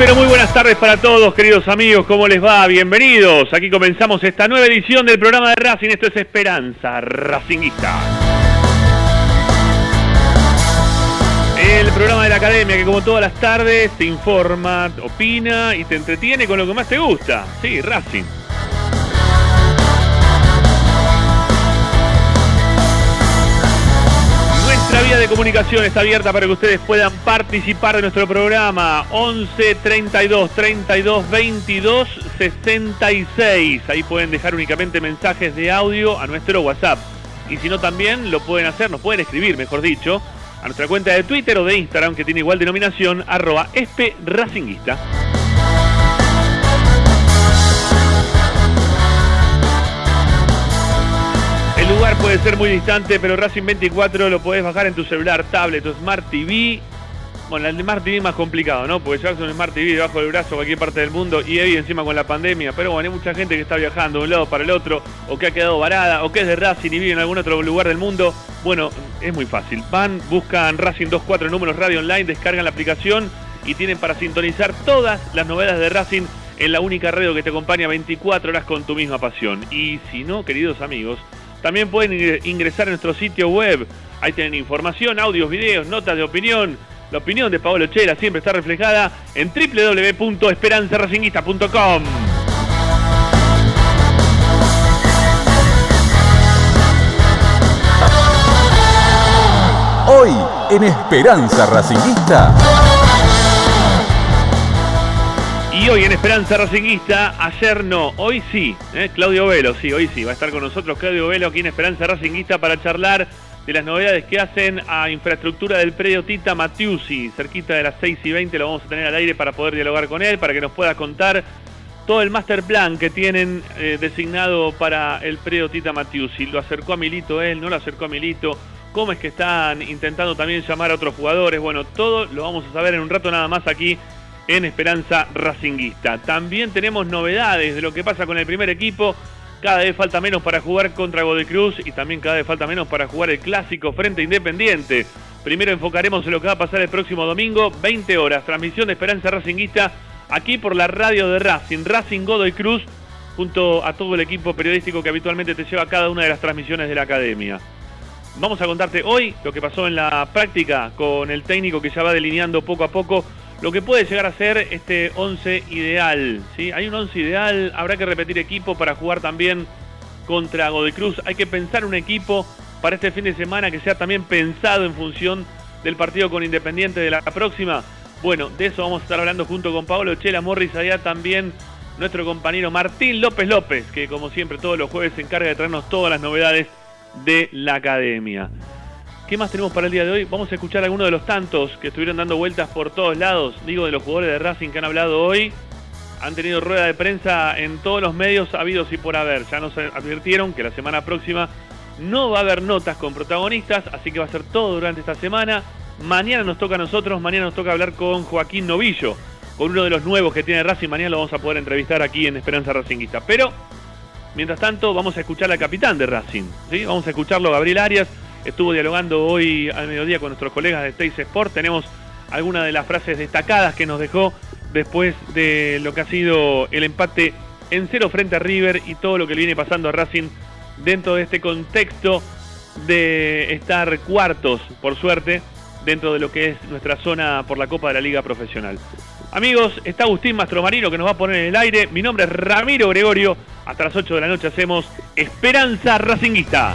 Pero muy buenas tardes para todos, queridos amigos, ¿cómo les va? Bienvenidos. Aquí comenzamos esta nueva edición del programa de Racing. Esto es Esperanza Racinguista. El programa de la academia que como todas las tardes te informa, opina y te entretiene con lo que más te gusta. Sí, Racing. De comunicación está abierta para que ustedes puedan participar de nuestro programa 11 32 32 22 66. Ahí pueden dejar únicamente mensajes de audio a nuestro WhatsApp. Y si no también lo pueden hacer, nos pueden escribir, mejor dicho, a nuestra cuenta de Twitter o de Instagram que tiene igual denominación, arroba espracinguista. El puede ser muy distante, pero Racing 24 lo podés bajar en tu celular, tablet o Smart TV. Bueno, el Smart TV es más complicado, ¿no? Porque llevarse un Smart TV debajo del brazo a cualquier parte del mundo y ahí encima con la pandemia. Pero bueno, hay mucha gente que está viajando de un lado para el otro, o que ha quedado varada, o que es de Racing y vive en algún otro lugar del mundo. Bueno, es muy fácil. Van, buscan Racing 24 números radio online, descargan la aplicación y tienen para sintonizar todas las novedades de Racing en la única radio que te acompaña 24 horas con tu misma pasión. Y si no, queridos amigos, también pueden ingresar a nuestro sitio web. Ahí tienen información, audios, videos, notas de opinión. La opinión de Pablo Chela siempre está reflejada en www.esperanzaracinguista.com. Hoy en Esperanza Racinguista. Y hoy en Esperanza Racinguista, ayer no, hoy sí, ¿eh? Claudio Velo, sí, hoy sí, va a estar con nosotros Claudio Velo aquí en Esperanza Racinguista para charlar de las novedades que hacen a infraestructura del predio Tita Matiusi, cerquita de las 6 y 20 lo vamos a tener al aire para poder dialogar con él, para que nos pueda contar todo el master plan que tienen eh, designado para el predio Tita Matiusi. Lo acercó a Milito él, no lo acercó a Milito, cómo es que están intentando también llamar a otros jugadores, bueno, todo lo vamos a saber en un rato nada más aquí en Esperanza Racinguista. También tenemos novedades de lo que pasa con el primer equipo. Cada vez falta menos para jugar contra Godoy Cruz y también cada vez falta menos para jugar el clásico frente a Independiente. Primero enfocaremos en lo que va a pasar el próximo domingo, 20 horas, transmisión de Esperanza Racinguista aquí por la radio de Racing, Racing Godoy Cruz, junto a todo el equipo periodístico que habitualmente te lleva a cada una de las transmisiones de la academia. Vamos a contarte hoy lo que pasó en la práctica con el técnico que ya va delineando poco a poco lo que puede llegar a ser este 11 ideal. ¿sí? Hay un 11 ideal, habrá que repetir equipo para jugar también contra Godoy Cruz. Hay que pensar un equipo para este fin de semana que sea también pensado en función del partido con Independiente de la próxima. Bueno, de eso vamos a estar hablando junto con Pablo Chela Morris, allá también nuestro compañero Martín López López, que como siempre todos los jueves se encarga de traernos todas las novedades de la academia. ¿Qué más tenemos para el día de hoy? Vamos a escuchar algunos de los tantos que estuvieron dando vueltas por todos lados. Digo, de los jugadores de Racing que han hablado hoy. Han tenido rueda de prensa en todos los medios habidos y por haber. Ya nos advirtieron que la semana próxima no va a haber notas con protagonistas, así que va a ser todo durante esta semana. Mañana nos toca a nosotros, mañana nos toca hablar con Joaquín Novillo, con uno de los nuevos que tiene Racing. Mañana lo vamos a poder entrevistar aquí en Esperanza Racinguista. Pero, mientras tanto, vamos a escuchar al capitán de Racing. ¿sí? Vamos a escucharlo, Gabriel Arias estuvo dialogando hoy al mediodía con nuestros colegas de Teis Sport. Tenemos algunas de las frases destacadas que nos dejó después de lo que ha sido el empate en cero frente a River y todo lo que le viene pasando a Racing dentro de este contexto de estar cuartos, por suerte, dentro de lo que es nuestra zona por la Copa de la Liga Profesional. Amigos, está Agustín Mastromarino que nos va a poner en el aire. Mi nombre es Ramiro Gregorio. Hasta las 8 de la noche hacemos Esperanza Racinguista.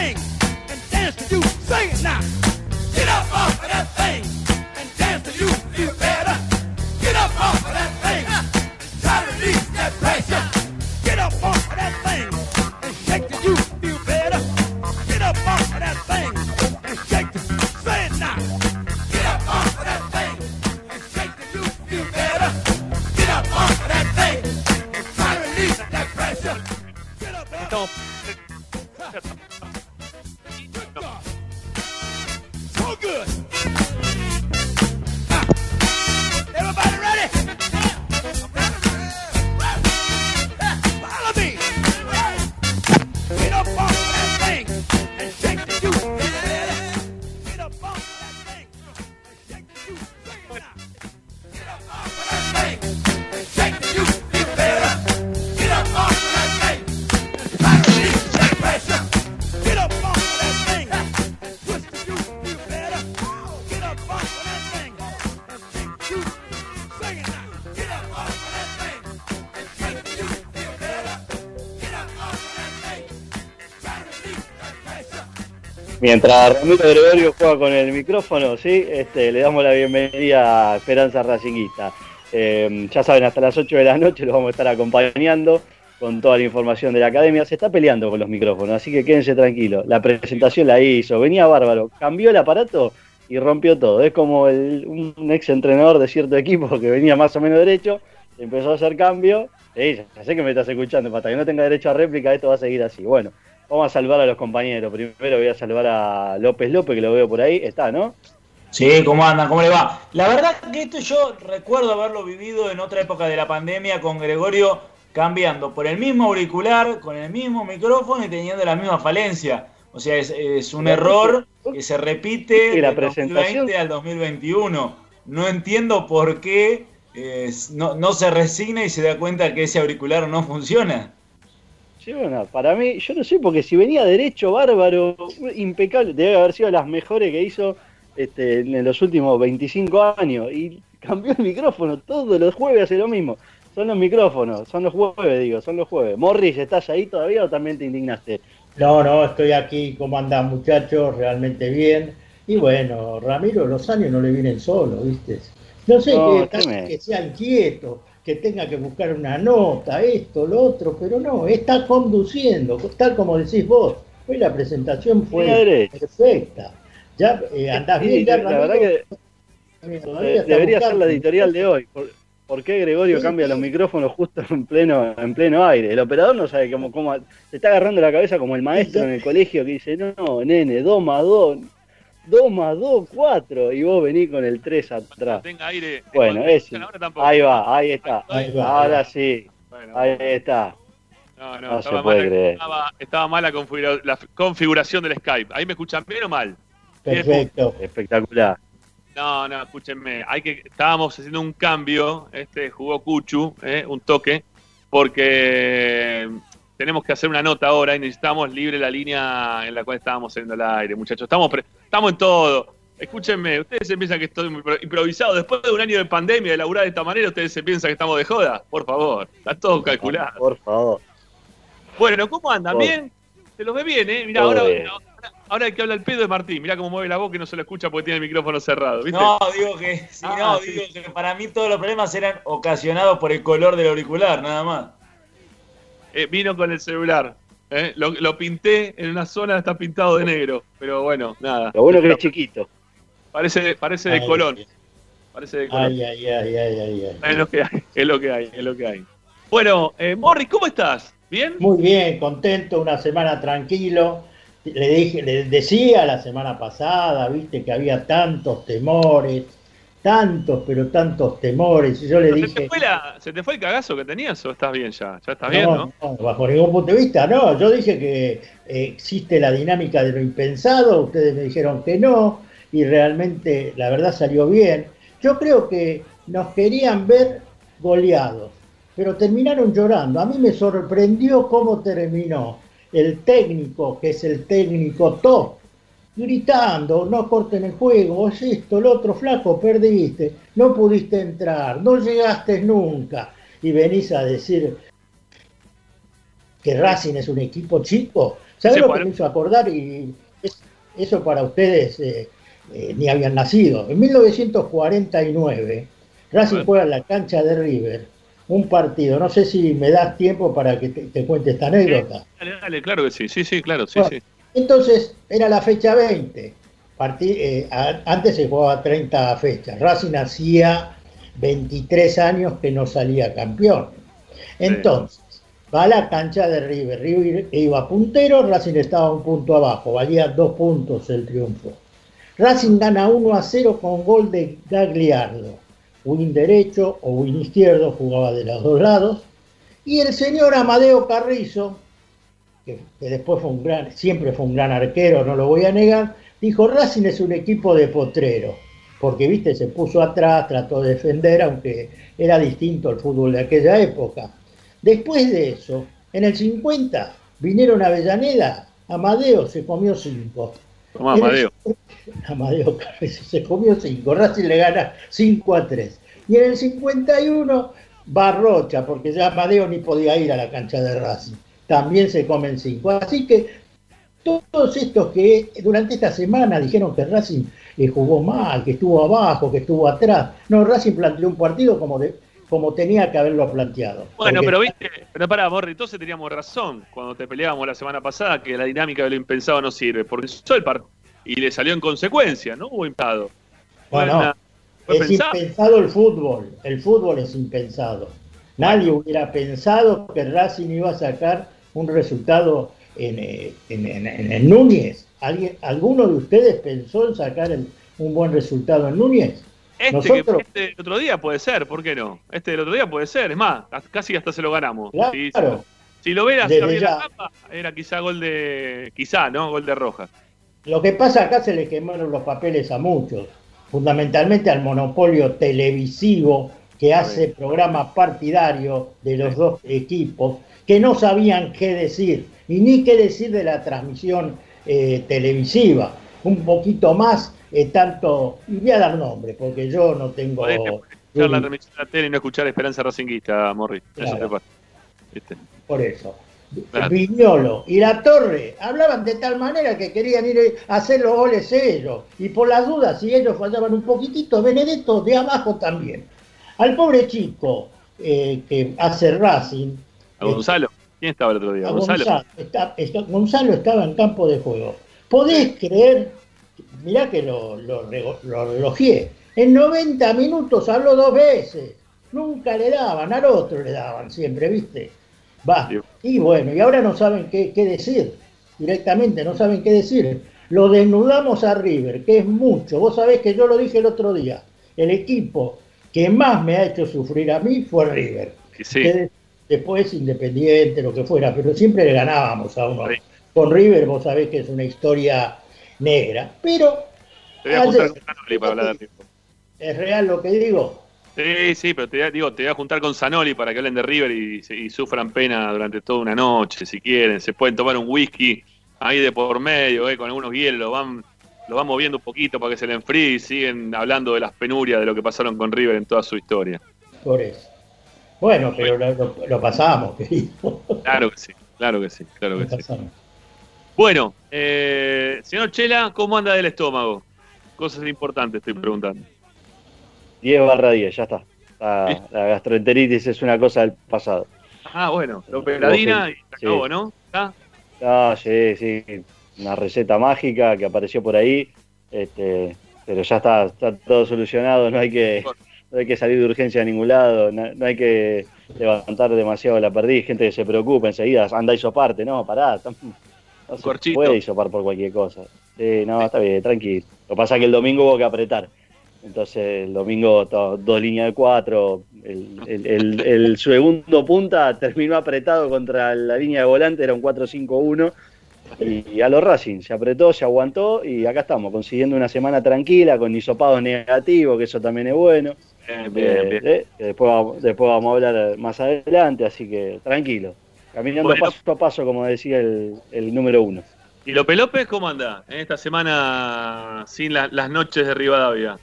thing and dance to you. Sing it now. Get up off of that thing and dance to you. feel better get up off of that thing. And try to release that pressure. Get up off of that thing and shake to you. feel better get up off of that thing and shake to Say it now. Get up off of that thing and shake to you. feel better get up off of that thing and try to release that pressure. Get up off. Mientras Ramiro Gregorio juega con el micrófono, sí, este, le damos la bienvenida a Esperanza Racinguista. Eh, ya saben, hasta las 8 de la noche los vamos a estar acompañando con toda la información de la academia. Se está peleando con los micrófonos, así que quédense tranquilos. La presentación la hizo, venía bárbaro, cambió el aparato y rompió todo. Es como un ex entrenador de cierto equipo que venía más o menos derecho, empezó a hacer cambio. ya sé que me estás escuchando, hasta que no tenga derecho a réplica, esto va a seguir así. Bueno, Vamos a salvar a los compañeros. Primero voy a salvar a López López, que lo veo por ahí. Está, ¿no? Sí, ¿cómo andan? ¿Cómo le va? La verdad que esto yo recuerdo haberlo vivido en otra época de la pandemia con Gregorio cambiando por el mismo auricular, con el mismo micrófono y teniendo la misma falencia. O sea, es, un error que se repite del 2020 al 2021. No entiendo por qué eh, no, no se resigna y se da cuenta que ese auricular no funciona. Sí, bueno, para mí, yo no sé, porque si venía derecho, bárbaro, impecable, debe haber sido las mejores que hizo este, en los últimos 25 años. Y cambió el micrófono, todos los jueves hace lo mismo. Son los micrófonos, son los jueves, digo, son los jueves. Morris, ¿estás ahí todavía o también te indignaste? No, no, estoy aquí, ¿cómo andan muchachos? Realmente bien. Y bueno, Ramiro, los años no le vienen solo, ¿viste? No sé, que, que sea inquieto que tenga que buscar una nota, esto, lo otro, pero no, está conduciendo, tal como decís vos. Hoy la presentación fue perfecta. Ya eh, andás bien, La verdad que debería ser la editorial de hoy. ¿Por, qué Gregorio cambia los micrófonos justo en pleno, en pleno aire? El operador no sabe cómo, cómo se está agarrando la cabeza como el maestro en el colegio que dice, no, nene, do más do, 2 más 2, 4. Y vos venís con el 3 atrás. Tenga aire. Bueno, ese. Ahí va, ahí está. Ahí va, Ahora sí. ahí está. No, no, no se puede creer. Estaba, estaba mal la, la, configuración del Skype. ¿Ahí me escuchan bien o mal? Perfecto. Espectacular. No, no, escúchenme. Hay que, estábamos haciendo un cambio. Este jugó Cuchu, eh, un toque, porque tenemos que hacer una nota ahora y necesitamos libre la línea en la cual estábamos haciendo el aire, muchachos. Estamos, estamos en todo. Escúchenme, ustedes se piensan que estoy improvisado. Después de un año de pandemia, de laburar de esta manera, ustedes se piensan que estamos de joda. Por favor, está todo calculado. Por favor. Bueno, ¿cómo andan? ¿Bien? Se los ve bien, ¿eh? Mirá, ahora, ahora, el que habla el pedo de Martín. Mirá cómo mueve la voz que no se lo escucha porque tiene el micrófono cerrado. ¿viste? No, digo que, ah, no, digo que para mí todos los problemas eran ocasionados por el color del auricular, nada más. Eh, vino con el celular. Eh. Lo, pinté en una zona, está pintado de negro. Pero bueno, nada. Lo bueno que es chiquito. Parece, parece de Colón. Parece de Colón. Ay, ay, ay, ay, Es lo que hay, es lo que hay, es lo que hay. Bueno, eh, Morris, ¿cómo estás? ¿Bien? Muy bien, contento, una semana tranquilo. Le dije, le decía la semana pasada, viste, que había tantos temores, tantos, pero tantos temores. Y yo le dije. Se te, fue ¿Se te fue el cagazo que tenías o estás bien ya? ¿Ya estás bien, no? no? bajo ningún punto de vista, no. Yo dije que eh, existe la dinámica de lo impensado, ustedes me dijeron que no, y realmente la verdad salió bien. Yo creo que nos querían ver goleados, pero terminaron llorando. A mí me sorprendió cómo terminó el técnico, que es el técnico top gritando, no corten el juego, es esto, el otro, flaco, perdiste, no pudiste entrar, no llegaste nunca, y venís a decir que Racing es un equipo chico. ¿Sabes lo que me hizo acordar? Y eso para ustedes eh, eh, ni habían nacido. En 1949, Racing juega en la cancha de River un partido. No sé si me das tiempo para que te, cuente esta anécdota. Dale, dale, claro que sí, sí, sí, claro, sí, sí. Entonces era la fecha 20. Eh, antes se jugaba 30 fechas. Racing hacía 23 años que no salía campeón. Entonces, va a la cancha de River. River iba puntero, Racing estaba un punto abajo. Valía dos puntos el triunfo. Racing gana 1 a 0 con gol de Gagliardo. Win derecho o win izquierdo, jugaba de los dos lados. Y el señor Amadeo Carrizo, que, después fue un gran, siempre fue un gran arquero, no lo voy a negar, dijo Racing es un equipo de potrero, porque viste, se puso atrás, trató de defender, aunque era distinto el fútbol de aquella época. Después de eso, en el 50, vinieron a Avellaneda, Amadeo se comió cinco. Amadeo. Amadeo se comió cinco, Racing le gana 5 a 3. Y en el 51, Barrocha, porque ya Amadeo ni podía ir a la cancha de Racing también se comen cinco. Así que todos estos que durante esta semana dijeron que Racing eh, jugó mal, que estuvo abajo, que estuvo atrás. No, Racing planteó un partido como de, como tenía que haberlo planteado. Bueno, pero viste, pero para, Morri, entonces teníamos razón cuando te peleábamos la semana pasada que la dinámica de lo impensado no sirve, porque hizo el partido y le salió en consecuencia, ¿no? Hubo impado. Bueno, es impensado el fútbol, el fútbol es impensado. Nadie hubiera pensado que Racing iba a sacar un resultado en, eh, en, Núñez. ¿Alguien, ¿Alguno de ustedes pensó en sacar un buen resultado en Núñez? Este, este, del otro día puede ser, ¿por qué no? Este del otro día puede ser, es más, casi hasta se lo ganamos. Si, lo veas la tapa, era quizá gol de. Quizá, ¿no? Gol de Roja. Lo que pasa acá se le quemaron los papeles a muchos, fundamentalmente al monopolio televisivo que hace programas partidarios de los dos equipos, que no sabían qué decir, y ni qué decir de la transmisión eh, televisiva. Un poquito más eh, tanto, y voy a dar nombre, porque yo no tengo... escuchar la transmisión de la tele y no escuchar Esperanza Racinguista, Morri. Eso te pasa. Por eso. Viñolo y La Torre hablaban de tal manera que querían ir a hacer los goles ellos. Y por las dudas, si ellos fallaban un poquitito, Benedetto de abajo también. Al pobre chico eh, que hace Racing. A Gonzalo. ¿Quién estaba el otro día? Gonzalo. Gonzalo, Gonzalo estaba en campo de juego. ¿Podés creer mirá que lo, lo, relogié. En 90 minutos habló dos veces. Nunca le daban, al otro le daban siempre, ¿viste? Va. Y bueno, y ahora no saben qué, decir. Directamente no saben qué decir. Lo desnudamos a River, que es mucho. Vos sabés que yo lo dije el otro día. El equipo que más me ha hecho sufrir a mí fue River. Sí. Después Independiente, lo que fuera, pero siempre le ganábamos a uno. Con River vos sabés que es una historia negra. Pero. Te voy a juntar con Zanoli para hablar de. ¿Es real lo que digo? Sí, sí, pero te voy a, digo, te voy a juntar con Zanoli para que hablen de River y, sufran pena durante toda una noche, si quieren. Se pueden tomar un whisky ahí de por medio, eh, con algunos hielos, lo van, lo van moviendo un poquito para que se le enfríe y siguen hablando de las penurias de lo que pasaron con River en toda su historia. Por eso. Bueno, pero Lo, pasamos, querido. Claro que sí, claro que sí, claro que sí. Bueno, eh, señor Chela, ¿cómo anda del estómago? Cosas importantes estoy preguntando. 10 barra 10, ya está. La, gastroenteritis es una cosa del pasado. Ah, bueno, lo peladina y se acabó, ¿no? Ah, sí, sí. Una receta mágica que apareció por ahí. Este, pero ya está, está todo solucionado, no hay que, no hay que salir de urgencia a ningún lado, no, hay que levantar demasiado la perdiz, gente que se preocupa enseguida, anda y soparte, no, pará, no se puede isopar por cualquier cosa. Sí, no, está bien, tranquilo. Lo que pasa es que el domingo hubo que apretar. Entonces el domingo dos líneas de cuatro, el, segundo punta terminó apretado contra la línea de volante, era un 4-5-1 y, a los Racing se apretó, se aguantó y acá estamos, consiguiendo una semana tranquila con hisopados negativos, que eso también es bueno. Bien, bien, eh, después, después vamos a hablar más adelante, así que tranquilo. Caminando paso a paso, como decía el, número uno. ¿Y López López cómo anda en esta semana sin las noches de Rivadavia?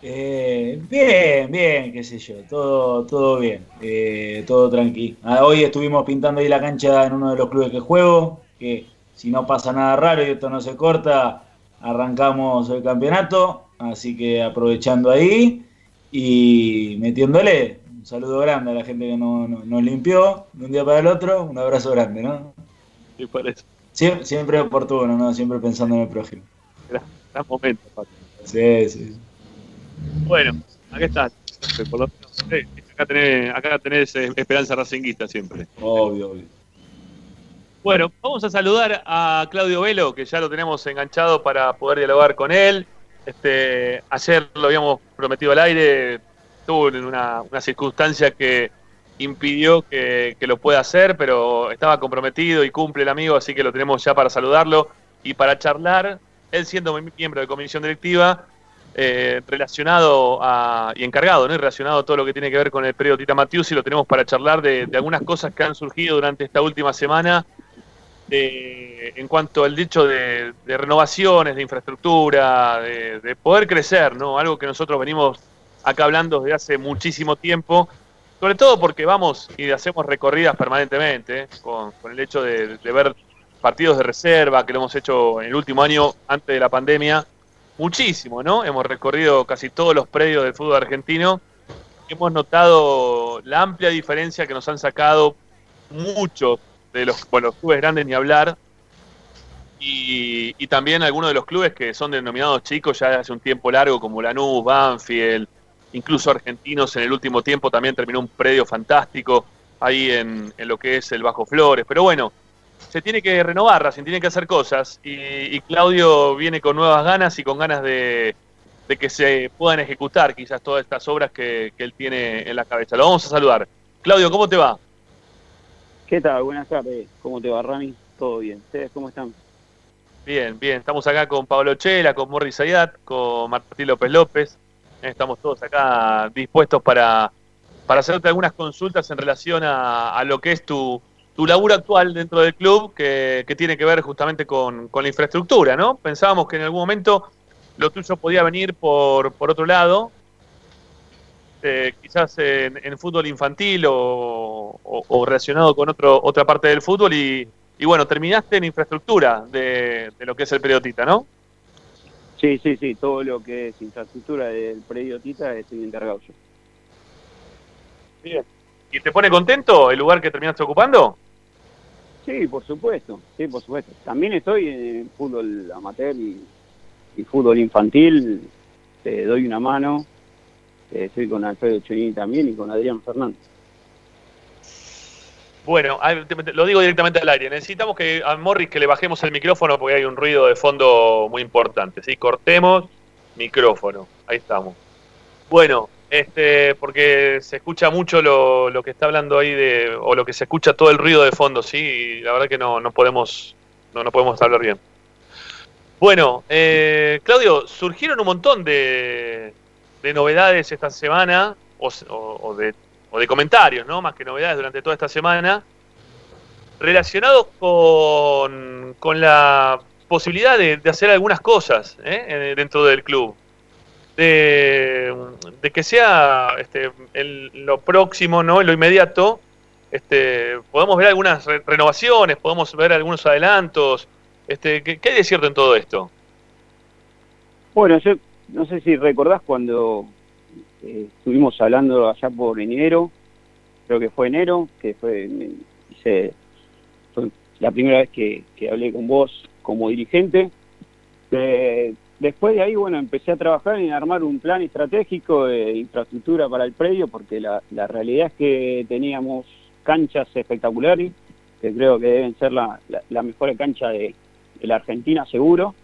Eh, bien, bien, qué sé yo, todo, todo bien, eh, todo tranquilo. Ah, hoy estuvimos pintando ahí la cancha en uno de los clubes que juego, que si no pasa nada raro y esto no se corta, arrancamos el campeonato, así que aprovechando ahí y metiéndole, saludo grande a la gente que nos limpió de un día para el otro. Un abrazo grande, ¿no? Sí, por eso. Siempre, oportuno, ¿no? Siempre pensando en el prójimo. Gran, momento, Paco. Sí, sí. Bueno, acá está. acá, tenés, acá tenés eh, esperanza racinguista siempre. Obvio, obvio. Bueno, vamos a saludar a Claudio Velo, que ya lo tenemos enganchado para poder dialogar con él. Este, ayer lo habíamos prometido al aire, estuvo en una, circunstancia que impidió que, lo pueda hacer, pero estaba comprometido y cumple el amigo, así que lo tenemos ya para saludarlo y para charlar, él siendo miembro de comisión directiva, eh, relacionado a, y encargado, ¿no? Relacionado a todo lo que tiene que ver con el periodo Tita Matius y lo tenemos para charlar de, algunas cosas que han surgido durante esta última semana en cuanto al dicho de, renovaciones, de infraestructura, de, de, poder crecer, ¿no? Algo que nosotros venimos acá hablando desde hace muchísimo tiempo, sobre todo porque vamos y hacemos recorridas permanentemente, ¿eh? con, el hecho de, ver partidos de reserva, que lo hemos hecho en el último año antes de la pandemia, muchísimo, ¿no? Hemos recorrido casi todos los predios del fútbol argentino. Hemos notado la amplia diferencia que nos han sacado muchos de los, bueno, los clubes grandes ni hablar, y, y, también algunos de los clubes que son denominados chicos ya hace un tiempo largo, como Lanús, Banfield, incluso argentinos en el último tiempo también terminó un predio fantástico ahí en, lo que es el Bajo Flores. Pero bueno, se tiene que renovar, Racing tiene que hacer cosas y, y Claudio viene con nuevas ganas y con ganas de, de, que se puedan ejecutar quizás todas estas obras que, que él tiene en la cabeza. Lo vamos a saludar. Claudio, ¿cómo te va? ¿Qué tal? Buenas tardes. ¿Cómo te va, Rami? Todo bien. ¿Ustedes cómo están? Bien, bien. Estamos acá con Pablo Chela, con Morris Ayat, con Martín López López. Estamos todos acá dispuestos para, para hacerte algunas consultas en relación a, a lo que es tu, tu laburo actual dentro del club, que, que tiene que ver justamente con, con, la infraestructura, ¿no? Pensábamos que en algún momento lo tuyo podía venir por, por otro lado, eh, quizás en, en, fútbol infantil o, o, o relacionado con otro, otra parte del fútbol y, y bueno, terminaste en infraestructura de, de, lo que es el predio Tita, ¿no? Sí, sí, sí, todo lo que es infraestructura del predio Tita estoy encargado yo. Bien. ¿Y te pone contento el lugar que terminaste ocupando? Sí, por supuesto, sí, por supuesto. También estoy en fútbol amateur y, y fútbol infantil, te doy una mano. Estoy con Alfredo Chonini también y con Adrián Fernández. Bueno, lo digo directamente al aire. Necesitamos que a Morris que le bajemos el micrófono porque hay un ruido de fondo muy importante. ¿sí? Cortemos micrófono. Ahí estamos. Bueno, este, porque se escucha mucho lo, lo, que está hablando ahí de, o lo que se escucha todo el ruido de fondo, sí, y la verdad que no, no podemos, no, no podemos hablar bien. Bueno, eh, Claudio, surgieron un montón de, de novedades esta semana, o, o, o de o de comentarios, ¿no? Más que novedades durante toda esta semana, relacionados con, con la posibilidad de, de, hacer algunas cosas ¿eh? dentro del club. De, de que sea este, el, lo próximo, ¿no? lo inmediato, este, podemos ver algunas re renovaciones, podemos ver algunos adelantos. Este, ¿qué, ¿Qué hay de cierto en todo esto? Bueno, yo no sé si recordás cuando eh, estuvimos hablando allá por enero, creo que fue enero, que fue, la primera vez que, hablé con vos como dirigente. Eh, después de ahí, bueno, empecé a trabajar en armar un plan estratégico de infraestructura para el predio, porque la, realidad es que teníamos canchas espectaculares, que creo que deben ser la mejor cancha de, de la Argentina, seguro.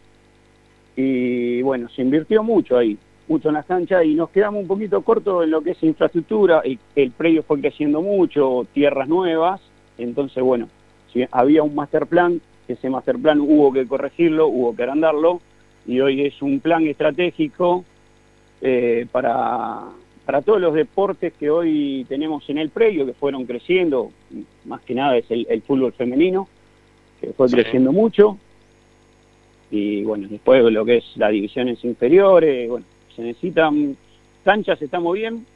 Y bueno, se invirtió mucho ahí mucho en las canchas y nos quedamos un poquito cortos en lo que es infraestructura, y el predio fue creciendo mucho, tierras nuevas, entonces bueno, si había un master plan, ese master plan hubo que corregirlo, hubo que agrandarlo, y hoy es un plan estratégico eh, para, para todos los deportes que hoy tenemos en el predio, que fueron creciendo, más que nada es el, el fútbol femenino, que fue sí. creciendo mucho, y bueno, después lo que es las divisiones inferiores, bueno, se necesitan canchas, estamos bien,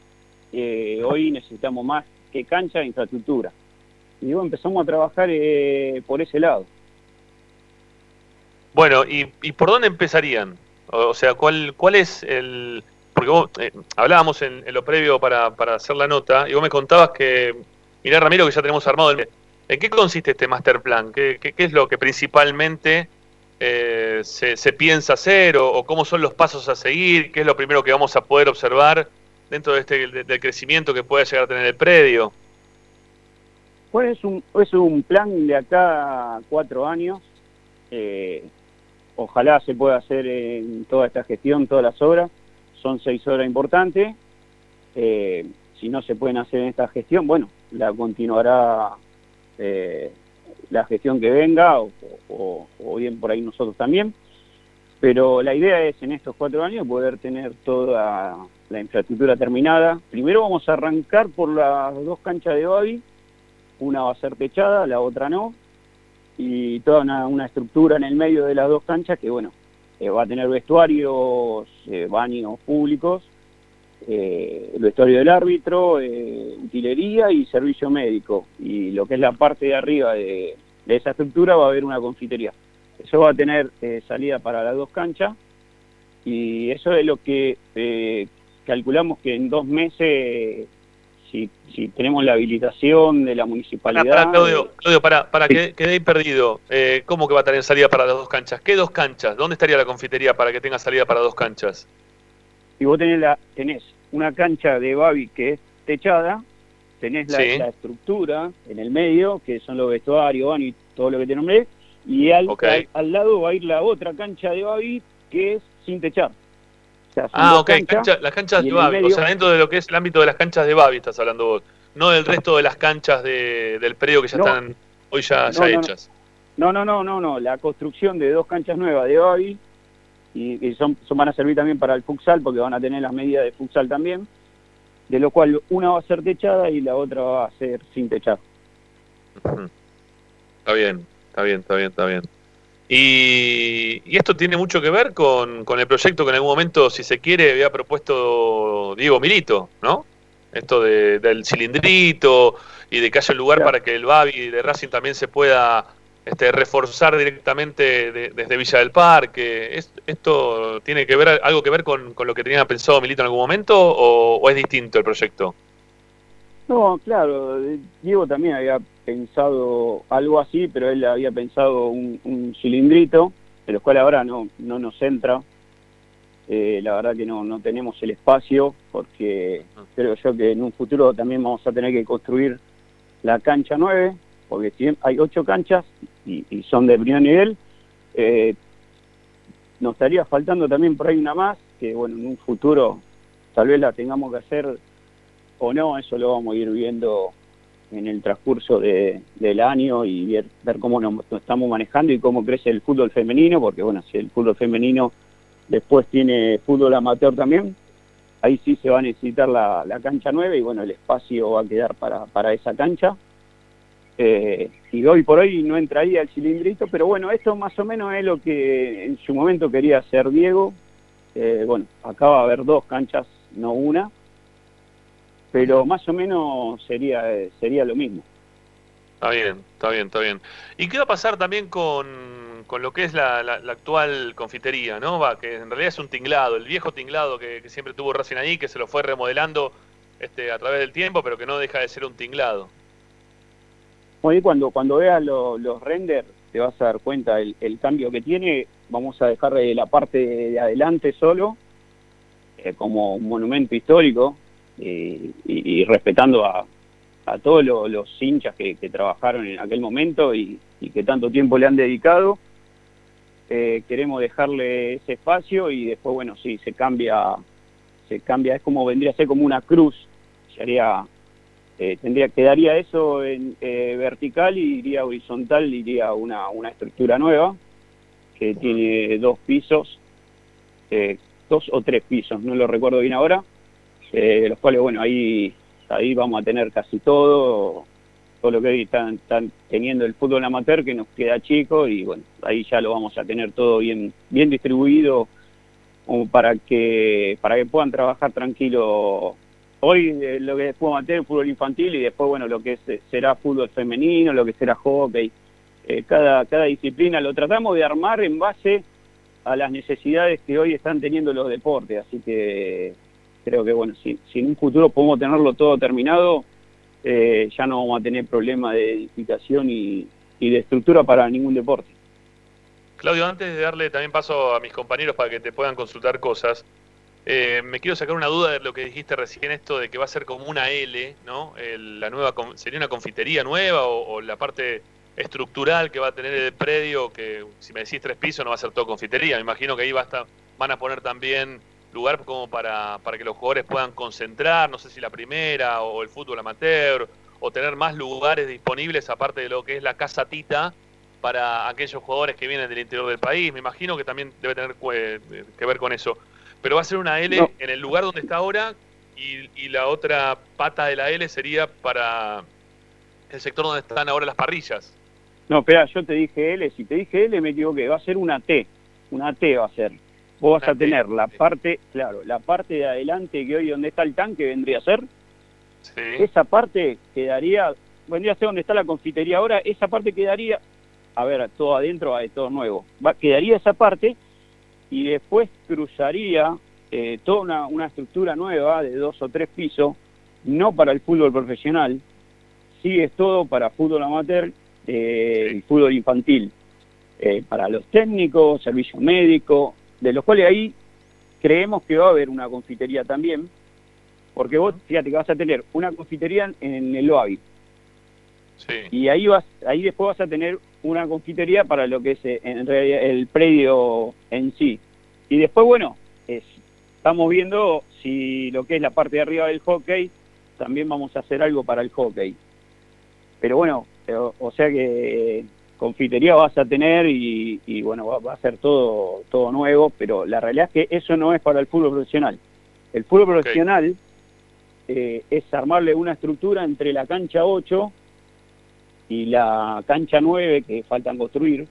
eh, hoy necesitamos más que cancha, infraestructura. Y empezamos a trabajar eh, por ese lado. Bueno, ¿y, y por dónde empezarían? O, sea, ¿cuál, ¿cuál es el...? Porque vos eh, hablábamos en, en, lo previo para, para hacer la nota y vos me contabas que, mirá Ramiro, que ya tenemos armado el... ¿En qué consiste este master plan? ¿Qué, qué, qué es lo que principalmente eh, se, piensa hacer o, cómo son los pasos a seguir, qué es lo primero que vamos a poder observar dentro de este de, del crecimiento que puede llegar a tener el predio. Pues es un, es un plan de acá cuatro años. Eh, ojalá se pueda hacer en toda esta gestión, todas las obras. Son seis obras importantes. Eh, si no se pueden hacer en esta gestión, bueno, la continuará eh, la gestión que venga o, bien por ahí nosotros también. Pero la idea es en estos cuatro años poder tener toda la infraestructura terminada. Primero vamos a arrancar por las dos canchas de Babi, una va a ser techada, la otra no, y toda una, una estructura en el medio de las dos canchas que bueno, eh, va a tener vestuarios, eh, baños públicos, eh, el vestuario del árbitro, eh, utilería y servicio médico. Y lo que es la parte de arriba de, de esa estructura va a haber una confitería. Eso va a tener eh, salida para las dos canchas y eso es lo que eh, calculamos que en dos meses, si, si tenemos la habilitación de la municipalidad... Para, Claudio, Claudio, para, para que quede perdido, eh, ¿cómo que va a tener salida para las dos canchas? ¿Qué dos canchas? ¿Dónde estaría la confitería para que tenga salida para dos canchas? Y vos tenés, la, tenés una cancha de Babi que es techada, tenés la, estructura en el medio, que son los vestuarios, y todo lo que te nombré, y al, al, lado va a ir la otra cancha de Babi que es sin techar. ah, ok, las canchas de Babi, o sea, dentro de lo que es el ámbito de las canchas de Babi estás hablando vos, no del resto de las canchas de, del predio que ya están hoy ya, ya hechas. No, no, no, no, no, la construcción de dos canchas nuevas de Babi, y, son, son, van a servir también para el futsal, porque van a tener las medidas de futsal también, de lo cual una va a ser techada y la otra va a ser sin techar. Está bien, está bien, está bien, está bien. Y, esto tiene mucho que ver con, el proyecto que en algún momento, si se quiere, había propuesto Diego Milito, ¿no? Esto del cilindrito y de que haya un lugar para que el Babi de Racing también se pueda este, reforzar directamente desde Villa del Parque. ¿Esto tiene que ver algo que ver con, lo que tenía pensado Milito en algún momento o, es distinto el proyecto? No, claro, Diego también había pensado algo así, pero él había pensado un, cilindrito, de los cual ahora no, no nos entra. Eh, la verdad que no, no tenemos el espacio, porque ah. creo yo que en un futuro también vamos a tener que construir la cancha 9, porque si hay ocho canchas y, son de primer nivel, eh, nos estaría faltando también por ahí una más, que bueno, en un futuro tal vez la tengamos que hacer o no, eso lo vamos a ir viendo en el transcurso del año y ver, cómo nos, estamos manejando y cómo crece el fútbol femenino, porque bueno, si el fútbol femenino después tiene fútbol amateur también, ahí sí se va a necesitar la, cancha nueva y bueno, el espacio va a quedar para, para esa cancha. Eh, y hoy por hoy no entraría el cilindrito, pero bueno, esto más o menos es lo que en su momento quería hacer Diego. Eh, bueno, acá va a haber dos canchas, no una, pero más o menos sería, sería lo mismo. Está bien, está bien, está bien. ¿Y qué va a pasar también con, con lo que es la, la, actual confitería, ¿no? Va, que en realidad es un tinglado, el viejo tinglado que, siempre tuvo Racing ahí, que se lo fue remodelando este, a través del tiempo, pero que no deja de ser un tinglado. Bueno, cuando, cuando veas los renders te vas a dar cuenta el, cambio que tiene. Vamos a dejar la parte de adelante solo, eh, como un monumento histórico, eh, y, respetando a, a todos los, hinchas que, trabajaron en aquel momento y, que tanto tiempo le han dedicado. Eh, queremos dejarle ese espacio y después, bueno, sí, se cambia, se cambia, es como vendría a ser como una cruz, se haría eh, tendría quedaría eso en eh, vertical y iría horizontal iría una, una estructura nueva que tiene dos pisos eh, dos o tres pisos no lo recuerdo bien ahora los cuales bueno ahí ahí vamos a tener casi todo todo lo que hoy están, están, teniendo el fútbol amateur que nos queda chico y bueno ahí ya lo vamos a tener todo bien bien distribuido para que para que puedan trabajar tranquilo hoy eh, lo que después mantener fútbol infantil y después, bueno, lo que eh, será fútbol femenino, lo que será hockey. Eh, cada, cada disciplina lo tratamos de armar en base a las necesidades que hoy están teniendo los deportes. Así que creo que, bueno, si, si en un futuro podemos tenerlo todo terminado, ya no vamos a tener problema de edificación y, y de estructura para ningún deporte. Claudio, antes de darle también paso a mis compañeros para que te puedan consultar cosas, eh, me quiero sacar una duda de lo que dijiste recién, esto de que va a ser como una L, ¿no? la nueva ¿Sería una confitería nueva o, la parte estructural que va a tener el predio, que si me decís tres pisos no va a ser todo confitería? Me imagino que ahí va a van a poner también lugar como para, para que los jugadores puedan concentrar, no sé si la primera o el fútbol amateur, o tener más lugares disponibles aparte de lo que es la casa Tita para aquellos jugadores que vienen del interior del país. Me imagino que también debe tener que ver con eso pero va a ser una L en el lugar donde está ahora y, la otra pata de la L sería para el sector donde están ahora las parrillas. No, espera, yo te dije L, si te dije L me equivoqué, va a ser una T, una T va a ser. Vos vas a tener la parte, claro, la parte de adelante que hoy donde está el tanque vendría a ser. Esa parte quedaría, vendría a ser donde está la confitería ahora, esa parte quedaría a ver todo adentro, a todo nuevo. Va, quedaría esa parte y después cruzaría eh, toda una, una, estructura nueva de dos o tres pisos, no para el fútbol profesional, sí es todo para fútbol amateur eh, y fútbol infantil, eh, para los técnicos, servicio médico, de los cuales ahí creemos que va a haber una confitería también, porque vos, fíjate que vas a tener una confitería en el OAVI, Sí. Y ahí vas, ahí después vas a tener una confitería para lo que es en realidad el predio en sí. Y después, bueno, es, estamos viendo si lo que es la parte de arriba del hockey, también vamos a hacer algo para el hockey. Pero bueno, eh, o, sea que confitería vas a tener y, bueno, va, a ser todo, todo nuevo, pero la realidad es que eso no es para el fútbol profesional. El fútbol profesional eh, es armarle una estructura entre la cancha 8 y la cancha 9 que faltan construir,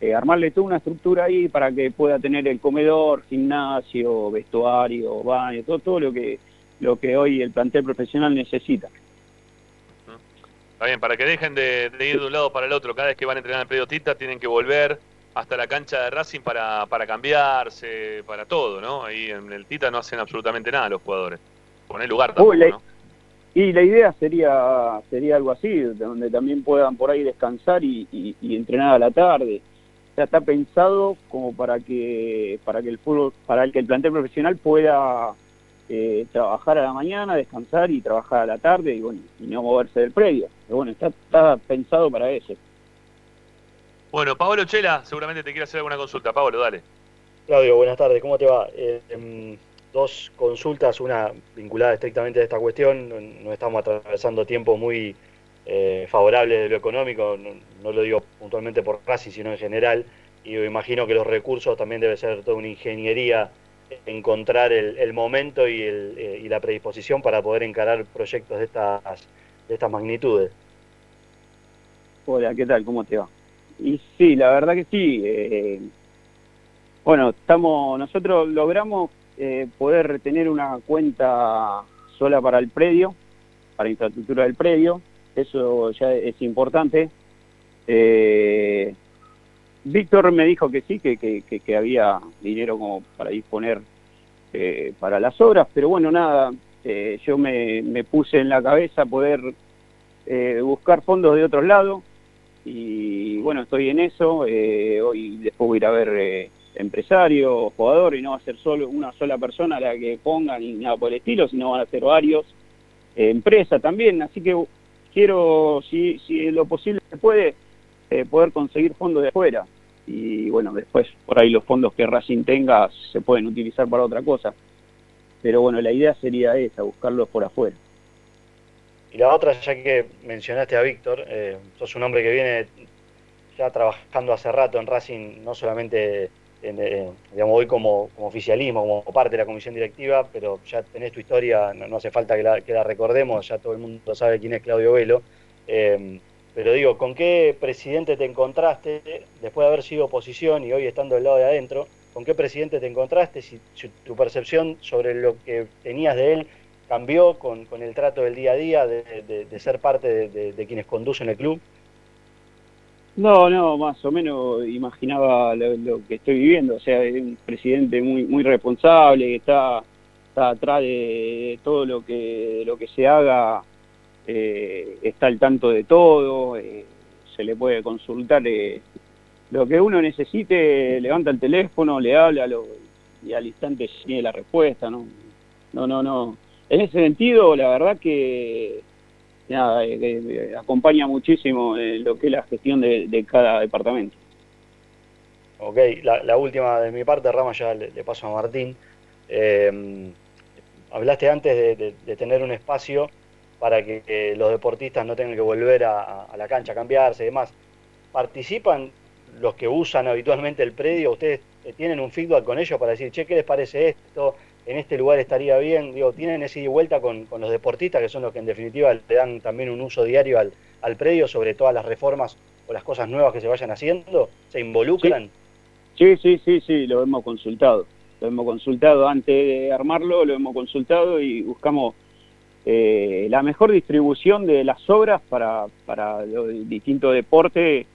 eh, armarle toda una estructura ahí para que pueda tener el comedor, gimnasio, vestuario, baño, todo, todo lo que lo que hoy el plantel profesional necesita. Está bien, para que dejen de, ir de un lado para el otro, cada vez que van a entrenar en el Tita tienen que volver hasta la cancha de Racing para, para cambiarse, para todo, ¿no? Ahí en el Tita no hacen absolutamente nada los jugadores. Poner lugar tampoco, ¿no? Y la idea sería sería algo así, donde también puedan por ahí descansar y, entrenar a la tarde. O sea, está pensado como para que para que el fútbol, para que el plantel profesional pueda eh, trabajar a la mañana, descansar y trabajar a la tarde y bueno, y no moverse del predio. Pero bueno, está, está pensado para eso. Bueno, Pablo Chela, seguramente te quiere hacer alguna consulta. Pablo, dale. Claudio, buenas tardes, ¿cómo te va? Eh, em, dos consultas, una vinculada estrictamente a esta cuestión. No, estamos atravesando tiempos muy eh, favorables de lo económico, no, lo digo puntualmente por Racing, sino en general. Y yo imagino que los recursos también debe ser toda una ingeniería encontrar el, momento y, el, eh, y, la predisposición para poder encarar proyectos de estas, de estas magnitudes. Hola, ¿qué tal? ¿Cómo te va? Y sí, la verdad que sí. Eh, bueno, estamos, nosotros logramos eh, poder tener una cuenta sola para el predio, para infraestructura del predio, eso ya es importante. Eh, Víctor me dijo que sí, que, que, había dinero como para disponer eh, para las obras, pero bueno, nada, yo me, me, puse en la cabeza poder buscar fondos de otros lados y bueno, estoy en eso, hoy después voy a ir a ver empresario, jugador, y no va a ser solo una sola persona la que ponga ni nada por el estilo, sino van a ser varios, eh, empresa también, así que quiero, si, si lo posible se puede, eh, poder conseguir fondos de afuera. Y bueno, después por ahí los fondos que Racing tenga se pueden utilizar para otra cosa. Pero bueno, la idea sería esa, buscarlos por afuera. Y la otra, ya que mencionaste a Víctor, eh, sos un hombre que viene ya trabajando hace rato en Racing, no solamente digamos, hoy como, oficialismo, como parte de la comisión directiva, pero ya tenés tu historia, no, hace falta que la, recordemos, ya todo el mundo sabe quién es Claudio Velo. Eh, pero digo, ¿con qué presidente te encontraste después de haber sido oposición y hoy estando del lado de adentro? ¿Con qué presidente te encontraste? Si, tu percepción sobre lo que tenías de él cambió con, el trato del día a día, de, ser parte de quienes conducen el club. No, no, más o menos imaginaba lo, que estoy viviendo, o sea, es un presidente muy muy responsable, que está, está atrás de todo lo que lo que se haga, eh, está al tanto de todo, eh, se le puede consultar eh, lo que uno necesite, levanta el teléfono, le habla lo, y al instante tiene la respuesta, ¿no? No, no, no. En ese sentido, la verdad que nada, eh, acompaña muchísimo eh, lo que es la gestión de, cada departamento. Ok, la, última de mi parte, Rama, ya le, paso a Martín. Eh, hablaste antes de, tener un espacio para que, los deportistas no tengan que volver a, la cancha, a cambiarse y demás. ¿Participan los que usan habitualmente el predio? ¿Ustedes tienen un feedback con ellos para decir, che, ¿qué les parece esto? En este lugar estaría bien, digo, tienen ese ida y vuelta con, los deportistas, que son los que en definitiva le dan también un uso diario al, al predio sobre todas las reformas o las cosas nuevas que se vayan haciendo, se involucran. Sí, sí, sí, sí, lo hemos consultado, lo hemos consultado. Antes de armarlo, lo hemos consultado y buscamos eh, la mejor distribución de las obras para, para los distintos deportes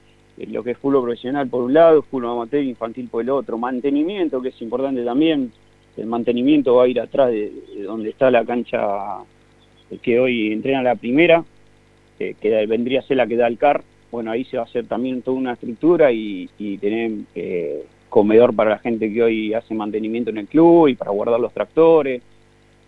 lo que es fútbol profesional por un lado, fútbol amateur infantil por el otro, mantenimiento que es importante también, el mantenimiento va a ir atrás de, donde está la cancha que hoy entrena la primera, que vendría a ser la que da el CAR, bueno, ahí se va a hacer también toda una estructura y, tener eh, comedor para la gente que hoy hace mantenimiento en el club y para guardar los tractores,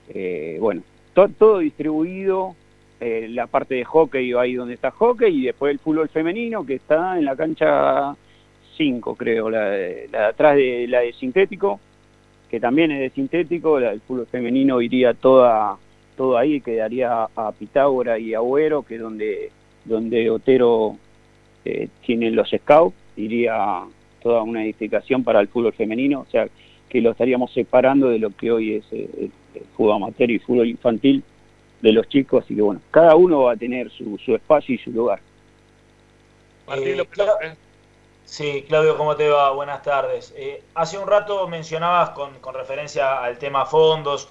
eh, bueno, todo distribuido eh, la parte de hockey ahí donde está hockey y después el fútbol femenino que está en la cancha 5 creo, la de, atrás de la de sintético, que también es de sintético, la del fútbol femenino iría toda todo ahí, quedaría a Pitágora y Agüero, que es donde, donde Otero eh, tiene los scouts, iría toda una edificación para el fútbol femenino, o sea que lo estaríamos separando de lo que hoy es eh, el fútbol amateur y fútbol infantil de los chicos, así que bueno, cada uno va a tener su, su espacio y su lugar. Eh, ¿eh? Sí, Claudio, ¿cómo te va? Buenas tardes. Eh, hace un rato mencionabas con, con, referencia al tema fondos,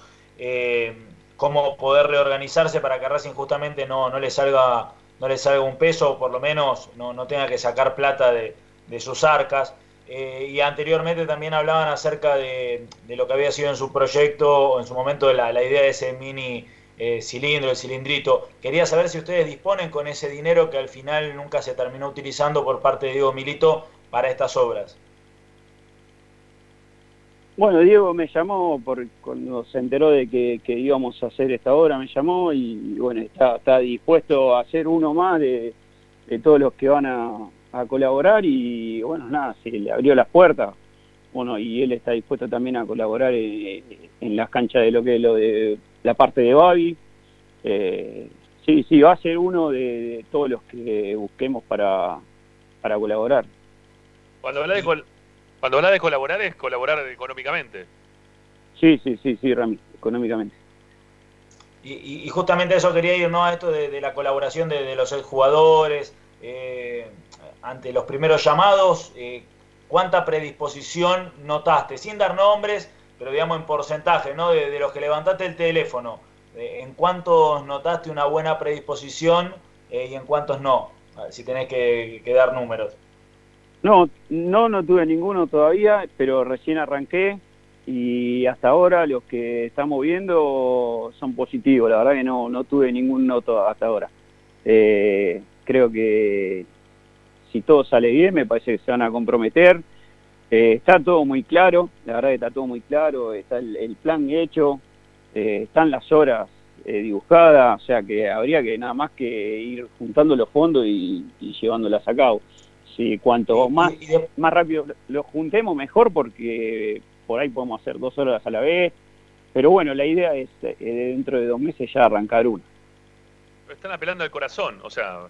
cómo poder reorganizarse para que Racing justamente no, no le salga no le salga un peso o por lo menos no, no tenga que sacar plata de, de sus arcas. y anteriormente también hablaban acerca de, de, lo que había sido en su proyecto en su momento la, la idea de ese mini eh, cilindro, el cilindrito. Quería saber si ustedes disponen con ese dinero que al final nunca se terminó utilizando por parte de Diego Milito para estas obras. Bueno, Diego me llamó por, cuando se enteró de que, íbamos a hacer esta obra, me llamó y, bueno, está, dispuesto a hacer uno más de, todos los que van a, colaborar y bueno, nada, se le abrió las puertas. Bueno, y él está dispuesto también a colaborar en, en las canchas de lo que es lo de la parte de Babi. Eh, sí, sí, va a ser uno de, todos los que busquemos para, para colaborar. Cuando habla de, cuando habla de colaborar es colaborar económicamente. Sí, sí, sí, sí, Rami, económicamente. Y, justamente eso quería ir, ¿no? A esto de, la colaboración de, los jugadores, eh, ante los primeros llamados, eh, ¿cuánta predisposición notaste? Sin dar nombres, pero digamos en porcentaje, ¿no? De, los que levantaste el teléfono, ¿en cuántos notaste una buena predisposición eh, y en cuántos no? si tenés que, dar números. No, no, no tuve ninguno todavía, pero recién arranqué y hasta ahora los que estamos viendo son positivos. La verdad que no, no tuve ningún noto hasta ahora. Eh, creo que si todo sale bien, me parece que se van a comprometer. Eh, está todo muy claro, la verdad que está todo muy claro, está el, plan hecho, eh, están las horas eh, dibujadas, o sea que habría que nada más que ir juntando los fondos y, llevándolas a cabo. Si cuanto más, más rápido los juntemos, mejor, porque por ahí podemos hacer dos horas a la vez. Pero bueno, la idea es dentro de dos meses ya arrancar una. Están apelando al corazón, o sea,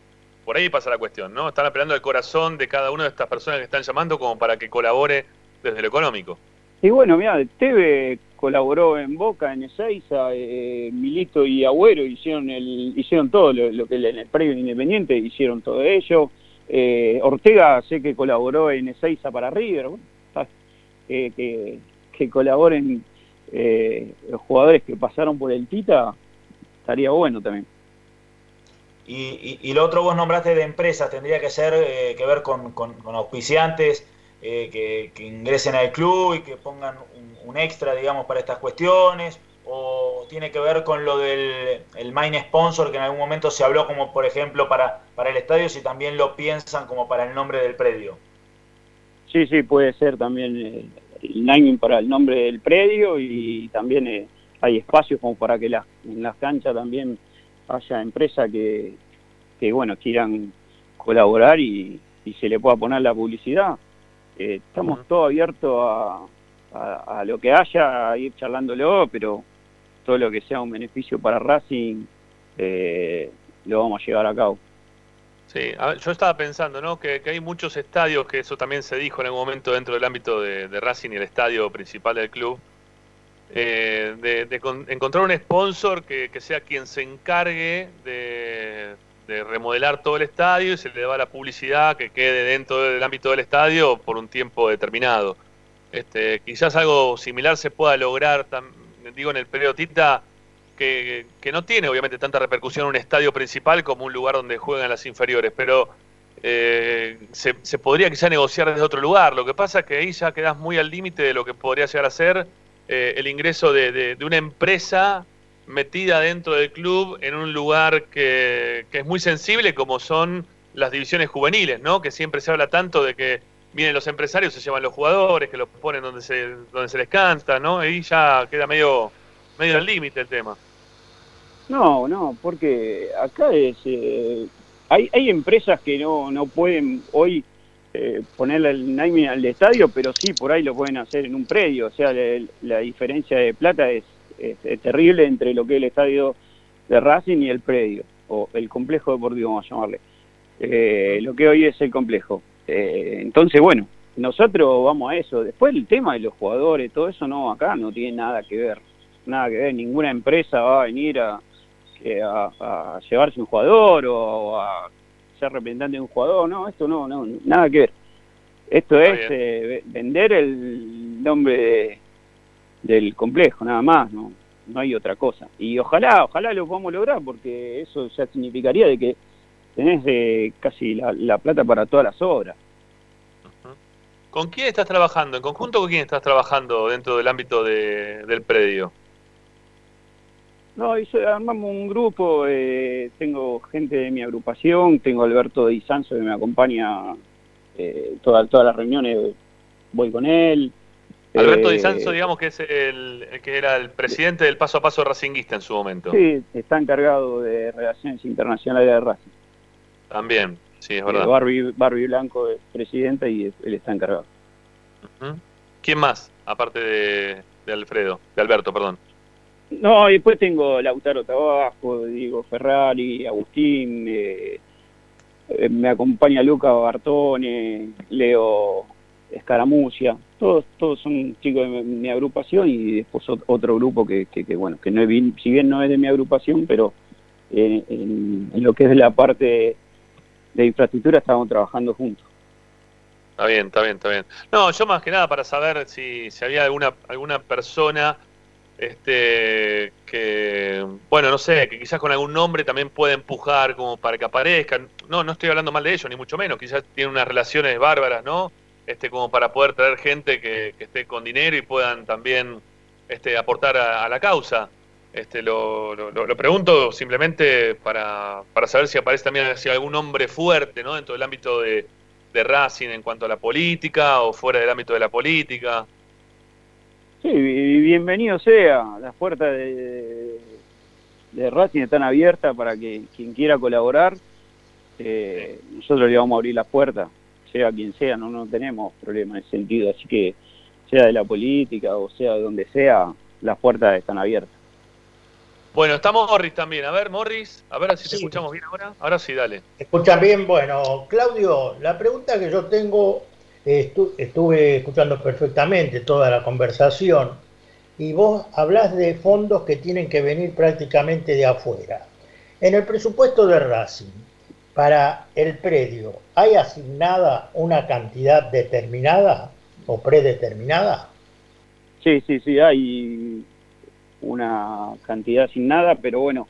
por ahí pasa la cuestión, ¿no? Están apelando al corazón de cada una de estas personas que están llamando como para que colabore desde lo económico. Y bueno, mira, Teve colaboró en Boca, en Ezeiza, eh, Milito y Agüero hicieron el, hicieron todo lo, que en el predio Independiente hicieron todo ello. Eh, Ortega sé que colaboró en Ezeiza para River, eh, que, que colaboren eh, los jugadores que pasaron por el Tita, estaría bueno también. Y, lo otro vos nombraste de empresas, tendría que ser eh, que ver con, auspiciantes eh, que, ingresen al club y que pongan un, extra, digamos, para estas cuestiones, o tiene que ver con lo del el main sponsor que en algún momento se habló como, por ejemplo, para, para el estadio, si también lo piensan como para el nombre del predio. Sí, sí, puede ser también eh, el naming para el nombre del predio y también hay espacios como para que las, en las canchas también haya empresas que, que bueno, quieran colaborar y, se le pueda poner la publicidad. Eh, estamos todos abiertos a, a, lo que haya, a ir charlándolo, pero todo lo que sea un beneficio para Racing eh, lo vamos a llevar a cabo. Sí, yo estaba pensando, ¿no? Que, hay muchos estadios, que eso también se dijo en algún momento dentro del ámbito de, de Racing y el estadio principal del club, eh, de, encontrar un sponsor que, sea quien se encargue de, remodelar todo el estadio y se le da la publicidad que quede dentro del ámbito del estadio por un tiempo determinado. Este, quizás algo similar se pueda lograr, digo, en el periodo Tita, que, no tiene obviamente tanta repercusión un estadio principal como un lugar donde juegan las inferiores, pero eh, se, se, podría quizá negociar desde otro lugar. Lo que pasa es que ahí ya quedas muy al límite de lo que podría llegar a ser eh, el ingreso de, de, una empresa metida dentro del club en un lugar que, que, es muy sensible como son las divisiones juveniles, ¿no? Que siempre se habla tanto de que vienen los empresarios, se llevan los jugadores, que los ponen donde se, donde se les canta, ¿no? Ahí ya queda medio, medio al límite el tema. No, no, porque acá es eh, hay, hay empresas que no, no pueden hoy eh, ponerle el naming al estadio, pero sí por ahí lo pueden hacer en un predio. O sea, la, diferencia de plata es, terrible entre lo que es el estadio de Racing y el predio, o el complejo deportivo, vamos a llamarle. Eh, lo que hoy es el complejo. Eh, entonces, bueno, nosotros vamos a eso. Después el tema de los jugadores, todo eso no, acá no tiene nada que ver. Nada que ver. Ninguna empresa va a venir a a, llevarse un jugador o, a ser representante de un jugador, no, esto no, no, nada que ver. Esto es eh, vender el nombre del complejo, nada más, no, no hay otra cosa. Y ojalá, ojalá lo podamos lograr, porque eso ya significaría de que tenés eh, casi la, plata para todas las obras. ¿Con quién estás trabajando? ¿En conjunto con quién estás trabajando dentro del ámbito del predio? No, armamos un grupo, eh, tengo gente de mi agrupación, tengo Alberto Di Sanso que me acompaña eh, todas las reuniones, voy con él. Alberto Di Sanso, eh, digamos que es el, que era el presidente del paso a paso racinguista en su momento. Sí, está encargado de Relaciones Internacionales de Racing. También, sí, es verdad. Barbie, Barbie Blanco es presidenta y él está encargado. ¿Quién más, aparte de, de Alfredo, de Alberto, perdón? No, y después tengo Lautaro Tabajo, Diego Ferrari, Agustín, eh, eh, me acompaña Luca Bartone, Leo Escaramucia, todos, todos son chicos de mi, agrupación y después otro grupo que, que, bueno, que no es, si bien no es de mi agrupación, pero en, lo que es la parte de infraestructura estamos trabajando juntos. Está bien, está bien, está bien. No, yo más que nada para saber si, si había alguna, alguna persona este que bueno no sé que quizás con algún nombre también puede empujar como para que aparezcan no no estoy hablando mal de ellos ni mucho menos. Quizás tienen unas relaciones bárbaras no este como para poder traer gente que, esté con dinero y puedan también este aportar a, la causa. Este lo, lo, pregunto simplemente para, para saber si aparece también si algún hombre fuerte no dentro del ámbito de, de Racing en cuanto a la política o fuera del ámbito de la política Sí, bienvenido sea. Las puertas de, de Racing están abiertas para que quien quiera colaborar, eh, nosotros le vamos a abrir las puertas, sea quien sea, no, no tenemos problema en ese sentido. Así que sea de la política o sea de donde sea, las puertas están abiertas. Bueno, está Morris también. A ver, Morris, a ver si te escuchamos bien ahora. Ahora sí, dale. ¿Escuchan bien? Bueno, Claudio, la pregunta que yo tengo estuve escuchando perfectamente toda la conversación y vos hablás de fondos que tienen que venir prácticamente de afuera. En el presupuesto de Racing, para el predio, ¿hay asignada una cantidad determinada o predeterminada? Sí, sí, sí, hay una cantidad asignada, pero bueno,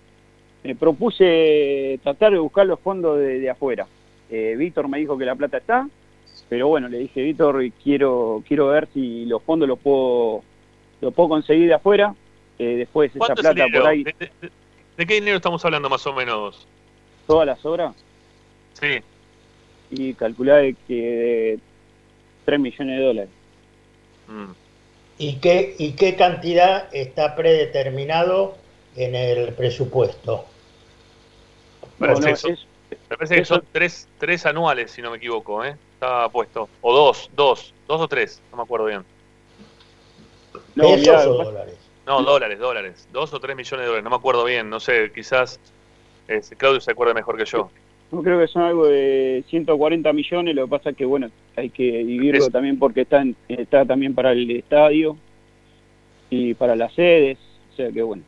me propuse tratar de buscar los fondos de, afuera. Eh, Víctor me dijo que la plata está, pero bueno, le dije, Víctor, quiero, quiero ver si los fondos los puedo, los puedo conseguir de afuera. Eh, después esa plata por ahí. ¿De, qué dinero estamos hablando más o menos? ¿Todas las obras? Sí. Y calcular que de 3 millones de dólares. Mm. ¿Y, qué, ¿Y qué cantidad está predeterminado en el presupuesto? Me parece que son tres, tres anuales, si no me equivoco, ¿eh? estaba puesto. O dos, dos, dos o tres, no me acuerdo bien. No, ¿Pesos o dólares? No, dólares, dólares. Dos o tres millones de dólares, no me acuerdo bien, no sé, quizás Claudio se acuerda mejor que yo. No creo que son algo de 140 millones, lo que pasa es que, bueno, hay que dividirlo también porque está, está también para el estadio y para las sedes, o sea que, bueno.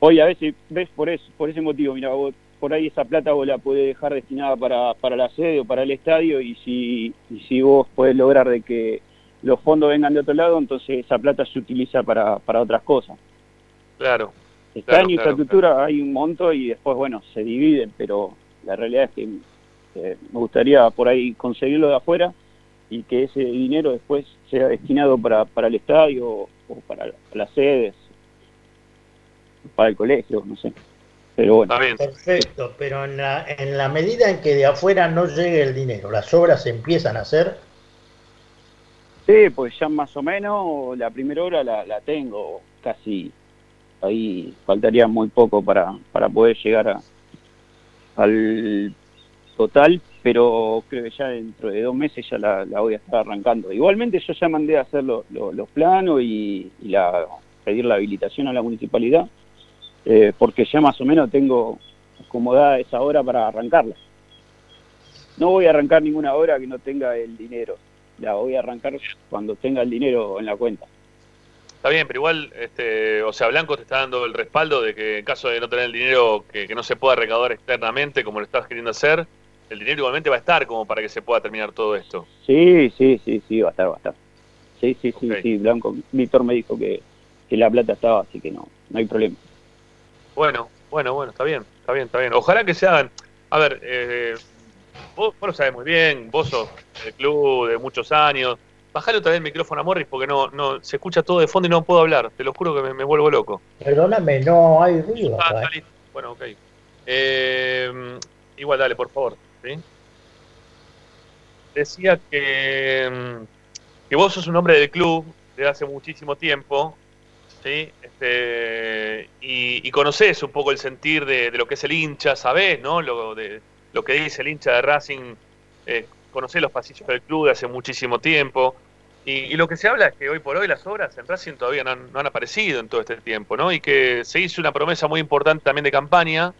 Hoy a veces, ves, por eso, por ese motivo, mira, vos por ahí esa plata vos la podés dejar destinada para, para la sede o para el estadio y si, si vos podés lograr de que los fondos vengan de otro lado, entonces esa plata se utiliza para, para otras cosas. Claro. Está en infraestructura hay un monto y después, bueno, se dividen, pero la realidad es que me gustaría por ahí conseguirlo de afuera y que ese dinero después sea destinado para, para el estadio o para las sedes, para el colegio, no sé. Pero bueno. Perfecto, pero en la, en la medida en que de afuera no llegue el dinero, ¿las obras se empiezan a hacer? Sí, pues ya más o menos la primera hora la, la tengo casi ahí faltaría muy poco para, para poder llegar a, al total, pero creo que ya dentro de dos meses ya la, voy a estar arrancando. Igualmente yo ya mandé a hacer los planos y, la, pedir la habilitación a la municipalidad, eh, porque ya más o menos tengo acomodada esa hora para arrancarla. No voy a arrancar ninguna hora que no tenga el dinero, la voy a arrancar cuando tenga el dinero en la cuenta. Está bien, pero igual, este, o sea, Blanco te está dando el respaldo de que en caso de no tener el dinero que, no se pueda recaudar externamente como lo estás queriendo hacer, el dinero igualmente va a estar como para que se pueda terminar todo esto. Sí, sí, sí, sí, va a estar, va a estar. Sí, sí, sí, sí, Blanco, Víctor me dijo que, la plata estaba, así que no, no hay problema. Bueno, bueno, bueno, está bien, está bien, está bien. Ojalá que se hagan, a ver, eh, vos, vos lo sabés muy bien, vos sos del club de muchos años, Bajale otra vez el micrófono a Morris porque no, no se escucha todo de fondo y no puedo hablar. Te lo juro que me, vuelvo loco. Perdóname, no hay ruido. Ah, ¿eh? Bueno, ok. Eh, igual, dale, por favor. Decía que, que vos sos un hombre del club desde hace muchísimo tiempo. ¿sí? Este, y, conocés un poco el sentir de, lo que es el hincha, sabés, ¿no? Lo, lo que dice el hincha de Racing. Eh, conocé los pasillos del club de hace muchísimo tiempo. Y, lo que se habla es que hoy por hoy las obras en Racing todavía no han, aparecido en todo este tiempo, ¿no? Y que se hizo una promesa muy importante también de campaña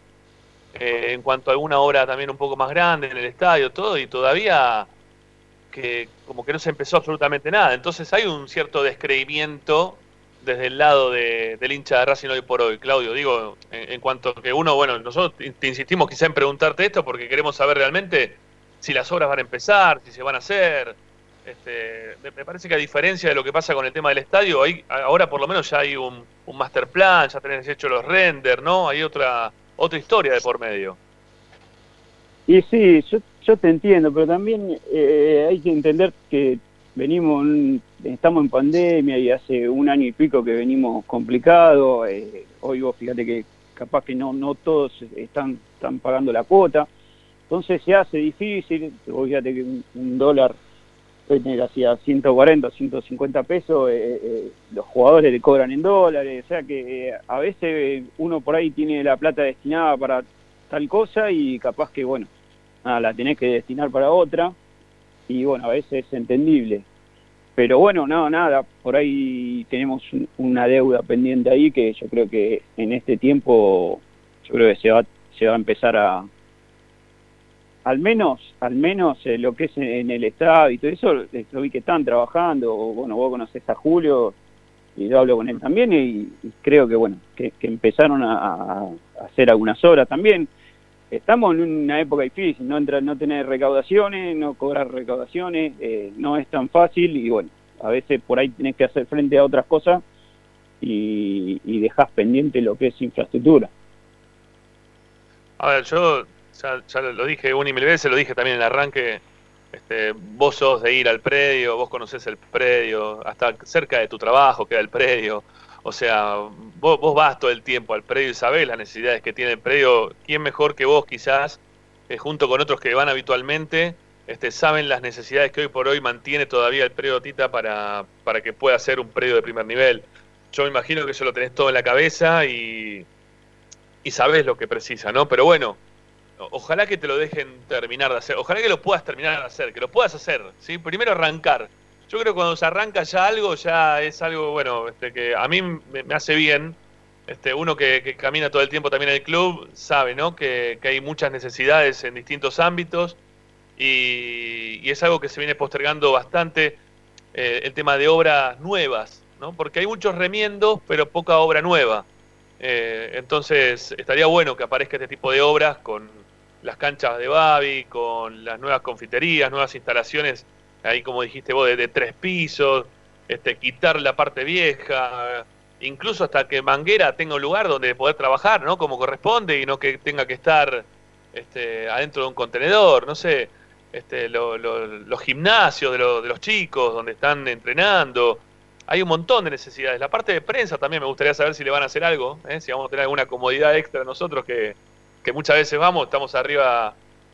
eh, en cuanto a alguna obra también un poco más grande en el estadio, todo, y todavía que como que no se empezó absolutamente nada. Entonces hay un cierto descreimiento desde el lado de, del hincha de Racing hoy por hoy, Claudio. Digo, en, cuanto que uno, bueno, nosotros te insistimos quizá en preguntarte esto porque queremos saber realmente si las obras van a empezar, si se van a hacer. Este, me parece que a diferencia de lo que pasa con el tema del estadio, hay, ahora por lo menos ya hay un, master plan, ya tenés hecho los render, ¿no? Hay otra otra historia de por medio. Y sí, yo, yo te entiendo, pero también eh, hay que entender que venimos, estamos en pandemia y hace un año y pico que venimos complicados. Eh, hoy vos fíjate que capaz que no, no todos están, están pagando la cuota. Entonces se hace difícil, fíjate que un, dólar hacía 140, 150 pesos, eh, eh, los jugadores le cobran en dólares, o sea que eh, a veces uno por ahí tiene la plata destinada para tal cosa y capaz que, bueno, nada, la tenés que destinar para otra y bueno, a veces es entendible. Pero bueno, no, nada, por ahí tenemos una deuda pendiente ahí que yo creo que en este tiempo, yo creo que se va, se va a empezar a, al menos, al menos eh, lo que es en el Estado y todo eso, lo vi que están trabajando, bueno, vos conocés a Julio y yo hablo con él también y, creo que, bueno, que, empezaron a, hacer algunas obras también. Estamos en una época difícil, no, entra, no tener recaudaciones, no cobrar recaudaciones, eh, no es tan fácil y bueno, a veces por ahí tenés que hacer frente a otras cosas y, y dejás pendiente lo que es infraestructura. A ver, yo ya, lo dije una y mil veces, lo dije también en el arranque, este, vos sos de ir al predio, vos conocés el predio, hasta cerca de tu trabajo queda el predio, o sea, vos, vos vas todo el tiempo al predio y sabés las necesidades que tiene el predio, ¿quién mejor que vos quizás, eh, junto con otros que van habitualmente, este, saben las necesidades que hoy por hoy mantiene todavía el predio Tita para, para que pueda ser un predio de primer nivel? Yo me imagino que eso lo tenés todo en la cabeza y, y sabés lo que precisa, ¿no? Pero bueno, ojalá que te lo dejen terminar de hacer, ojalá que lo puedas terminar de hacer, que lo puedas hacer, ¿sí? Primero arrancar. Yo creo que cuando se arranca ya algo, ya es algo, bueno, este, que a mí me, hace bien. Este, uno que, camina todo el tiempo también en el club sabe, ¿no? Que, hay muchas necesidades en distintos ámbitos y, es algo que se viene postergando bastante eh, el tema de obras nuevas, ¿no? Porque hay muchos remiendos, pero poca obra nueva. Eh, entonces, estaría bueno que aparezca este tipo de obras con las canchas de Babi, con las nuevas confiterías, nuevas instalaciones, ahí como dijiste vos, de, tres pisos, este, quitar la parte vieja, incluso hasta que Manguera tenga un lugar donde poder trabajar, ¿no? Como corresponde y no que tenga que estar este, adentro de un contenedor, no sé, este, los gimnasios de, de, los chicos donde están entrenando. Hay un montón de necesidades. La parte de prensa también me gustaría saber si le van a hacer algo, ¿eh? si vamos a tener alguna comodidad extra nosotros que, que muchas veces vamos, estamos arriba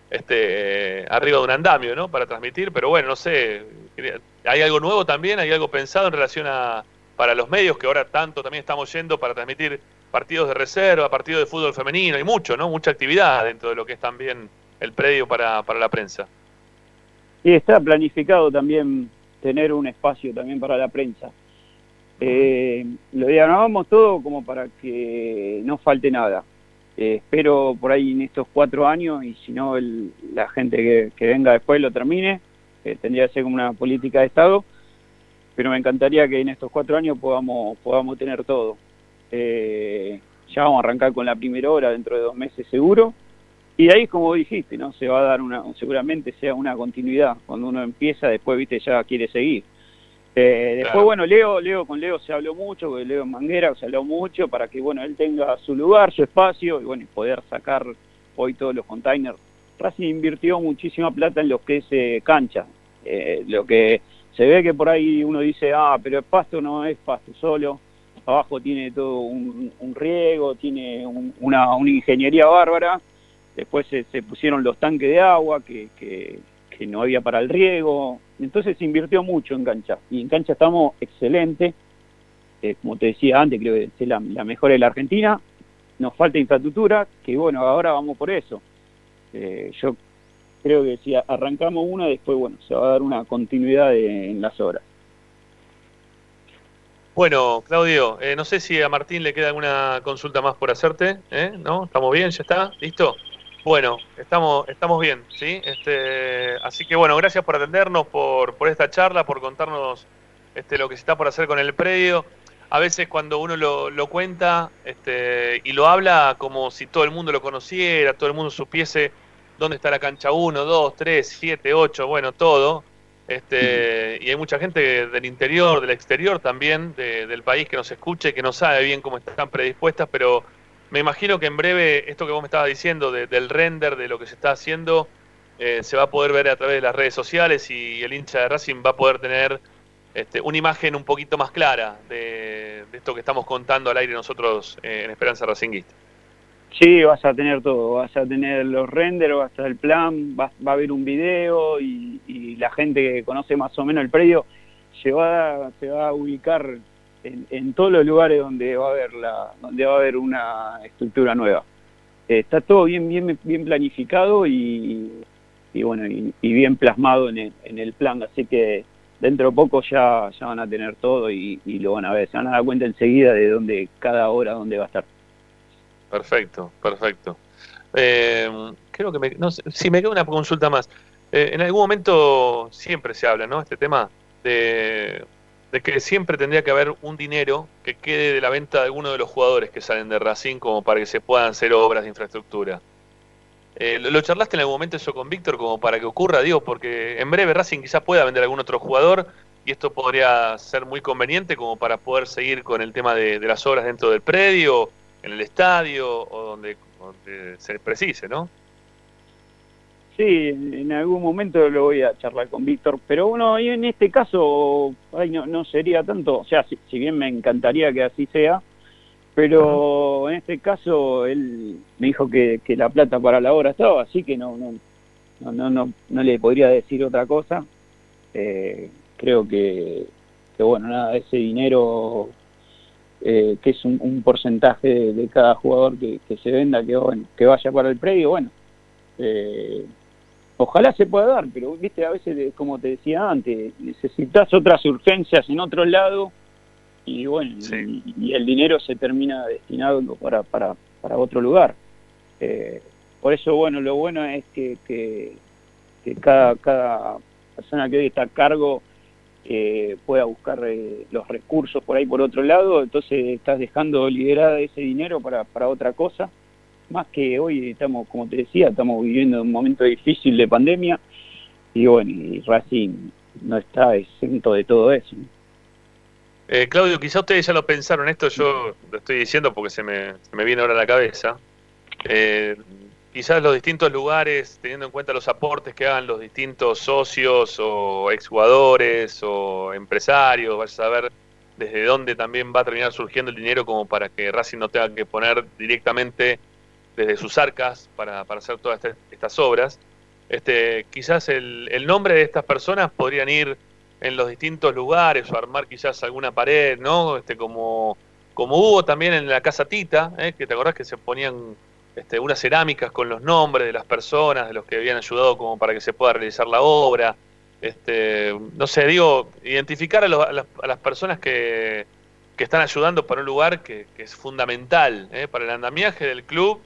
este, arriba de un andamio, ¿no? Para transmitir, pero bueno, no sé, ¿hay algo nuevo también? ¿Hay algo pensado en relación a para los medios que ahora tanto también estamos yendo para transmitir partidos de reserva, partidos de fútbol femenino, hay mucho, ¿no? Mucha actividad dentro de lo que es también el predio para, para la prensa. Y está planificado también tener un espacio también para la prensa. Eh, lo diagramamos todo como para que no falte nada. Eh, espero por ahí en estos cuatro años y si no la gente que, venga después lo termine, tendría que ser como una política de Estado, pero me encantaría que en estos cuatro años podamos, podamos tener todo. Eh, ya vamos a arrancar con la primera hora dentro de dos meses seguro. Y de ahí, como dijiste, ¿no? Se va a dar una, seguramente sea una continuidad. Cuando uno empieza, después, viste, ya quiere seguir. Eh, después, bueno, Leo, Leo, con Leo se habló mucho, con Leo Manguera se habló mucho para que, bueno, él tenga su lugar, su espacio y, bueno, poder sacar hoy todos los containers. Racing invirtió muchísima plata en lo que es eh, cancha. Eh, lo que se ve que por ahí uno dice, ah, pero el pasto no es pasto solo. Abajo tiene todo un, riego, tiene una, una, ingeniería bárbara. Después se, pusieron los tanques de agua que, que no había para el riego, entonces se invirtió mucho en cancha. Y en cancha estamos excelente. Eh, como te decía antes, creo que es la, mejor de la Argentina. Nos falta infraestructura, que bueno, ahora vamos por eso. Eh, yo creo que si arrancamos una, después bueno, se va a dar una continuidad en las obras. Bueno, Claudio, eh, no sé si a Martín le queda alguna consulta más por hacerte, ¿no? ¿Estamos bien? ¿Ya está? ¿Listo? Bueno, estamos, estamos bien, ¿sí? Este, así que bueno, gracias por atendernos, por, por esta charla, por contarnos este, lo que se está por hacer con el predio. A veces cuando uno lo, lo cuenta este, y lo habla como si todo el mundo lo conociera, todo el mundo supiese dónde está la cancha 1, 2, 3, 7, 8, bueno, todo. Este, y hay mucha gente del interior, del exterior también, del país que nos escuche, que no sabe bien cómo están predispuestas, pero me imagino que en breve esto que vos me estabas diciendo del render de lo que se está haciendo eh, se va a poder ver a través de las redes sociales y el hincha de Racing va a poder tener este, una imagen un poquito más clara de, esto que estamos contando al aire nosotros eh, en Esperanza Racinguista. Sí, vas a tener todo, vas a tener los renders, vas a tener el plan, va, va a haber un video y, y, la gente que conoce más o menos el predio se va, se va a ubicar en, todos los lugares donde va a haber la, donde va a haber una estructura nueva. Eh, está todo bien, bien, bien planificado y, y bueno, y, bien plasmado en el, en el plan, así que dentro de poco ya, ya van a tener todo y, lo van a ver, se van a dar cuenta enseguida de dónde, cada hora dónde va a estar. Perfecto, perfecto. Eh, creo que me, no sé, si me queda una consulta más. Eh, en algún momento siempre se habla, ¿no? Este tema de de que siempre tendría que haber un dinero que quede de la venta de alguno de los jugadores que salen de Racing como para que se puedan hacer obras de infraestructura. Eh, ¿Lo charlaste en algún momento eso con Víctor como para que ocurra? Digo, porque en breve Racing quizás pueda vender algún otro jugador y esto podría ser muy conveniente como para poder seguir con el tema de, las obras dentro del predio, en el estadio o donde, donde se precise, ¿no? Sí, en algún momento lo voy a charlar con Víctor, pero bueno, en este caso ay, no, no sería tanto, o sea, si, bien me encantaría que así sea, pero en este caso él me dijo que, que, la plata para la obra estaba, así que no no no no no, le podría decir otra cosa. Eh, creo que, que bueno, nada, ese dinero eh, que es un, porcentaje de, cada jugador que, se venda, que, que vaya para el predio, bueno, eh, Ojalá se pueda dar, pero viste, a veces, como te decía antes, necesitas otras urgencias en otro lado y bueno, y, el dinero se termina destinado para, para, para otro lugar. Eh, por eso, bueno, lo bueno es que, que, cada, cada persona que hoy está a cargo eh, pueda buscar eh, los recursos por ahí por otro lado, entonces estás dejando liderada ese dinero para, para otra cosa más que hoy estamos, como te decía, estamos viviendo un momento difícil de pandemia y bueno, y Racing no está exento de todo eso. Eh, Claudio, quizá ustedes ya lo pensaron, esto yo lo estoy diciendo porque se me, me viene ahora a la cabeza. Eh, quizás los distintos lugares, teniendo en cuenta los aportes que hagan los distintos socios o exjugadores o empresarios, vaya a ver desde dónde también va a terminar surgiendo el dinero como para que Racing no tenga que poner directamente desde sus arcas para, hacer todas estas obras. Este, quizás el, el, nombre de estas personas podrían ir en los distintos lugares o armar quizás alguna pared, ¿no? Este, como, como hubo también en la Casa Tita, ¿eh? que te acordás que se ponían este, unas cerámicas con los nombres de las personas, de los que habían ayudado como para que se pueda realizar la obra. Este, no sé, digo, identificar a, las, personas que, que, están ayudando para un lugar que, es fundamental, ¿eh? para el andamiaje del club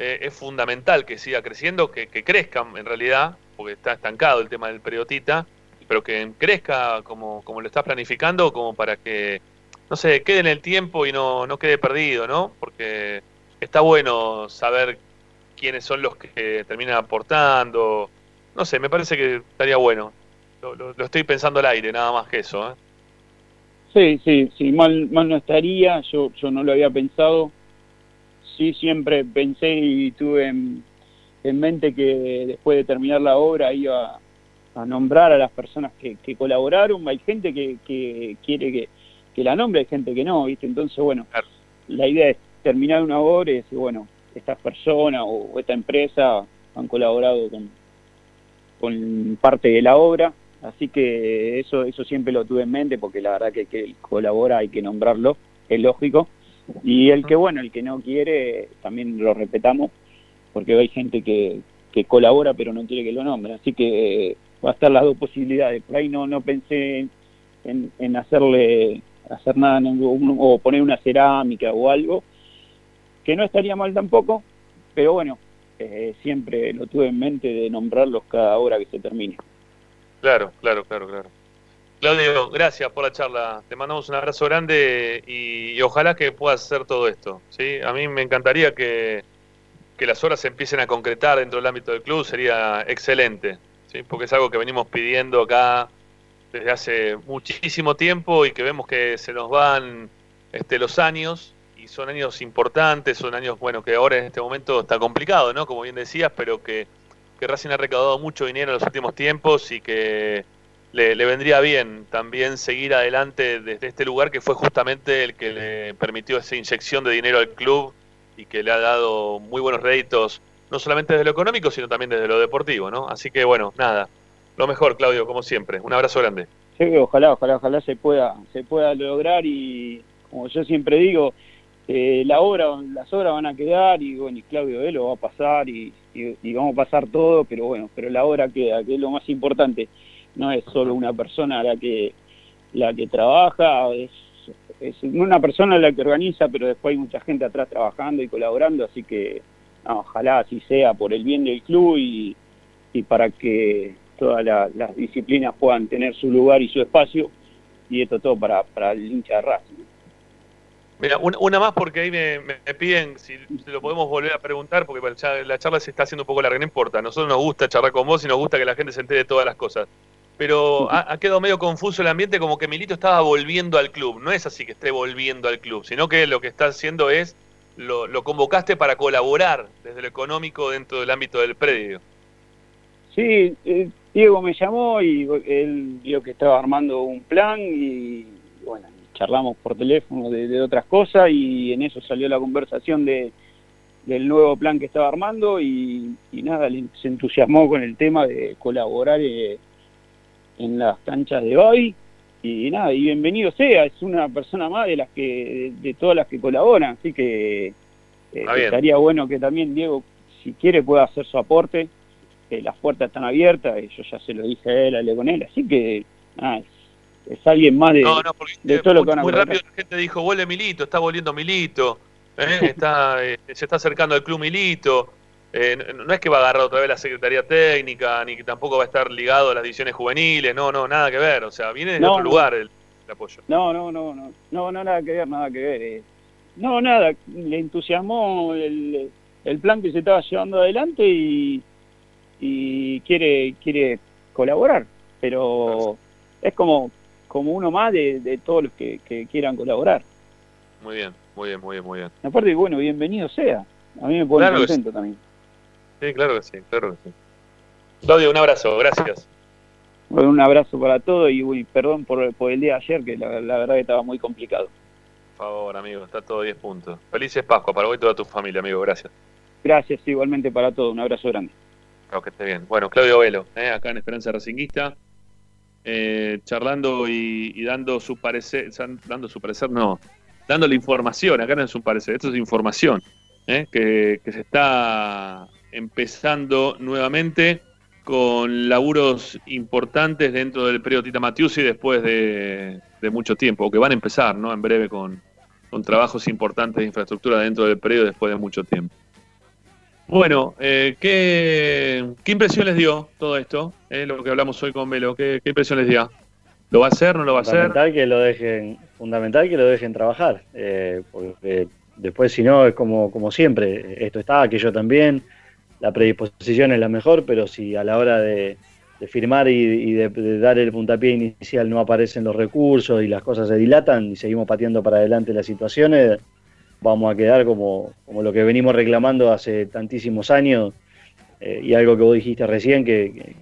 eh, es fundamental que siga creciendo, que, que crezcan en realidad, porque está estancado el tema del periodita, pero que crezca como, como lo estás planificando, como para que, no sé, quede en el tiempo y no, no quede perdido, ¿no? Porque está bueno saber quiénes son los que terminan aportando. No sé, me parece que estaría bueno. Lo, estoy pensando al aire, nada más que eso. ¿eh? Sí, sí, sí, mal, mal no estaría, yo, yo no lo había pensado. Sí, siempre pensé y tuve en, mente que después de terminar la obra iba a nombrar a las personas que, colaboraron. Hay gente que, que quiere que, que, la nombre, hay gente que no, ¿viste? Entonces, bueno, la idea es terminar una obra y decir, bueno, estas personas o, esta empresa han colaborado con, con parte de la obra, así que eso eso siempre lo tuve en mente porque la verdad que, que colabora hay que nombrarlo, es lógico, y el que bueno, el que no quiere también lo respetamos porque hay gente que, que colabora pero no quiere que lo nombre, así que va a estar las dos posibilidades, por ahí no, no pensé en, en hacerle hacer nada o poner una cerámica o algo, que no estaría mal tampoco, pero bueno, eh, siempre lo tuve en mente de nombrarlos cada hora que se termine. Claro, claro, claro, claro. Claudio, gracias por la charla. Te mandamos un abrazo grande y, ojalá que puedas hacer todo esto. ¿sí? A mí me encantaría que, que las horas se empiecen a concretar dentro del ámbito del club, sería excelente, ¿sí? porque es algo que venimos pidiendo acá desde hace muchísimo tiempo y que vemos que se nos van este, los años son años importantes, son años, bueno, que ahora en este momento está complicado, ¿no? Como bien decías, pero que, que Racing ha recaudado mucho dinero en los últimos tiempos y que le, vendría bien también seguir adelante desde este lugar que fue justamente el que le permitió esa inyección de dinero al club y que le ha dado muy buenos réditos, no solamente desde lo económico, sino también desde lo deportivo, ¿no? Así que bueno, nada, lo mejor, Claudio, como siempre. Un abrazo grande. Sí, ojalá, ojalá, ojalá se pueda, se pueda lograr y como yo siempre digo, eh, la obra, las obras van a quedar y bueno, y Claudio Velo va a pasar y, vamos a pasar todo, pero bueno, pero la obra queda, que es lo más importante. No es solo una persona la que la que trabaja, es, es una persona la que organiza, pero después hay mucha gente atrás trabajando y colaborando, así que ojalá así sea por el bien del club y, y para que todas las disciplinas puedan tener su lugar y su espacio y esto todo para, para el hincha de Racing. Mira, una, más porque ahí me, piden si, lo podemos volver a preguntar, porque la charla se está haciendo un poco larga, no importa. A nosotros nos gusta charlar con vos y nos gusta que la gente se entere de todas las cosas. Pero ha, quedado medio confuso el ambiente, como que Milito estaba volviendo al club. No es así que esté volviendo al club, sino que lo que está haciendo es, lo, lo convocaste para colaborar desde lo económico dentro del ámbito del predio. Sí, eh, Diego me llamó y él dijo que estaba armando un plan y bueno, charlamos por teléfono de, otras cosas y en eso salió la conversación de, del nuevo plan que estaba armando y, nada, se entusiasmó con el tema de colaborar eh, en las canchas de hoy y nada, y bienvenido sea, es una persona más de las que, de, todas las que colaboran, así que eh, estaría bueno que también Diego, si quiere, pueda hacer su aporte, las puertas están abiertas, yo ya se lo dije a él, hablé con él, así que nada, es alguien más de, no, no, porque de todo lo que van a Muy rápido la gente dijo, vuelve Milito, está volviendo Milito, ¿eh? está, eh, se está acercando al club Milito. Eh, no es que va a agarrar otra vez la Secretaría Técnica, ni que tampoco va a estar ligado a las divisiones juveniles, no, no, nada que ver, o sea, viene de otro lugar el, apoyo. No, no, no, no, no, no, nada que ver, nada que ver. no, nada, le entusiasmó el, el plan que se estaba llevando adelante y, y quiere, quiere colaborar, pero es como como uno más de, todos los que, quieran colaborar. Muy bien, muy bien, muy bien, muy bien. Aparte, bueno, bienvenido sea. A mí me pone contento también. Sí, claro que sí, claro que sí. Claudio, un abrazo, gracias. un abrazo para todos y perdón por, el día de ayer, que la, verdad que estaba muy complicado. Por favor, amigo, está todo 10 puntos. Felices Pascua para vos y toda tu familia, amigo, gracias. Gracias, igualmente para todos, un abrazo grande. Claro, que esté bien. Bueno, Claudio Velo, ¿eh? acá en Esperanza Racinguista, eh, charlando y, dando su parecer, dando su parecer, no, dándole información, acá no es un parecer, esto es información, ¿eh? que, se está empezando nuevamente con laburos importantes dentro del periodo Tita Matiusi después de, mucho tiempo, o que van a empezar, ¿no? En breve con, con trabajos importantes de infraestructura dentro del periodo después de mucho tiempo. Bueno, eh, ¿qué, impresión les dio todo esto? Eh, lo que hablamos hoy con Velo, ¿qué, impresión les dio? ¿Lo va a hacer, no lo va a hacer? Que lo dejen, fundamental que lo dejen trabajar, eh, porque después si no es como, como siempre, esto está, aquello también, la predisposición es la mejor, pero si a la hora de, firmar y, de, dar el puntapié inicial no aparecen los recursos y las cosas se dilatan y seguimos pateando para adelante las situaciones, vamos a quedar como, como lo que venimos reclamando hace tantísimos años eh, y algo que vos dijiste recién, que,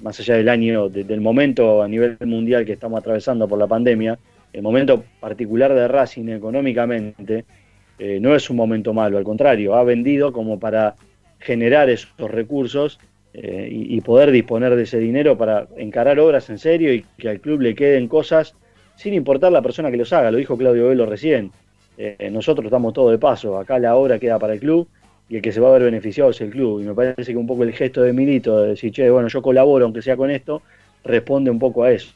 más allá del año, del momento a nivel mundial que estamos atravesando por la pandemia, el momento particular de Racing económicamente eh, no es un momento malo, al contrario, ha vendido como para generar esos recursos eh, y, poder disponer de ese dinero para encarar obras en serio y que al club le queden cosas sin importar la persona que los haga, lo dijo Claudio Velo recién. Eh, nosotros estamos todo de paso, acá la obra queda para el club y el que se va a ver beneficiado es el club. Y me parece que un poco el gesto de Milito de decir, che, bueno, yo colaboro aunque sea con esto, responde un poco a eso.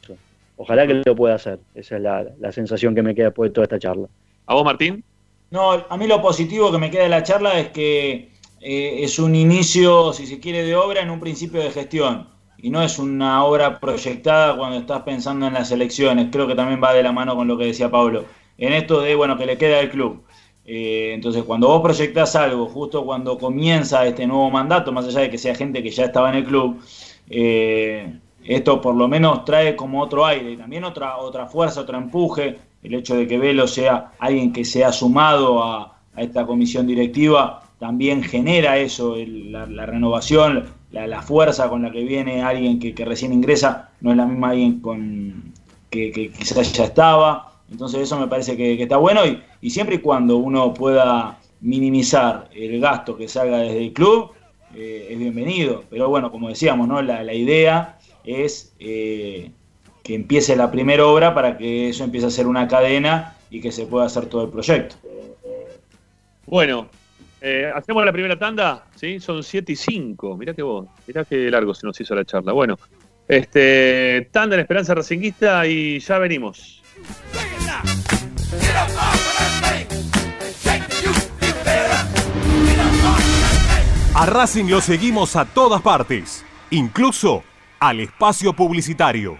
Ojalá que lo pueda hacer. Esa es la, sensación que me queda después de toda esta charla. ¿A vos, Martín? No, a mí lo positivo que me queda de la charla es que eh, es un inicio, si se quiere, de obra en un principio de gestión. Y no es una obra proyectada cuando estás pensando en las elecciones. Creo que también va de la mano con lo que decía Pablo en esto de, bueno, que le queda al club. Eh, entonces, cuando vos proyectás algo, justo cuando comienza este nuevo mandato, más allá de que sea gente que ya estaba en el club, eh, esto por lo menos trae como otro aire, y también otra, otra fuerza, otro empuje, el hecho de que Velo sea alguien que se ha sumado a, esta comisión directiva, también genera eso, la, renovación, la, fuerza con la que viene alguien que, recién ingresa, no es la misma alguien con, que, quizás ya estaba. Entonces eso me parece que, está bueno y, siempre y cuando uno pueda minimizar el gasto que salga desde el club, eh, es bienvenido. Pero bueno, como decíamos, ¿no? la, idea es eh, que empiece la primera obra para que eso empiece a ser una cadena y que se pueda hacer todo el proyecto. Bueno, eh, hacemos la primera tanda, ¿sí? Son 7 y 5. Mirá que vos, mirá qué largo se nos hizo la charla. Bueno, este, tanda en Esperanza Racinguista y ya venimos. A Racing lo seguimos a todas partes, incluso al espacio publicitario.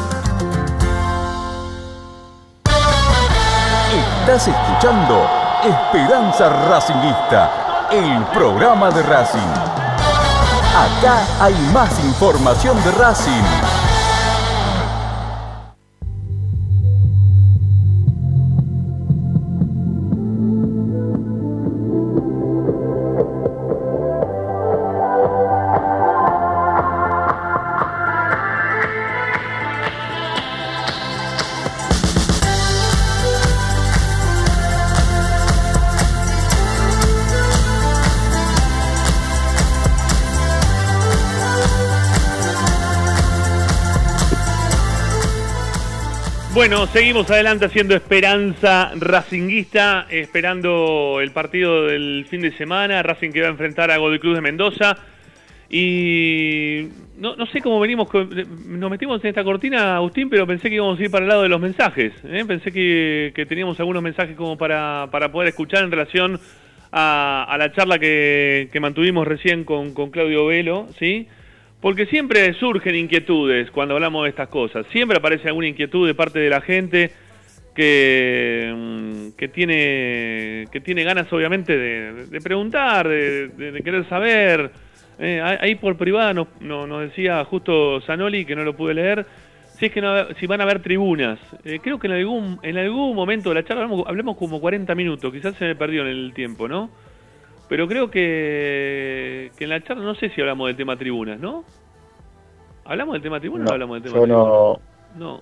Estás escuchando Esperanza Racingista, el programa de Racing. Acá hay más información de Racing. Seguimos adelante haciendo esperanza racinguista, esperando el partido del fin de semana. Racing que va a enfrentar a Godoy Cruz de Mendoza. Y no, no sé cómo venimos, nos metimos en esta cortina, Agustín, pero pensé que íbamos a ir para el lado de los mensajes. ¿eh? Pensé que, teníamos algunos mensajes como para, para poder escuchar en relación a, la charla que, mantuvimos recién con, con Claudio Velo, ¿sí? Porque siempre surgen inquietudes cuando hablamos de estas cosas. Siempre aparece alguna inquietud de parte de la gente que, mm, que, tiene, que tiene ganas, obviamente, de, preguntar, de, querer saber. Eh, ahí por privada nos, nos, decía justo Zanoli, que no lo pude leer, si es que no, si van a haber tribunas. Eh, creo que en algún, en algún momento de la charla hablamos, hablemos como 40 minutos, quizás se me perdió en el tiempo, ¿no? Pero creo que, que en la charla, no sé si hablamos del tema tribunas, ¿no? ¿Hablamos del tema tribunas no, o hablamos del tema yo No,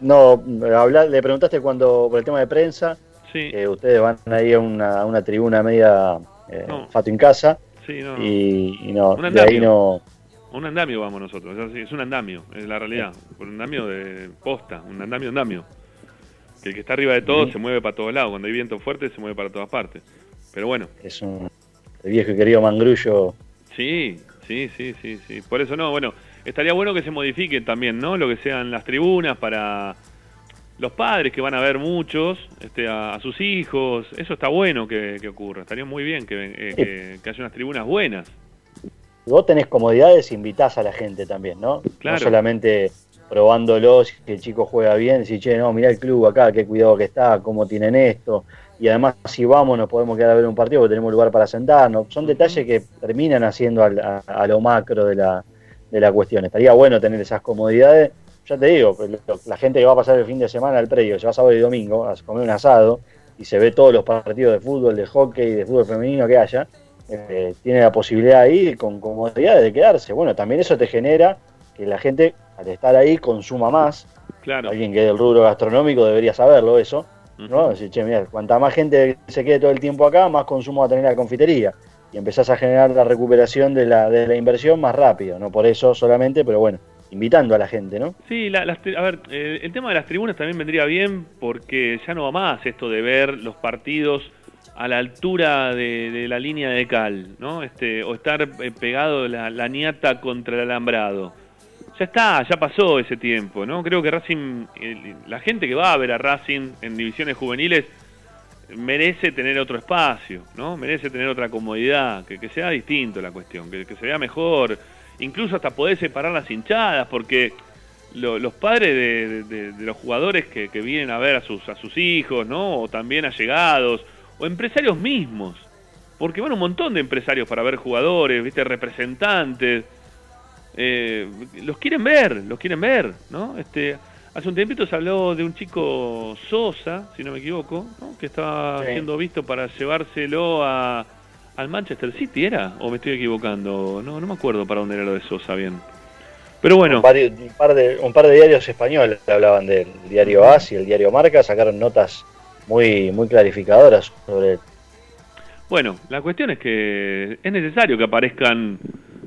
no, no le preguntaste cuando por el tema de prensa, sí. que ustedes van ahí a una, una tribuna media eh, fato en casa. Sí, no, y, no, de ahí no. Un andamio vamos nosotros, es un andamio, es la realidad. Un andamio de posta, un andamio andamio. Que el que está arriba de todo se mueve para todos lados. Cuando hay viento fuerte se mueve para todas partes. Pero bueno. Es un viejo y querido mangrullo. Sí, sí, sí, sí, sí. Por eso no, bueno, estaría bueno que se modifiquen también, ¿no? Lo que sean las tribunas para los padres que van a ver muchos, este, a, sus hijos. Eso está bueno que, ocurra. Estaría muy bien eh, que, haya unas tribunas buenas. Vos tenés comodidades, invitás a la gente también, ¿no? Claro. No solamente probándolos, que el chico juega bien, decir, che, no, mirá el club acá, qué cuidado que está, cómo tienen esto y además si vamos nos podemos quedar a ver un partido porque tenemos lugar para sentarnos. Son detalles que terminan haciendo a, lo macro de la, de la cuestión. Estaría bueno tener esas comodidades. Ya te digo, pues, la gente que va a pasar el fin de semana al predio, se va sábado y domingo a comer un asado y se ve todos los partidos de fútbol, de hockey, de fútbol femenino que haya, eh, tiene la posibilidad ahí con comodidades de quedarse. Bueno, también eso te genera que la gente al estar ahí consuma más. Claro. Alguien que es del rubro gastronómico debería saberlo eso ¿no? Decir, che, mira, cuanta más gente se quede todo el tiempo acá, más consumo va a tener la confitería. Y empezás a generar la recuperación de la, de la inversión más rápido, no por eso solamente, pero bueno, invitando a la gente, ¿no? Sí, a ver, el tema de las tribunas también vendría bien porque ya no va más esto de ver los partidos a la altura de, la línea de cal, ¿no? Este, o estar eh, pegado la, la niata contra el alambrado. Ya está, ya pasó ese tiempo, ¿no? Creo que Racing, la gente que va a ver a Racing en divisiones juveniles merece tener otro espacio, ¿no? Merece tener otra comodidad, que, sea distinto la cuestión, que, se vea mejor, incluso hasta poder separar las hinchadas, porque los padres de, los jugadores que, vienen a ver a sus, a sus hijos, ¿no? O también allegados, o empresarios mismos, porque van un montón de empresarios para ver jugadores, ¿viste? Representantes, eh, los quieren ver, los quieren ver, ¿no? Este, hace un tiempito se habló de un chico Sosa, si no me equivoco, que estaba siendo visto para llevárselo a, al Manchester City, ¿era? ¿O me estoy equivocando? No, no me acuerdo para dónde era lo de Sosa bien. Pero bueno. Un par, de, un par de diarios españoles hablaban del diario AS y el diario Marca, sacaron notas muy, muy clarificadoras sobre Bueno, la cuestión es que es necesario que aparezcan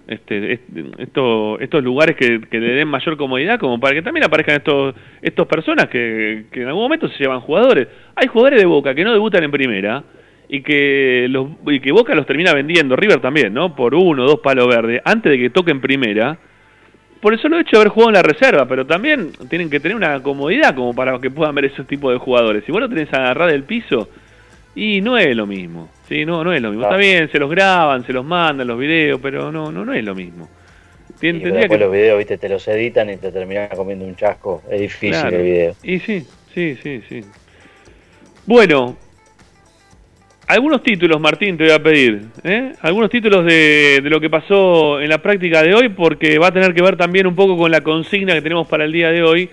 este, estos lugares que, le den mayor comodidad como para que también aparezcan estos estos personas que, en algún momento se llevan jugadores. Hay jugadores de Boca que no debutan en primera y que los y que Boca los termina vendiendo River también no por uno o dos palos verdes antes de que toquen primera. Por eso lo he hecho haber jugado en la reserva pero también tienen que tener una comodidad como para que puedan ver esos tipos de jugadores. Si vos lo tenés agarrar del piso y no es lo mismo Sí, no, no es lo mismo. Está bien, se los graban, se los mandan los videos, pero no, no, no es lo mismo. Tien, después que... los videos, viste, te los editan y te terminan comiendo un chasco. Es difícil el video. Y sí, sí, sí, sí. Bueno, algunos títulos, Martín, te voy a pedir. ¿eh? Algunos títulos de, de lo que pasó en la práctica de hoy, porque va a tener que ver también un poco con la consigna que tenemos para el día de hoy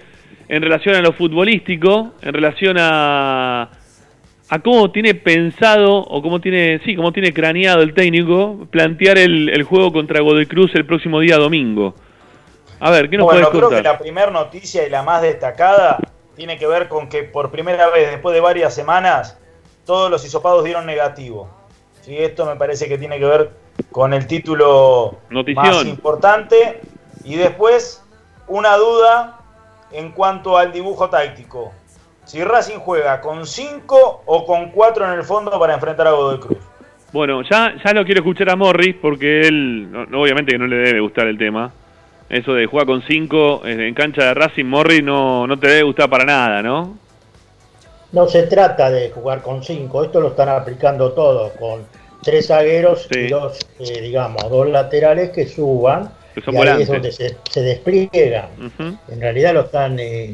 en relación a lo futbolístico, en relación a a cómo tiene pensado o cómo tiene, sí, cómo tiene craneado el técnico plantear el, juego contra Godoy Cruz el próximo día domingo. A ver, ¿qué nos bueno, creo que la primera noticia y la más destacada tiene que ver con que por primera vez después de varias semanas todos los hisopados dieron negativo. ¿Sí? Esto me parece que tiene que ver con el título más importante y después una duda en cuanto al dibujo táctico si Racing juega con 5 o con 4 en el fondo para enfrentar a Godoy Cruz. Bueno, ya, ya lo quiero escuchar a Morris porque él, obviamente que no le debe gustar el tema. Eso de jugar con 5 eh, en cancha de Racing, Morris no, no te debe gustar para nada, ¿no? No se trata de jugar con 5, esto lo están aplicando todos, con tres zagueros y dos, eh, digamos, dos laterales que suban. y ahí es donde se, se despliegan. En realidad lo están eh,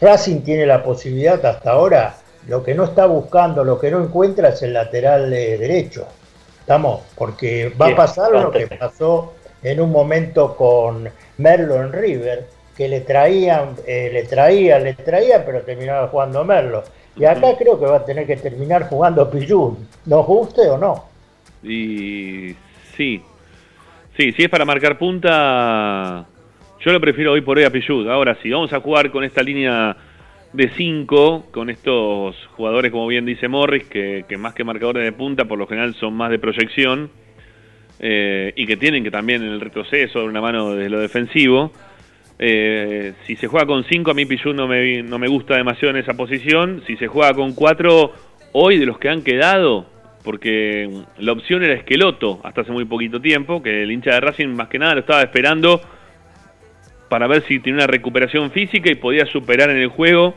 Racing tiene la posibilidad hasta ahora, lo que no está buscando, lo que no encuentra es el lateral derecho. ¿Estamos? Porque va a pasar lo que pasó en un momento con Merlo en River, que le traían, eh, le traían, le traían, pero terminaba jugando Merlo. Y acá creo que va a tener que terminar jugando Pillún, ¿nos guste o no? Y sí, sí, si es para marcar punta, yo lo prefiero hoy por hoy a Pichud. Ahora sí, vamos a jugar con esta línea de 5, con estos jugadores, como bien dice Morris, que, más que marcadores de punta, por lo general son más de proyección, eh, y que tienen que también en el retroceso dar una mano desde lo defensivo. Eh, si se juega con 5, a mí Pichud no me, no me gusta demasiado en esa posición. Si se juega con 4, hoy de los que han quedado, porque la opción era Esqueloto hasta hace muy poquito tiempo, que el hincha de Racing más que nada lo estaba esperando para ver si tiene una recuperación física y podía superar en el juego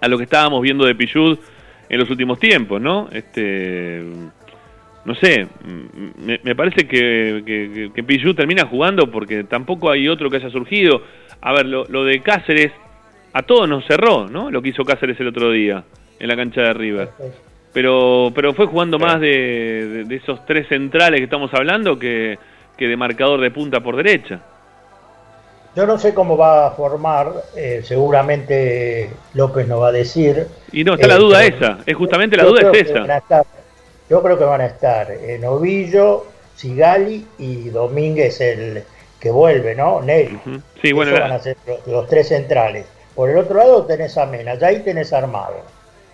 a lo que estábamos viendo de Pichud en los últimos tiempos, ¿no? Este, no sé, me, parece que, que, termina jugando porque tampoco hay otro que haya surgido. A ver, lo, de Cáceres a todos nos cerró, ¿no? Lo que hizo Cáceres el otro día en la cancha de River. Pero, pero fue jugando más de, de, esos tres centrales que estamos hablando que de marcador de punta por derecha. Yo no sé cómo va a formar, eh, seguramente López nos va a decir. Y no, está la duda esa, es justamente la duda es esa. yo creo que van a estar eh, Novillo, Sigali y Domínguez el que vuelve, ¿no? Neri. Sí, bueno. van a ser los, tres centrales. Por el otro lado tenés a Mena, ya ahí tenés armado.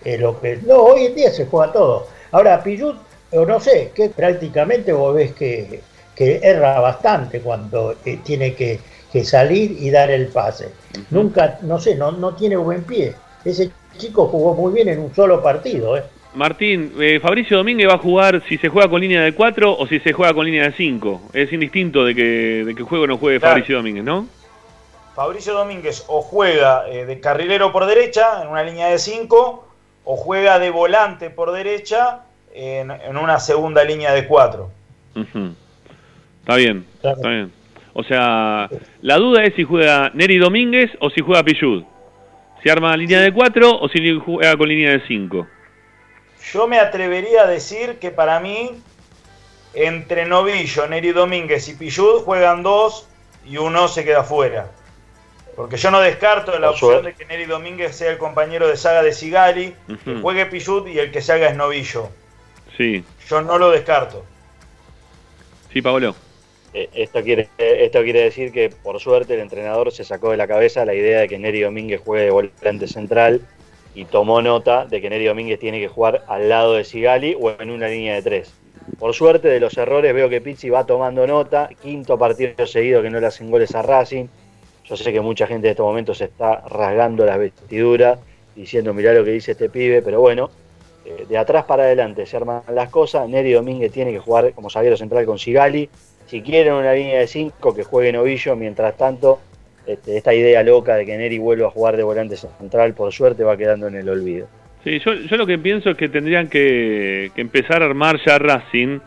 Eh, López. No, hoy en día se juega todo. Ahora, Pillut, o no sé, que prácticamente vos ves que, que erra bastante cuando tiene que que salir y dar el pase. Nunca, no sé, no, no tiene buen pie. Ese chico jugó muy bien en un solo partido. ¿eh? Martín, eh, Fabricio Domínguez va a jugar si se juega con línea de 4 o si se juega con línea de 5. Es indistinto de que, de que juegue o no juegue Claro. Fabricio Domínguez, ¿no? Fabricio Domínguez o juega eh, de carrilero por derecha en una línea de 5 o juega de volante por derecha en, en una segunda línea de 4. Ujú. Está bien, Claro. está bien. O sea, la duda es si juega Neri Domínguez o si juega Pillud. Si arma línea de 4 o si juega con línea de 5. Yo me atrevería a decir que para mí, entre Novillo, Neri Domínguez y Pillud juegan dos y uno se queda fuera. Porque yo no descarto la opción de que Neri Domínguez sea el compañero de saga de Sigali, que juegue Pillud y el que se haga es Novillo. Sí, Yo no lo descarto. sí, Pablo. Eh, Esto quiere, esto quiere decir que por suerte el entrenador se sacó de la cabeza la idea de que Neri Domínguez juegue de volante central y tomó nota de que Neri Domínguez tiene que jugar al lado de Sigali o en una línea de tres. Por suerte de los errores veo que Pizzi va tomando nota, quinto partido seguido que no le hacen goles a Racing. Yo sé que mucha gente en estos momentos se está rasgando las vestiduras diciendo mirá lo que dice este pibe, pero bueno, eh, de atrás para adelante se arman las cosas. Neri Domínguez tiene que jugar como zaguero central con Sigali. Si quieren una línea de 5, que juegue Novillo. Mientras tanto, este, esta idea loca de que Neri vuelva a jugar de volante central, por suerte va quedando en el olvido. Sí, yo, yo lo que pienso es que tendrían que, empezar a armar ya Racing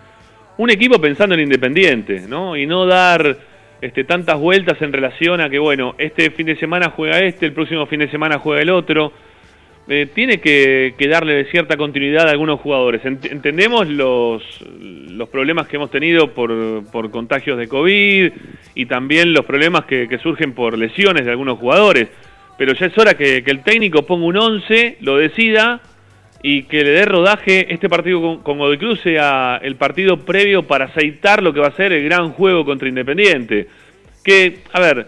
un equipo pensando en Independiente, ¿no? Y no dar este, tantas vueltas en relación a que, bueno, este fin de semana juega este, el próximo fin de semana juega el otro. Eh, tiene que, que darle cierta continuidad a algunos jugadores. Ent- entendemos los, los problemas que hemos tenido por, por contagios de COVID y también los problemas que, que surgen por lesiones de algunos jugadores. Pero ya es hora que, que el técnico ponga un 11, lo decida y que le dé rodaje este partido con, con Godoy Cruz sea el partido previo para aceitar lo que va a ser el gran juego contra Independiente. Que, a ver,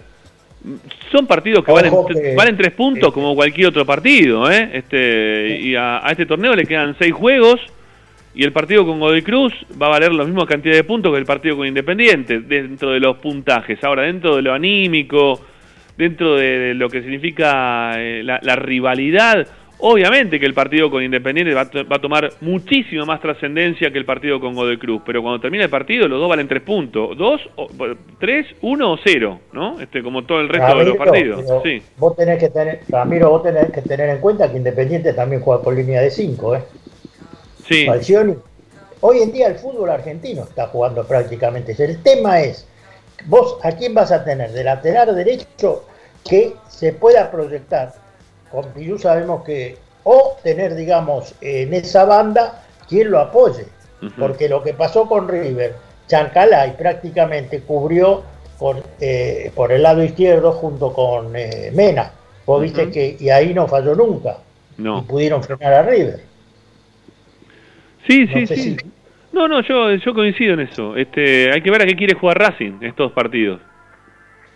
son partidos que valen, que- valen tres puntos como cualquier otro partido, ¿eh? Este, y a, a este torneo le quedan seis juegos y el partido con Godoy Cruz va a valer la misma cantidad de puntos que el partido con Independiente dentro de los puntajes. Ahora, dentro de lo anímico, dentro de lo que significa eh, la, la rivalidad, obviamente que el partido con Independiente va, va a tomar muchísima más trascendencia que el partido con Godoy Cruz. Pero cuando termine el partido, los dos valen tres puntos. Dos, o, tres, uno o cero, ¿no? Este, como todo el resto de los partidos. Sí. Vos tenés que tener, Ramiro, vos tenés que tener en cuenta que Independiente también juega por línea de 5, ¿eh? Sí. Falcioni. Hoy en día el fútbol argentino está jugando prácticamente. El tema es, vos a quién vas a tener de lateral derecho que se pueda proyectar. Con Pirú sabemos que, o tener, digamos, en esa banda quien lo apoye. Porque lo que pasó con River, Chancalay prácticamente cubrió por, eh, por el lado izquierdo junto con eh, Mena. Vos viste que, y ahí no falló nunca. Y No. pudieron frenar a River. Sí, No sí, sí. si- No, no, yo, yo coincido en eso. Este, hay que ver a qué quiere jugar Racing en estos partidos.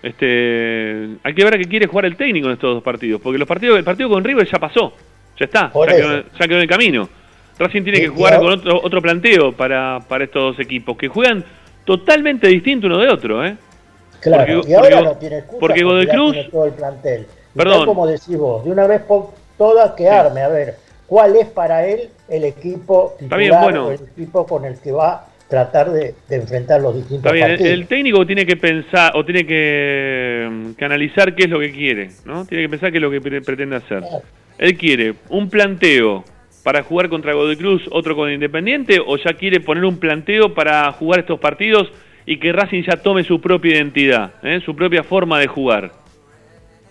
Este, hay que ver a qué quiere jugar el técnico en estos dos partidos, porque los partidos, el partido con River ya pasó, ya está, ya quedó, ya quedó en el camino. Racing tiene que jugar con otro, otro planteo para, para estos dos equipos, que juegan totalmente distinto uno de otro, ¿eh? Claro, Porque- y ahora porque- no tiene excusa porque Godoy ya Cruz- tiene todo el plantel. Y Perdón. tal como decís vos, de una vez por todas que arme, a ver, ¿cuál es para él el equipo titular bien, bueno. o el equipo con el que va a tratar de, de enfrentar los distintos Está bien, el, partidos? el técnico tiene que pensar o tiene que, mm, que analizar qué es lo que quiere, ¿no? Tiene que pensar qué es lo que pre- pretende hacer. Claro. Él quiere un planteo para jugar contra Godoy Cruz, otro con Independiente, o ya quiere poner un planteo para jugar estos partidos y que Racing ya tome su propia identidad, ¿eh? su propia forma de jugar.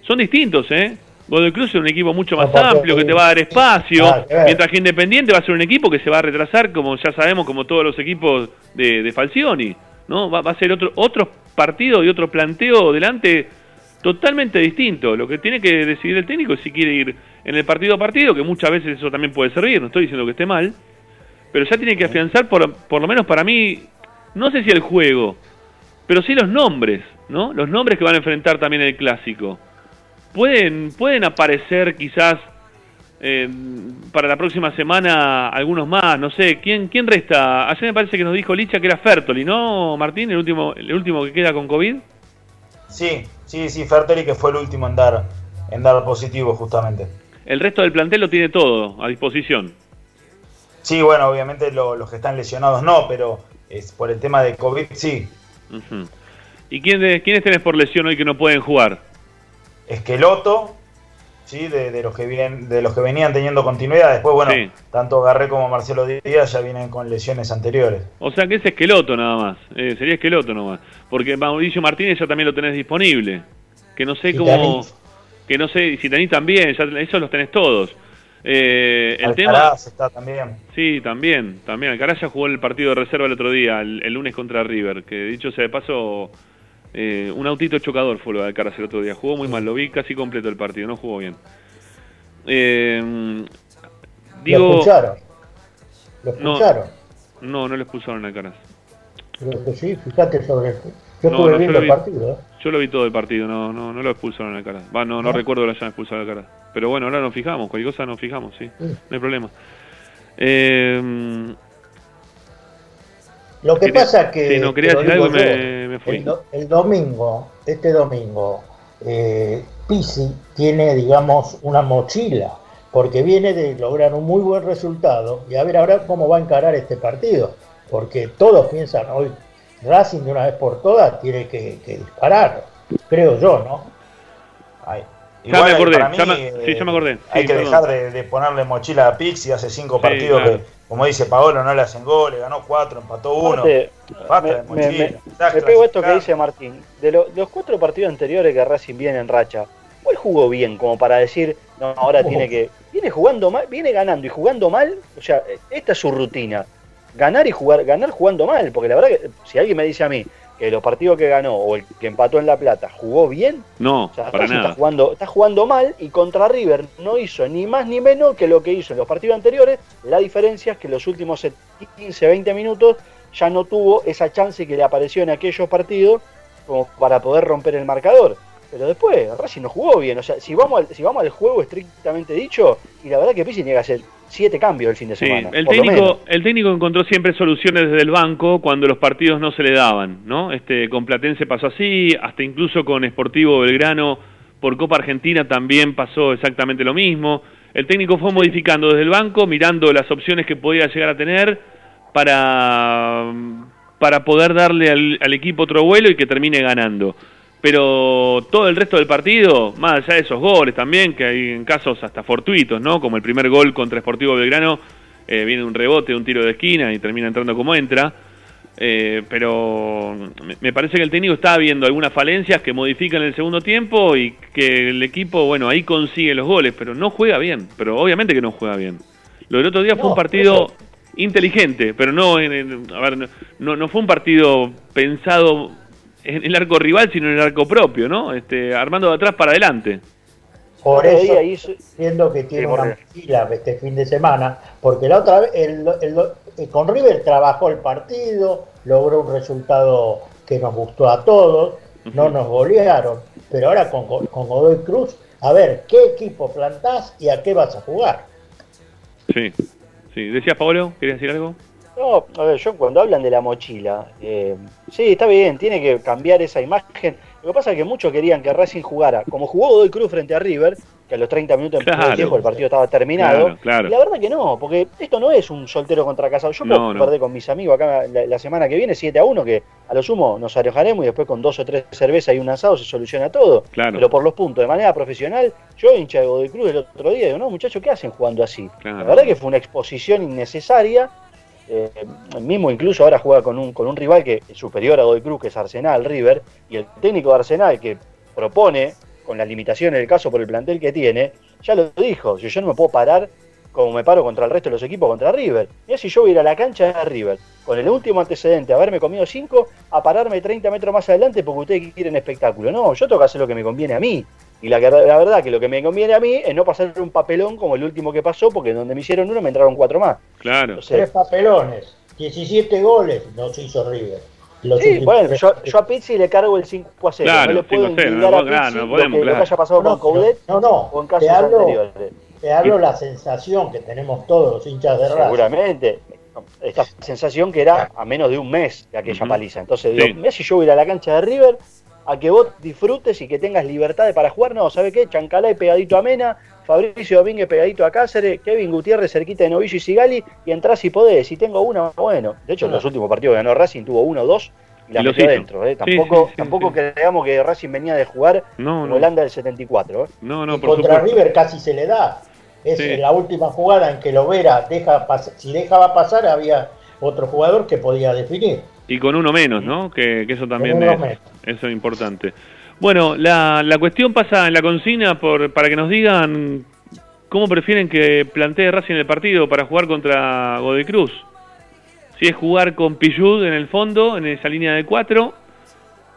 Son distintos, ¿eh? Godoy Cruz es un equipo mucho más No, amplio, que te va a dar espacio, ver. mientras que Independiente va a ser un equipo que se va a retrasar, como ya sabemos, como todos los equipos de, de Falcioni, ¿no? Va, va a ser otro, otro partido y otro planteo delante totalmente distinto. Lo que tiene que decidir el técnico es si quiere ir en el partido a partido, que muchas veces eso también puede servir, no estoy diciendo que esté mal, pero ya tiene que afianzar, por, por lo menos para mí, no sé si el juego, pero sí los nombres, ¿no? Los nombres que van a enfrentar también el clásico. Pueden, pueden aparecer quizás eh, para la próxima semana algunos más, no sé, ¿quién, quién resta? Ayer me parece que nos dijo Licha que era Fertoli, ¿no, Martín? El último, el último que queda con COVID. Sí, sí, sí, Fertoli que fue el último en dar, en dar positivo justamente. El resto del plantel lo tiene todo a disposición. Sí, bueno, obviamente lo- los que están lesionados no, pero es por el tema de COVID sí. ¿Y quién quiénes tenés por lesión hoy que no pueden jugar? Esqueloto, sí, de, de los que vienen, de los que venían teniendo continuidad. Después, bueno, Sí. tanto Garré como Marcelo Díaz ya vienen con lesiones anteriores. O sea que es esqueloto nada más. Eh, sería esqueloto nomás. Porque Mauricio Martínez ya también lo tenés disponible. Que no sé cómo. Que no sé. Y si tenés también, ya esos los tenés todos. Eh, el tema. Está también. Sí, también. También. Alcaraz ya jugó el partido de reserva el otro día, el, el lunes contra River. Que dicho sea de paso. Eh, un autito chocador fue lo de Alcaraz el otro día. Jugó muy mal, lo vi casi completo el partido, no jugó bien. Eh, Lo digo. escucharon. Lo No. escucharon. No, no lo expulsaron a Alcaraz. Creo que sí, fíjate sobre esto. Yo No, estuve no, viendo lo el vi. partido. ¿eh? Yo lo vi todo el partido, no, no, no lo expulsaron a cara. Va, no, no ¿No? recuerdo que lo hayan expulsado a cara. Pero bueno, ahora nos fijamos, cualquier cosa nos fijamos, sí. Sí. No hay problema. Eh, Lo que Quería- pasa que. sí, no, quería te lo decir digo algo y yo, me- me fui. El, do- el domingo, este domingo, eh, Pisi tiene, digamos, una mochila, porque viene de lograr un muy buen resultado y a ver ahora cómo va a encarar este partido, porque todos piensan hoy, Racing de una vez por todas tiene que, que disparar, creo yo, ¿no? Ya me acordé, para ya me- sí, ya me acordé. Hay Sí, que perdón. dejar de, de ponerle mochila a Pixi. Hace cinco Sí, partidos claro. que, como dice Paolo, no le hacen goles, ganó cuatro, empató uno. Aparte, me, de me- mochila. me- Estás me pego esto que dice Martín. De, lo- de los cuatro partidos anteriores que Racing viene en racha, ¿cuál jugó bien como para decir, no, ahora Oh. tiene que... Viene jugando mal, viene ganando y jugando mal, o sea, esta es su rutina. Ganar y jugar, ganar jugando mal, porque la verdad que si alguien me dice a mí que los partidos que ganó o el que empató en La Plata jugó bien, no, o sea, para nada. Está jugando, está jugando mal y contra River no hizo ni más ni menos que lo que hizo en los partidos anteriores. La diferencia es que en los últimos 15, 20 minutos ya no tuvo esa chance que le apareció en aquellos partidos como para poder romper el marcador. Pero después, Racing no jugó bien. O sea, si vamos al, si vamos al juego estrictamente dicho, y la verdad que Pizzi que hacer siete cambios el fin de Sí, semana. el técnico, el técnico encontró siempre soluciones desde el banco cuando los partidos no se le daban, ¿no? Este, con Platense pasó así, hasta incluso con Sportivo Belgrano por Copa Argentina también pasó exactamente lo mismo. El técnico fue modificando desde el banco, mirando las opciones que podía llegar a tener para, para poder darle al, al equipo otro vuelo y que termine ganando. Pero todo el resto del partido, más allá de esos goles también, que hay en casos hasta fortuitos, ¿no? Como el primer gol contra Sportivo Belgrano, eh, viene un rebote, un tiro de esquina y termina entrando como entra. Eh, pero me- parece que el técnico está viendo algunas falencias que modifican el segundo tiempo y que el equipo, bueno, ahí consigue los goles, pero no juega bien. Pero obviamente que no juega bien. Lo del otro día fue un partido eso- inteligente, pero no, en, en- a ver, no, no fue un partido pensado en el arco rival, sino en el arco propio, ¿no? Este, armando de atrás para adelante. Por eso día hizo- que tiene Sí, una mochila este fin de semana, porque la otra vez el, el- el- con River trabajó el partido, logró un resultado que nos gustó a todos, no nos golearon, pero ahora con, con Godoy Cruz, a ver, ¿qué equipo plantás y a qué vas a jugar? Sí, sí. ¿Decías, Pablo? ¿Querías decir algo? No, a ver, yo cuando hablan de la mochila, eh, sí, está bien, tiene que cambiar esa imagen. Lo que pasa es que muchos querían que Racing jugara, como jugó Godoy Cruz frente a River, que a los 30 minutos Claro. del tiempo el partido estaba terminado. Claro, claro. Y la verdad que no, porque esto no es un soltero contra casado. Yo No, no. con mis amigos acá la, la semana que viene 7 a 1, que a lo sumo nos alojaremos y después con dos o tres cervezas y un asado se soluciona todo. Claro. Pero por los puntos, de manera profesional, yo hincha de Godoy Cruz el otro día, digo, no, muchachos, ¿qué hacen jugando así? La verdad que fue una exposición innecesaria. Eh, mismo incluso ahora juega con un, con un rival que es superior a Godoy Cruz, que es Arsenal, River, y el técnico de Arsenal que propone, con las limitaciones del caso por el plantel que tiene, ya lo dijo, si yo no me puedo parar como me paro contra el resto de los equipos contra River. Mira si yo voy a ir a la cancha de River, con el último antecedente, haberme comido 5, a pararme 30 metros más adelante porque ustedes quieren espectáculo. No, yo tengo que hacer lo que me conviene a mí. Y la, que- la verdad que lo que me conviene a mí es no pasar un papelón como el último que pasó, porque donde me hicieron uno me entraron cuatro más. Claro. Entonces, Tres papelones, 17 goles nos hizo River. Los Sí, bueno, yo, a Pizzi le cargo el 5 a 0. Claro, no le puedo 5 a 0, indicar no, a Pizzi no lo podemos, que, lo que claro. haya pasado No, con Coudet no, no, o en te casos hablo- anteriores. Te hablo la sensación que tenemos todos los hinchas de Racing. Seguramente. Esta sensación que era a menos de un mes de aquella paliza. Entonces, digo, Sí. mirá si yo voy a ir a la cancha de River a que vos disfrutes y que tengas libertad para jugar. No, ¿sabe qué? Chancalay pegadito a Mena, Fabricio Domínguez pegadito a Cáceres, Kevin Gutiérrez cerquita de Novillo y Sigali, y entrás si podés. Si tengo uno, bueno. De hecho, en los últimos partidos que ganó Racing tuvo uno o dos y la Y los metió adentro. ¿eh? Tampoco, sí, sí, tampoco sí. creamos que Racing venía de jugar No, en no. Holanda del 74. ¿eh? No, no, y por contra supuesto. River casi se le da. Es Sí. en la última jugada en que Lovera deja si dejaba pasar había otro jugador que podía definir. Y con uno menos, ¿no? Que, que eso también es, eso es importante. Bueno, la, la cuestión pasa en la consigna por, para que nos digan cómo prefieren que plantee Racing el partido para jugar contra Godoy Cruz. Si es jugar con Pillud en el fondo, en esa línea de cuatro,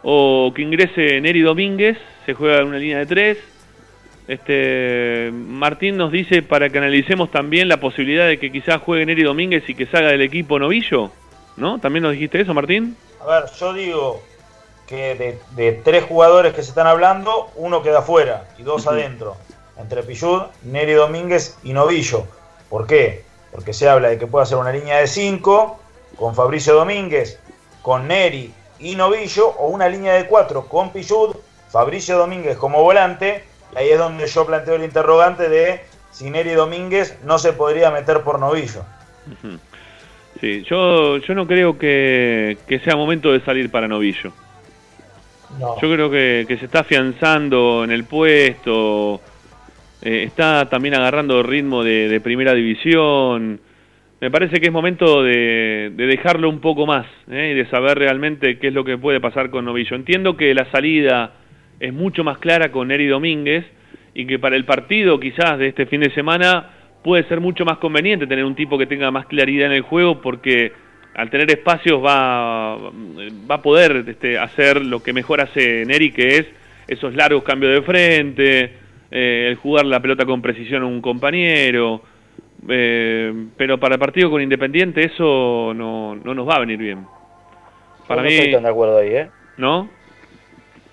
o que ingrese Neri Domínguez, se juega en una línea de tres. Este, Martín nos dice para que analicemos también la posibilidad de que quizás juegue Neri Domínguez y que salga del equipo Novillo, ¿no? ¿También nos dijiste eso, Martín? A ver, yo digo que de, de tres jugadores que se están hablando, uno queda fuera y dos adentro. Entre Pillud, Neri Domínguez y Novillo. ¿Por qué? Porque se habla de que puede hacer una línea de cinco con Fabricio Domínguez, con Neri y Novillo, o una línea de cuatro con Pillud, Fabricio Domínguez como volante. Y ahí es donde yo planteo el interrogante de si Neri Domínguez no se podría meter por Novillo. Sí, yo, yo no creo que, que sea momento de salir para Novillo. No. Yo creo que, que se está afianzando en el puesto, eh, está también agarrando ritmo de, de primera división. Me parece que es momento de, de dejarlo un poco más ¿eh? y de saber realmente qué es lo que puede pasar con Novillo. Entiendo que la salida es mucho más clara con Eri Domínguez y que para el partido quizás de este fin de semana puede ser mucho más conveniente tener un tipo que tenga más claridad en el juego porque al tener espacios va, va a poder este, hacer lo que mejor hace Neri, que es esos largos cambios de frente, eh, el jugar la pelota con precisión a un compañero. eh, pero para el partido con Independiente eso no, no nos va a venir bien. Para Yo no mí, estoy tan de acuerdo ahí, ¿eh? ¿no?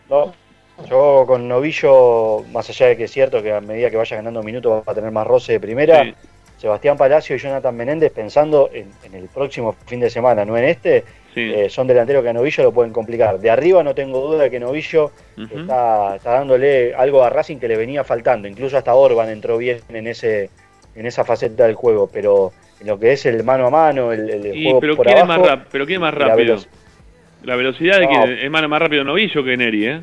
No, yo con Novillo, más allá de que es cierto que a medida que vaya ganando minutos va a tener más roce de primera, Sí. Sebastián Palacio y Jonathan Menéndez pensando en, en el próximo fin de semana, no en este, Sí. eh, son delanteros que a Novillo lo pueden complicar. De arriba no tengo duda de que Novillo está, está dándole algo a Racing que le venía faltando. Incluso hasta Orban entró bien en ese en esa faceta del juego, pero en lo que es el mano a mano, el, el Y, juego pero por abajo, más pero quiere más rápido. La velocidad de que es más, más rápido Novillo que Neri, ¿eh?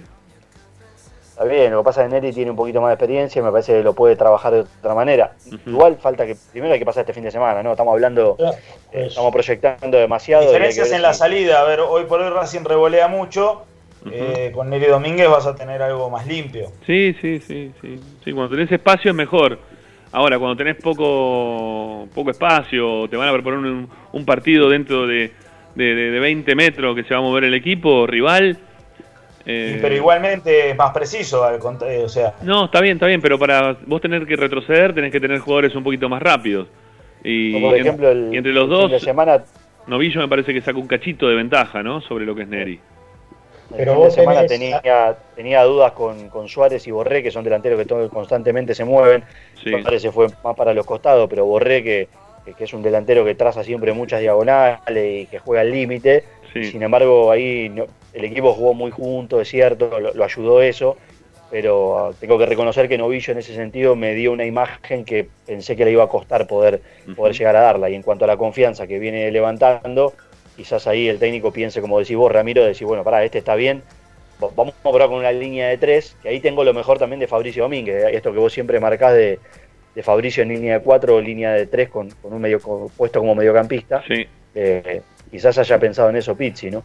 Está bien, lo que pasa es que Neri tiene un poquito más de experiencia y me parece que lo puede trabajar de otra manera. Igual falta que, primero hay que pasar este fin de semana, ¿no? Estamos hablando, Claro, eh, eso. estamos proyectando demasiado. Diferencias en la si- salida. A ver, hoy por hoy Racing revolea mucho. Eh, con Neri Domínguez vas a tener algo más limpio. Sí, sí, sí, sí. Sí, cuando tenés espacio es mejor. Ahora, cuando tenés poco poco espacio, te van a proponer un, un partido dentro de, de, de- de 20 metros que se va a mover el equipo rival. Eh, pero igualmente es más preciso. al eh, o sea, No, está bien, está bien, pero para vos tener que retroceder tenés que tener jugadores un poquito más rápidos. Y, como por ejemplo, el, y entre los el dos, de semana, Novillo me parece que sacó un cachito de ventaja, ¿no? Sobre lo que es Neri. el Pero fin de vos semana tenés- tenía, tenía dudas con, con Suárez y Borré, que son delanteros que todo- constantemente se mueven. Sí. Suárez se fue más para los costados, pero Borré, que, que- que es un delantero que traza siempre muchas diagonales y que juega al límite. Sí. Sin embargo, ahí no- el equipo jugó muy junto, es cierto, lo, lo ayudó eso, pero ah, tengo que reconocer que Novillo en ese sentido me dio una imagen que pensé que le iba a costar poder, llegar a darla. Y en cuanto a la confianza que viene levantando, quizás ahí el técnico piense, como decís vos, Ramiro, de decir, bueno, pará, este está bien, va- vamos a probar con una línea de tres, que ahí tengo lo mejor también de Fabricio Domínguez, ¿eh? esto que vos siempre marcás de, de Fabricio en línea de cuatro o línea de tres con, con un medio puesto como mediocampista. Sí, Eh, quizás haya pensado en eso Pizzi, ¿no?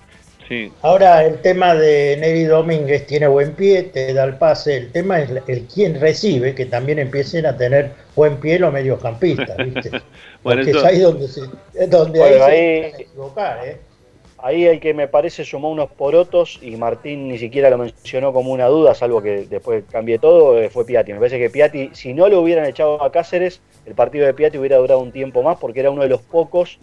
Sí. Ahora el tema de Neri Domínguez tiene buen pie, te da el pase, el tema es el quien recibe, que también empiecen a tener buen pie los mediocampistas, ¿viste? Bueno, Porque eso- es ahí donde se, es donde Bueno, ahí, ahí- se equivocar, ¿eh? Ahí el que me parece sumó unos porotos y Martín ni siquiera lo mencionó como una duda, salvo que después cambie todo, eh, fue Piatti. Me parece que Piatti, si no lo hubieran echado a Cáceres, el partido de Piatti hubiera durado un tiempo más porque era uno de los pocos,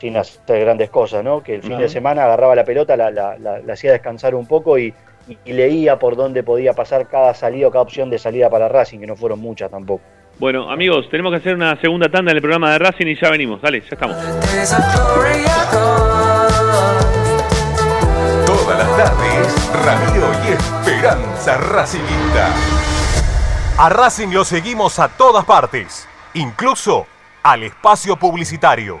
sin hacer grandes cosas, ¿no? Que el fin de semana agarraba la pelota, la, la- la- la hacía descansar un poco y, y- y leía por dónde podía pasar cada salida o cada opción de salida para Racing, que no fueron muchas tampoco. Bueno, amigos, tenemos que hacer una segunda tanda en el programa de Racing y ya venimos. Dale, ya estamos. Todas las tardes, Ramiro y Esperanza Racingista. A Racing lo seguimos a todas partes, incluso al espacio publicitario.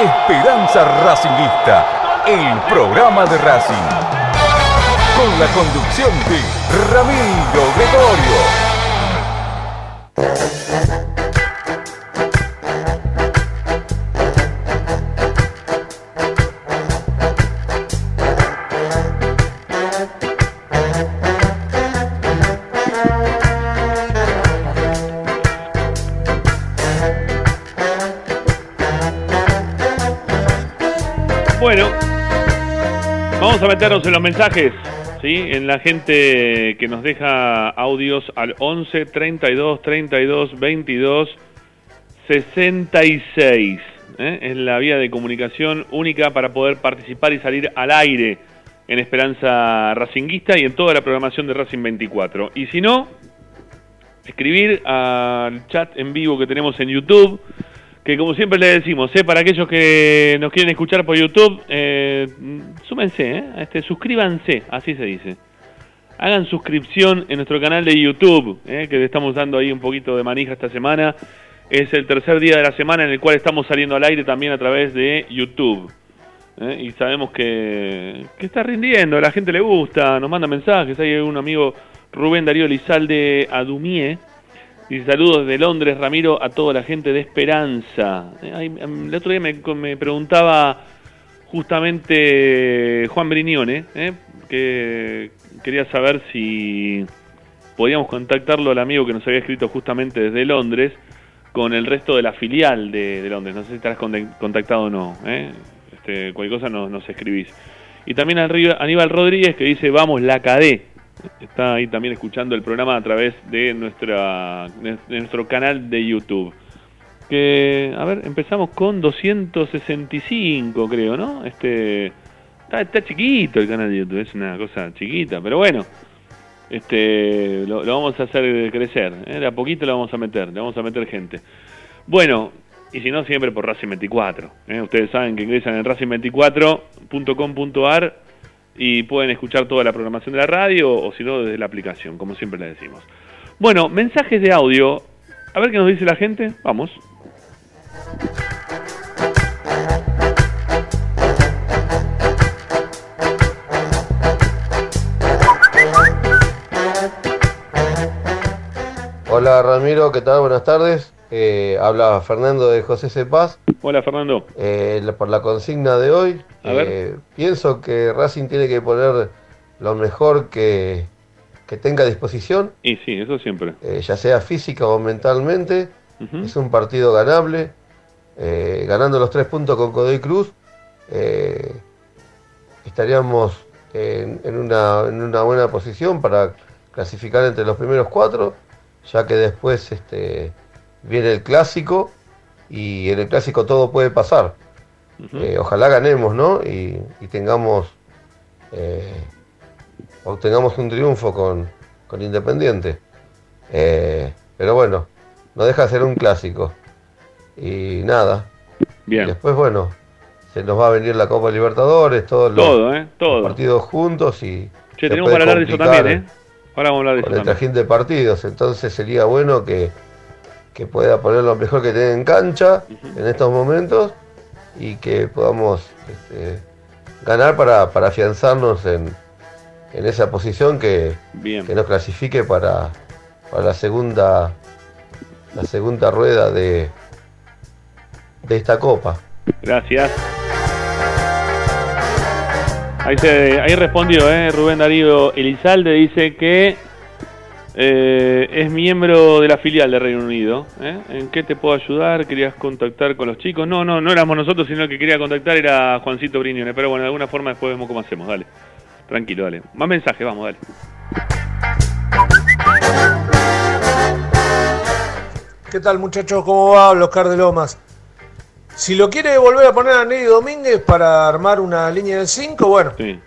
Esperanza Racingista, el programa de Racing. Con la conducción de Ramiro Gregorio. Vamos a meternos en los mensajes. ¿sí? En la gente que nos deja audios al 11 32 32 22 66. ¿eh? Es la vía de comunicación única para poder participar y salir al aire en Esperanza Racinguista y en toda la programación de Racing 24. Y si no, escribir al chat en vivo que tenemos en YouTube, que como siempre le decimos, ¿eh? para aquellos que nos quieren escuchar por YouTube, eh, súmense, ¿eh? este, suscríbanse, así se dice. Hagan suscripción en nuestro canal de YouTube, ¿eh? que le estamos dando ahí un poquito de manija esta semana. Es el tercer día de la semana en el cual estamos saliendo al aire también a través de YouTube. ¿eh? Y sabemos que, que está rindiendo, la gente le gusta, nos manda mensajes. Hay un amigo, Rubén Darío Lizalde Adumie, dice saludos de Londres, Ramiro, a toda la gente de Esperanza. Eh, em, el otro día me, me preguntaba justamente Juan Brignone, ¿eh? que quería saber si podíamos contactarlo al amigo que nos había escrito justamente desde Londres con el resto de la filial de, Londres. No sé si estarás contac- contactado o no. ¿eh? Este, cualquier cosa nos, nos escribís. Y también arriba, Aníbal Rodríguez que dice, vamos, la cadé. Está ahí también escuchando el programa a través de, nuestra, de nuestro canal de YouTube. Que, a ver, empezamos con 265, creo, ¿no? Este, está, está chiquito el canal de YouTube, es una cosa chiquita, pero bueno, este, lo, vamos a hacer crecer, ¿eh? de a poquito lo vamos a meter, le vamos a meter gente. Bueno, y si no, siempre por Racing 24. ¿eh? Ustedes saben que ingresan en racing24.com.ar y pueden escuchar toda la programación de la radio o si no, desde la aplicación, como siempre le decimos. Bueno, mensajes de audio. A ver qué nos dice la gente. Vamos. Hola Ramiro, ¿qué tal? Buenas tardes. Eh, habla Fernando de José Cepaz. Hola Fernando. Eh, la- por la consigna de hoy, A ver. eh, pienso que Racing tiene que poner lo mejor que, que tenga a disposición, Y sí, eso siempre. ya sea física o mentalmente. Es un partido ganable. Eh, ganando los tres puntos con Godoy Cruz, eh, estaríamos en, en una, en una buena posición para clasificar entre los primeros cuatro, ya que después este, viene el clásico y en el clásico todo puede pasar. Eh, ojalá ganemos, ¿no? Y, y tengamos, obtengamos un triunfo con, con Independiente. Pero bueno, no deja de ser un clásico. Y nada. Bien. Después, bueno, se nos va a venir la Copa Libertadores, todos los, Todo, ¿eh? Todo. los partidos juntos y... Che, tenemos para hablar de eso también, ¿eh? Ahora vamos a hablar de Con eso el también. trajín de partidos, entonces sería bueno que, que pueda poner lo mejor que tiene en cancha en estos momentos y que podamos este, ganar para, para afianzarnos en, en esa posición que, Bien. que nos clasifique para, para la segunda la segunda rueda de, de esta copa. Gracias. Ahí, se, ahí respondió ¿eh? Rubén Darío Elizalde, dice que eh, es miembro de la filial de Reino Unido. ¿eh? ¿En qué te puedo ayudar? ¿Querías contactar con los chicos? No, no, no éramos nosotros, sino el que quería contactar era Juancito Briñones. Pero bueno, de alguna forma después vemos cómo hacemos, dale. Tranquilo, dale. Más mensajes, vamos, dale. ¿Qué tal muchachos? ¿Cómo va? Oscar de Lomas. Si lo quiere volver a poner a Neri Domínguez para armar una línea de 5, bueno, Sí.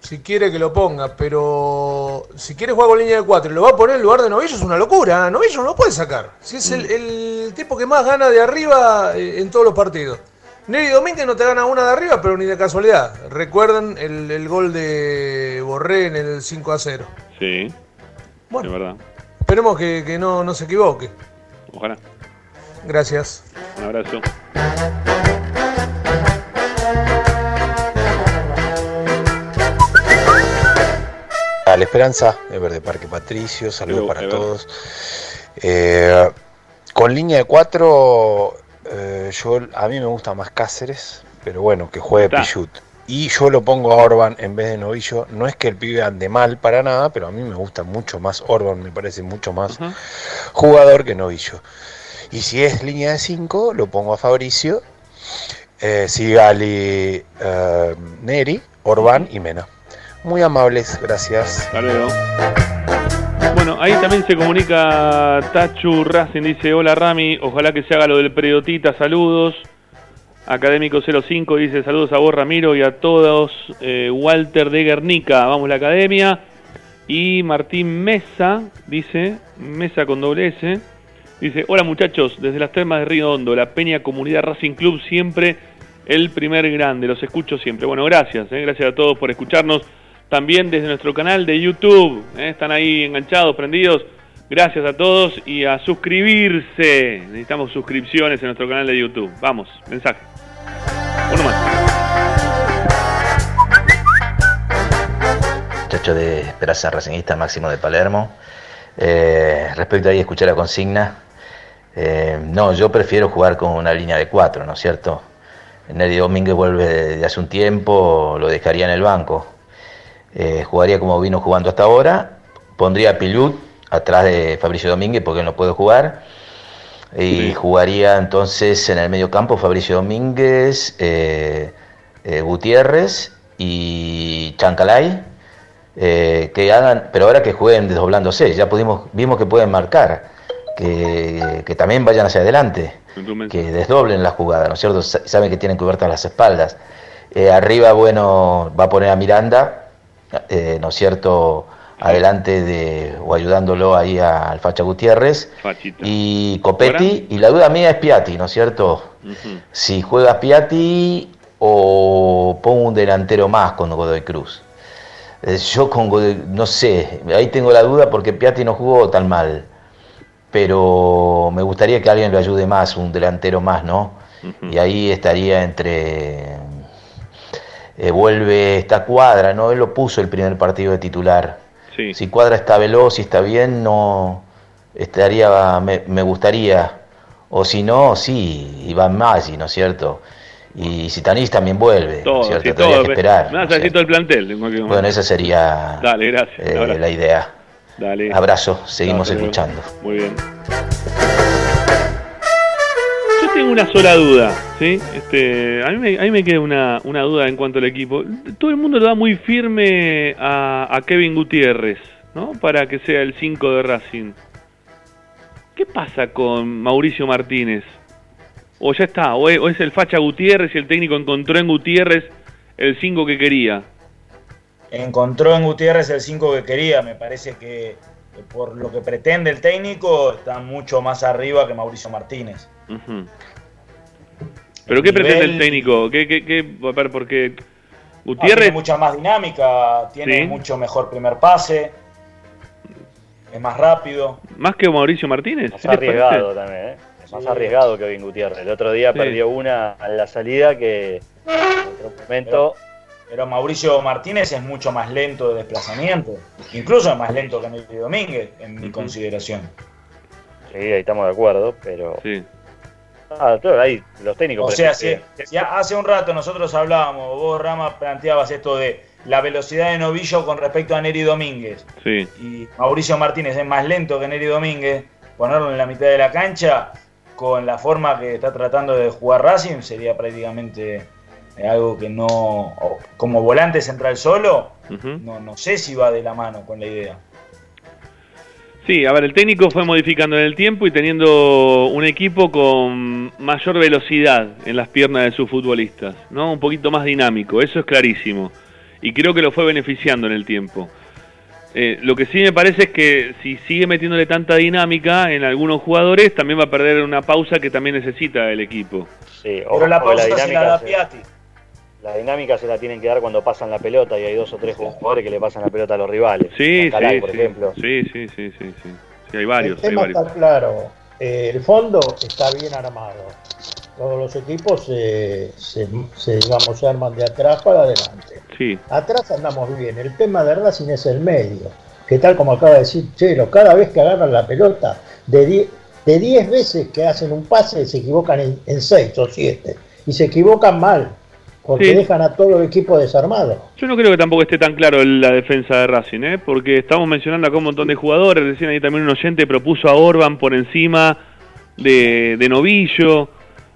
si quiere que lo ponga, pero si quiere jugar con línea de 4 y lo va a poner en lugar de Novillo es una locura. ¿eh? Novillo no lo puede sacar. Si es el, el tipo que más gana de arriba eh, en todos los partidos. Neri Domínguez no te gana una de arriba, pero ni de casualidad. Recuerden el, el gol de Borré en el 5 a 0. Sí. Bueno. Es verdad. Esperemos que, que no, no se equivoque. Ojalá. Gracias. Un abrazo. La Esperanza, de Verde Parque Patricio, saludos para Ever. todos. Eh, con línea de cuatro, eh, yo, a mí me gusta más Cáceres, pero bueno, que juegue. Pichut. Y yo lo pongo a Orban en vez de Novillo. No es que el pibe ande mal para nada, pero a mí me gusta mucho más Orban, me parece mucho más jugador que Novillo. Y si es línea de 5, lo pongo a Fabricio, eh, Sigali, eh, Neri, Orban y Mena. Muy amables, gracias. Hasta luego. Bueno, ahí también se comunica Tachu Racing, dice, hola Rami, ojalá que se haga lo del periodita, saludos. Académico 05 dice, saludos a vos Ramiro y a todos. Eh, Walter de Guernica, vamos la academia. Y Martín Mesa, dice, Mesa con doble S, dice, hola muchachos, desde las termas de Río Hondo, la Peña Comunidad Racing Club, siempre el primer grande, los escucho siempre. Bueno, gracias, eh, gracias a todos por escucharnos también desde nuestro canal de YouTube. ¿eh? Están ahí enganchados, prendidos. Gracias a todos y a suscribirse. Necesitamos suscripciones en nuestro canal de YouTube. Vamos, mensaje. Uno más. Muchacho de Esperanza Racingista Máximo de Palermo. Eh, respecto ahí, escuché la consigna. Eh, no, yo prefiero jugar con una línea de cuatro, ¿no es cierto? Nelly Domínguez vuelve de hace un tiempo, lo dejaría en el banco. Eh, jugaría como vino jugando hasta ahora. Pondría a Pilut atrás de Fabricio Domínguez porque no puede jugar. Y jugaría entonces en el medio campo Fabricio Domínguez, eh, Gutiérrez y Chancalay. que hagan, pero ahora que jueguen desdoblándose, ya pudimos, vimos que pueden marcar, que, que también vayan hacia adelante, que desdoblen la jugada, ¿no es cierto? Saben que tienen cubiertas las espaldas. arriba, bueno, va a poner a Miranda, eh, ¿no es cierto?, adelante de, o ayudándolo ahí al Facha Gutiérrez. Y Copetti, y la duda mía es Piatti, ¿no es cierto? Si juega Piatti o pongo un delantero más con Godoy Cruz. Eh, yo con Godoy, no sé, ahí tengo la duda porque Piatti no jugó tan mal, pero me gustaría que alguien lo ayude más, un delantero más, ¿no? Y ahí estaría entre eh, vuelve esta cuadra, ¿no? Él lo puso el primer partido de titular. Si cuadra está veloz y está bien, no estaría, me, gustaría. O si no, sí, Iván Maggi, ¿no es cierto? Y Sitanís también vuelve, ¿no es cierto? Tendría que esperar. Me todo el plantel. Bueno, esa sería eh, la idea. Dale. Abrazo, seguimos escuchando. Muy bien tengo una sola duda, ¿sí? Este, a, mí me, a mí me queda una, una, duda en cuanto al equipo. Todo el mundo le da muy firme a, Kevin Gutiérrez, ¿no? Para que sea el 5 de Racing. ¿Qué pasa con Mauricio Martínez? ¿O ya está? ¿O es, el Facha Gutiérrez y el técnico encontró en Gutiérrez el 5 que quería? Encontró en Gutiérrez el 5 que quería. Me parece que por lo que pretende el técnico está mucho más arriba que Mauricio Martínez. ¿Pero qué pretende el técnico? ¿Qué, qué, qué? A ver, porque Gutiérrez... tiene mucha más dinámica, tiene mucho mejor primer pase, es más rápido. ¿Más que Mauricio Martínez? Más arriesgado también, ¿eh? Más arriesgado que Vin Gutiérrez. El otro día perdió una a la salida que en otro momento... Pero, Mauricio Martínez es mucho más lento de desplazamiento. Incluso es más lento que Nelly Domínguez, en mi consideración. Sí, ahí estamos de acuerdo, pero... Sí. Ah, claro, ahí los técnicos. O sea, si, hace un rato nosotros hablábamos, vos Rama planteabas esto de la velocidad de Novillo con respecto a Neri Domínguez. Sí. Y Mauricio Martínez es más lento que Neri Domínguez. Ponerlo en la mitad de la cancha con la forma que está tratando de jugar Racing sería prácticamente algo que no. Como volante central solo, no, no sé si va de la mano con la idea. Sí, a ver, el técnico fue modificando en el tiempo y teniendo un equipo con mayor velocidad en las piernas de sus futbolistas, ¿no? Un poquito más dinámico, eso es clarísimo. Y creo que lo fue beneficiando en el tiempo. Eh, lo que sí me parece es que si sigue metiéndole tanta dinámica en algunos jugadores, también va a perder una pausa que también necesita el equipo. Sí, Pero la pausa la se la da Piatti. La dinámica se la tienen que dar cuando pasan la pelota y hay dos o tres jugadores que le pasan la pelota a los rivales. Sí, sí, por ejemplo. Sí, sí, sí, sí, sí. hay varios. El tema está claro. Eh, el fondo está bien armado. Todos los equipos se, se, digamos, se arman de atrás para adelante. Sí. Atrás andamos bien. El tema de Racing es el medio. Que tal como acaba de decir Chelo, cada vez que agarran la pelota, de 10 de diez veces que hacen un pase se equivocan en 6 o 7. Y se equivocan mal porque dejan a todo el equipo desarmado. Yo no creo que tampoco esté tan claro la defensa de Racing, ¿eh? porque estamos mencionando acá un montón de jugadores. Recién ahí también un oyente propuso a Orban por encima de, de Novillo.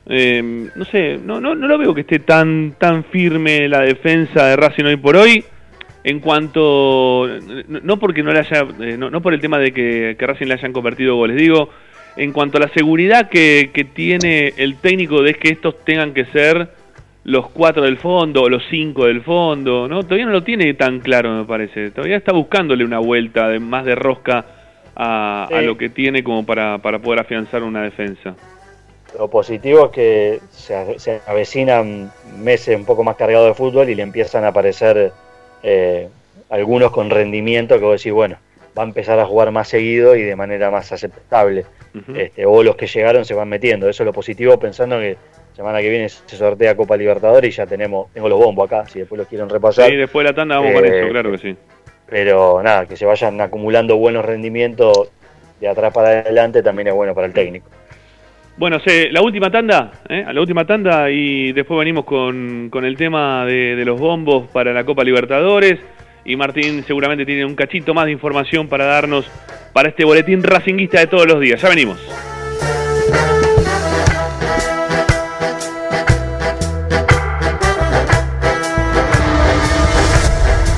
Eh, no sé, no, no, no lo veo que esté tan, tan firme la defensa de Racing hoy por hoy. en cuanto, no porque no le haya, eh, no, por el tema de que, que, Racing le hayan convertido goles, digo, en cuanto a la seguridad que, que tiene el técnico de que estos tengan que ser los cuatro del fondo o los cinco del fondo, ¿no? Todavía no lo tiene tan claro, me parece. Todavía está buscándole una vuelta de más de rosca a, lo que tiene como para, para poder afianzar una defensa. Lo positivo es que se, se avecinan meses un poco más cargados de fútbol y le empiezan a aparecer eh, algunos con rendimiento que vos decís, bueno, va a empezar a jugar más seguido y de manera más aceptable. este, o los que llegaron se van metiendo. Eso es lo positivo, pensando que semana que viene se sortea Copa Libertadores y ya tenemos, tengo los bombos acá, si después los quieren repasar. Sí, después de la tanda vamos con esto, claro que sí. Pero nada, que se vayan acumulando buenos rendimientos de atrás para adelante también es bueno para el técnico. Bueno, sé, la última tanda, ¿eh? la última tanda y después venimos con, con el tema de, de, los bombos para la Copa Libertadores y Martín seguramente tiene un cachito más de información para darnos para este boletín racinguista de todos los días. Ya venimos.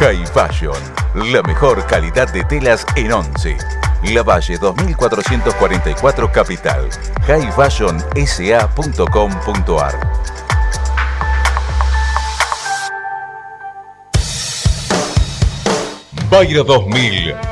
High Fashion, la mejor calidad de telas en Once. La Valle 2444 Capital. highfashionsa.com.ar Bayra 2000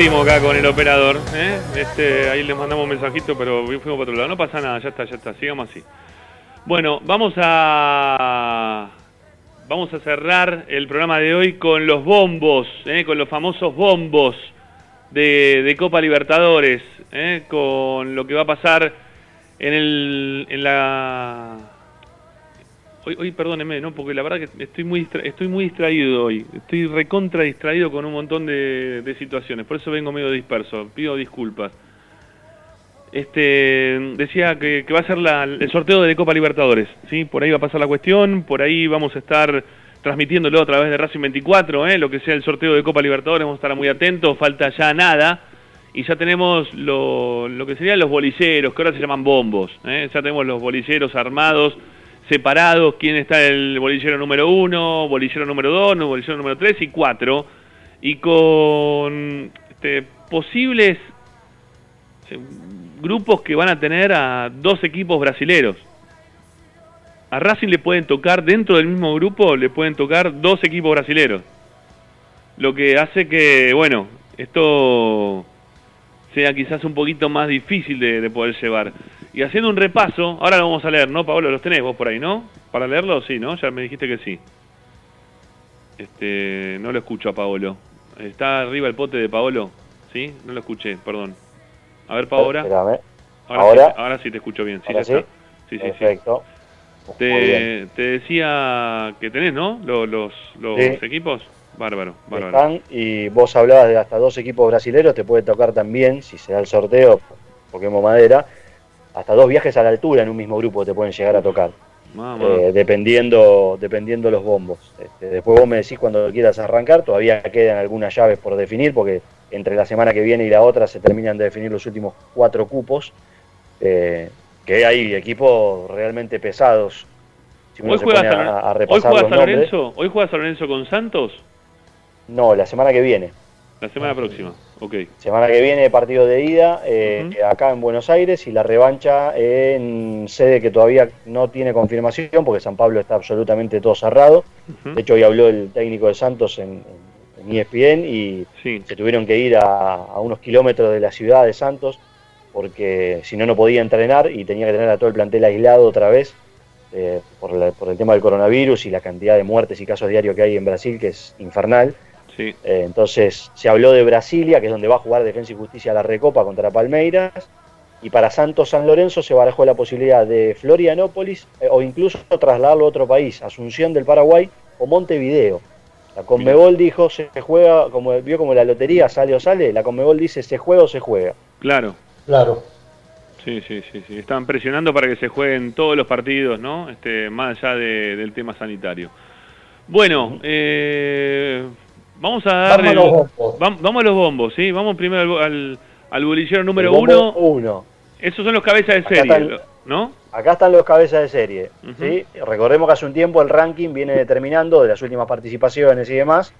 Entendimos acá con el operador. ¿eh? Este, ahí le mandamos un mensajito, pero fuimos para otro lado. No pasa nada, ya está, ya está. Sigamos así. Bueno, vamos a vamos a cerrar el programa de hoy con los bombos, ¿eh? con los famosos bombos de, de Copa Libertadores, ¿eh? con lo que va a pasar en, el, en la... Hoy, hoy perdóneme, ¿no? porque la verdad que estoy muy, distra- estoy muy distraído hoy, estoy recontra distraído con un montón de, situaciones, por eso vengo medio disperso, pido disculpas. Este, decía que, que va a ser la- el sorteo de Copa Libertadores, ¿sí? Por ahí va a pasar la cuestión, por ahí vamos a estar transmitiéndolo a través de Racing 24, ¿eh? Lo que sea el sorteo de Copa Libertadores, vamos a estar muy atentos, falta ya nada. Y ya tenemos lo, lo que serían los bolilleros, que ahora se llaman bombos, ¿eh? Ya tenemos los bolilleros armados, separados, quién está el bolillero número uno, bolillero número dos, bolillero número tres y cuatro. Y con este, posibles eh, grupos que van a tener a dos equipos brasileros. A Racing le pueden tocar, dentro del mismo grupo, le pueden tocar dos equipos brasileros. Lo que hace que, bueno, esto sea quizás un poquito más difícil de poder llevar. Y haciendo un repaso, ahora lo vamos a leer, ¿no, Pablo? Los tenés vos por ahí, ¿no? Para leerlo, sí, ¿no? Ya me dijiste que sí. Este, no lo escucho a Paolo. ¿Está arriba el pote de Paolo? ¿Sí? No lo escuché, perdón. A ver, ahora. Espérame. Ahora, Ahora. Sí, ahora sí te escucho bien. Sí, ¿Ahora ya sí? está. Sí, sí, sí. Perfecto. Muy Te, te decía que tenés, ¿no? Los, los, los Sí. equipos. Bárbaro, bárbaro. Están, y vos hablabas de hasta dos equipos brasileños, te puede tocar también, si se da el sorteo, Pokémon Madera, hasta dos viajes a la altura en un mismo grupo te pueden llegar a tocar, eh, dependiendo dependiendo los bombos. Este, después vos me decís cuando quieras arrancar, todavía quedan algunas llaves por definir, porque entre la semana que viene y la otra se terminan de definir los últimos cuatro cupos, eh, que hay equipos realmente pesados. Si uno Hoy se juega, pone San, a, a hoy juega San nombres. Lorenzo. Hoy juega San Lorenzo con Santos. No, la semana que viene. La semana próxima. Ok. Semana que viene partido de ida eh, acá en Buenos Aires y la revancha en sede que todavía no tiene confirmación porque San Pablo está absolutamente todo cerrado. De hecho hoy habló el técnico de Santos en, en E ESPN y se tuvieron que ir a, a unos kilómetros de la ciudad de Santos porque si no no podía entrenar y tenía que tener a todo el plantel aislado otra vez eh, por, la- por el tema del coronavirus y la cantidad de muertes y casos diarios que hay en Brasil que es infernal. Sí. Eh, entonces se habló de Brasilia, que es donde va a jugar Defensa y Justicia la Recopa contra Palmeiras. Y para Santos San Lorenzo se barajó la posibilidad de Florianópolis eh, o incluso trasladarlo a otro país, Asunción del Paraguay o Montevideo. La Conmebol dijo, se juega, como vio como la lotería, sale o sale, la Conmebol dice, se juega o se juega. Claro. Claro. Sí, sí, sí, sí. Están presionando para que se jueguen todos los partidos, ¿no? Este, más allá de- del tema sanitario. Bueno, eh, vamos a dar Vamos a los bombos. vam- vamos a los bombos, ¿sí? Vamos primero al, al, al bolillero número uno. uno. Esos son los cabezas de Acá serie, están- ¿no? Acá están los cabezas de serie. ¿sí? Recordemos que hace un tiempo el ranking viene determinando de las últimas participaciones y demás.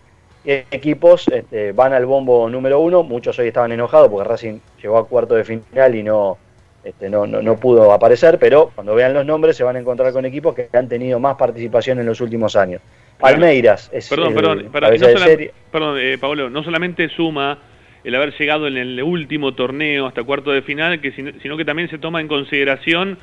equipos este, van al bombo número uno. Muchos hoy estaban enojados porque Racing llegó a cuarto de final y no, este, no, no, no pudo aparecer. Pero cuando vean los nombres se van a encontrar con equipos que han tenido más participación en los últimos años. Palmeiras es Perdón, perdón, no sola- perdón, eh, Pablo, no solamente suma el haber llegado en el último torneo hasta cuarto de final, que sino, sino que también se toma en consideración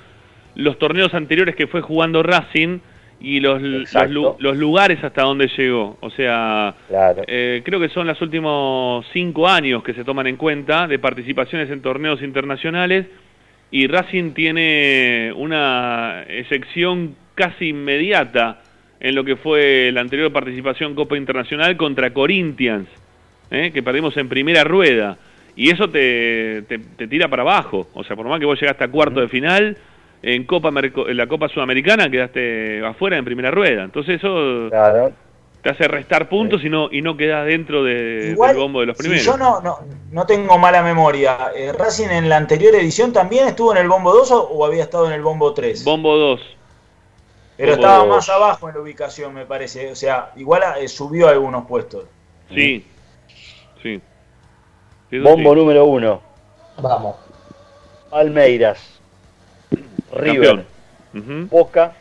los torneos anteriores que fue jugando Racing y los, los, lugares hasta donde llegó. O sea, Claro. eh, creo que son los últimos cinco años que se toman en cuenta de participaciones en torneos internacionales y Racing tiene una excepción casi inmediata en lo que fue la anterior participación Copa Internacional contra Corinthians, ¿eh? que perdimos en primera rueda. Y eso te, te, te tira para abajo. O sea, por más que vos llegaste a cuarto de final, en Copa Merco- en la Copa Sudamericana quedaste afuera en primera rueda. Entonces eso te hace restar puntos y no, y no quedás dentro de- Igual, del bombo de los si primeros. yo no, no, no tengo mala memoria, eh, ¿Racing en la anterior edición también estuvo en el bombo 2 o, o había estado en el bombo 3? Bombo 2. Pero estaba 2. más abajo en la ubicación, me parece. O sea, igual eh, subió algunos puestos. Sí, sí. Bombo sí. número uno. Vamos. Palmeiras. River. Boca,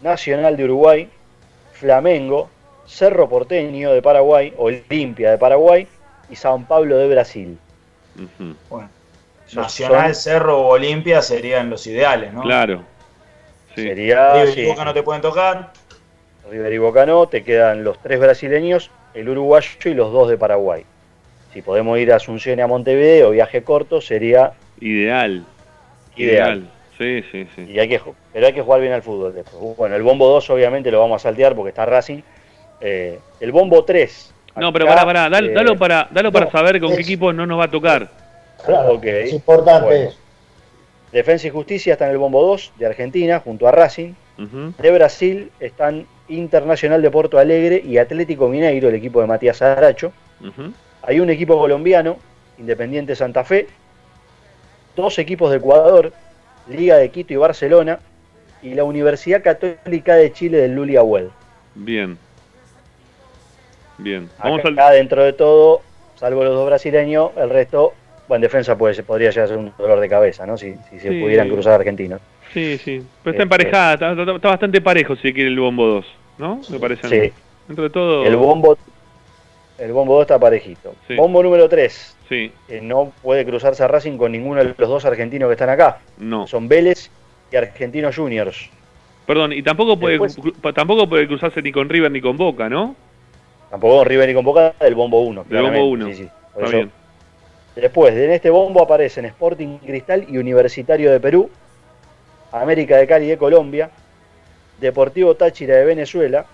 Nacional de Uruguay, Flamengo, Cerro Porteño de Paraguay, Olimpia de Paraguay y San Pablo de Brasil. Bueno, Nacional, son- Cerro o Olimpia serían los ideales, ¿no? Claro. Sería River y Boca no te pueden tocar. River y Boca no, te quedan los tres brasileños, el uruguayo y los dos de Paraguay. Si podemos ir a Asunción y a Montevideo, viaje corto, sería Ideal. Ideal. Sí, sí, sí. Y hay que, pero hay que jugar bien al fútbol después. Bueno, el bombo 2 obviamente lo vamos a saltear porque está Racing. Eh, el bombo 3. No, pero acá, pará, pará, dalo, eh, dalo para, dalo para no, saber con qué equipo no nos va a tocar. Claro, Ok. es importante Bueno. Defensa y Justicia está en el bombo 2 de Argentina junto a Racing. De Brasil están Internacional de Porto Alegre y Atlético Mineiro, el equipo de Matías Aracho. Hay un equipo colombiano, Independiente Santa Fe. Dos equipos de Ecuador, Liga de Quito y Barcelona. Y la Universidad Católica de Chile del Luli Abuel. Bien. Bien. Vamos Acá al. dentro de todo, salvo los dos brasileños, el resto, en defensa puede, podría llegar a ser un dolor de cabeza, ¿no? Si, si se Sí. pudieran cruzar argentinos. Sí, sí. Pero está Este- emparejada, está, está- está bastante parejo si quiere el bombo 2, ¿no? Me parece. Sí. Dentro de todo. El bombo el bombo 2 está parejito. Sí. Bombo número 3. Sí. no puede cruzarse a Racing con ninguno de los dos argentinos que están acá. No. Son Vélez y Argentinos Juniors. Perdón, y tampoco puede, Después- tampoco puede cruzarse ni con River ni con Boca, ¿no? Tampoco con River ni con Boca del bombo 1. Del bombo 1. Sí, sí. Por Está eso- bien. Después, en este bombo aparecen Sporting Cristal y Universitario de Perú, América de Cali de Colombia, Deportivo Táchira de Venezuela,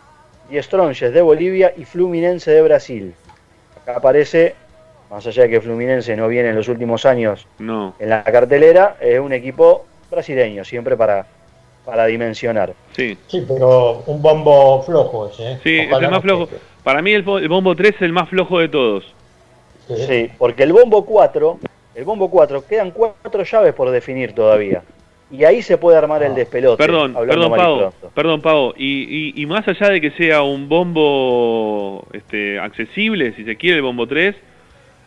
y Stronges de Bolivia y Fluminense de Brasil. Acá aparece, más allá de que Fluminense no viene en los últimos años No. en la cartelera, es un equipo brasileño, siempre para, para dimensionar. Sí. Sí, pero un bombo flojo ese. ¿eh? Sí, es el más flojo. Para mí el, el bombo 3 es el más flojo de todos. Sí, porque el bombo 4, el bombo 4, quedan cuatro llaves por definir todavía. Y ahí se puede armar el despelote. Perdón, hablando perdón, Pavo. Perdón, Pavo. Y, y, y más allá de que sea un bombo este, accesible, si se quiere, el bombo 3,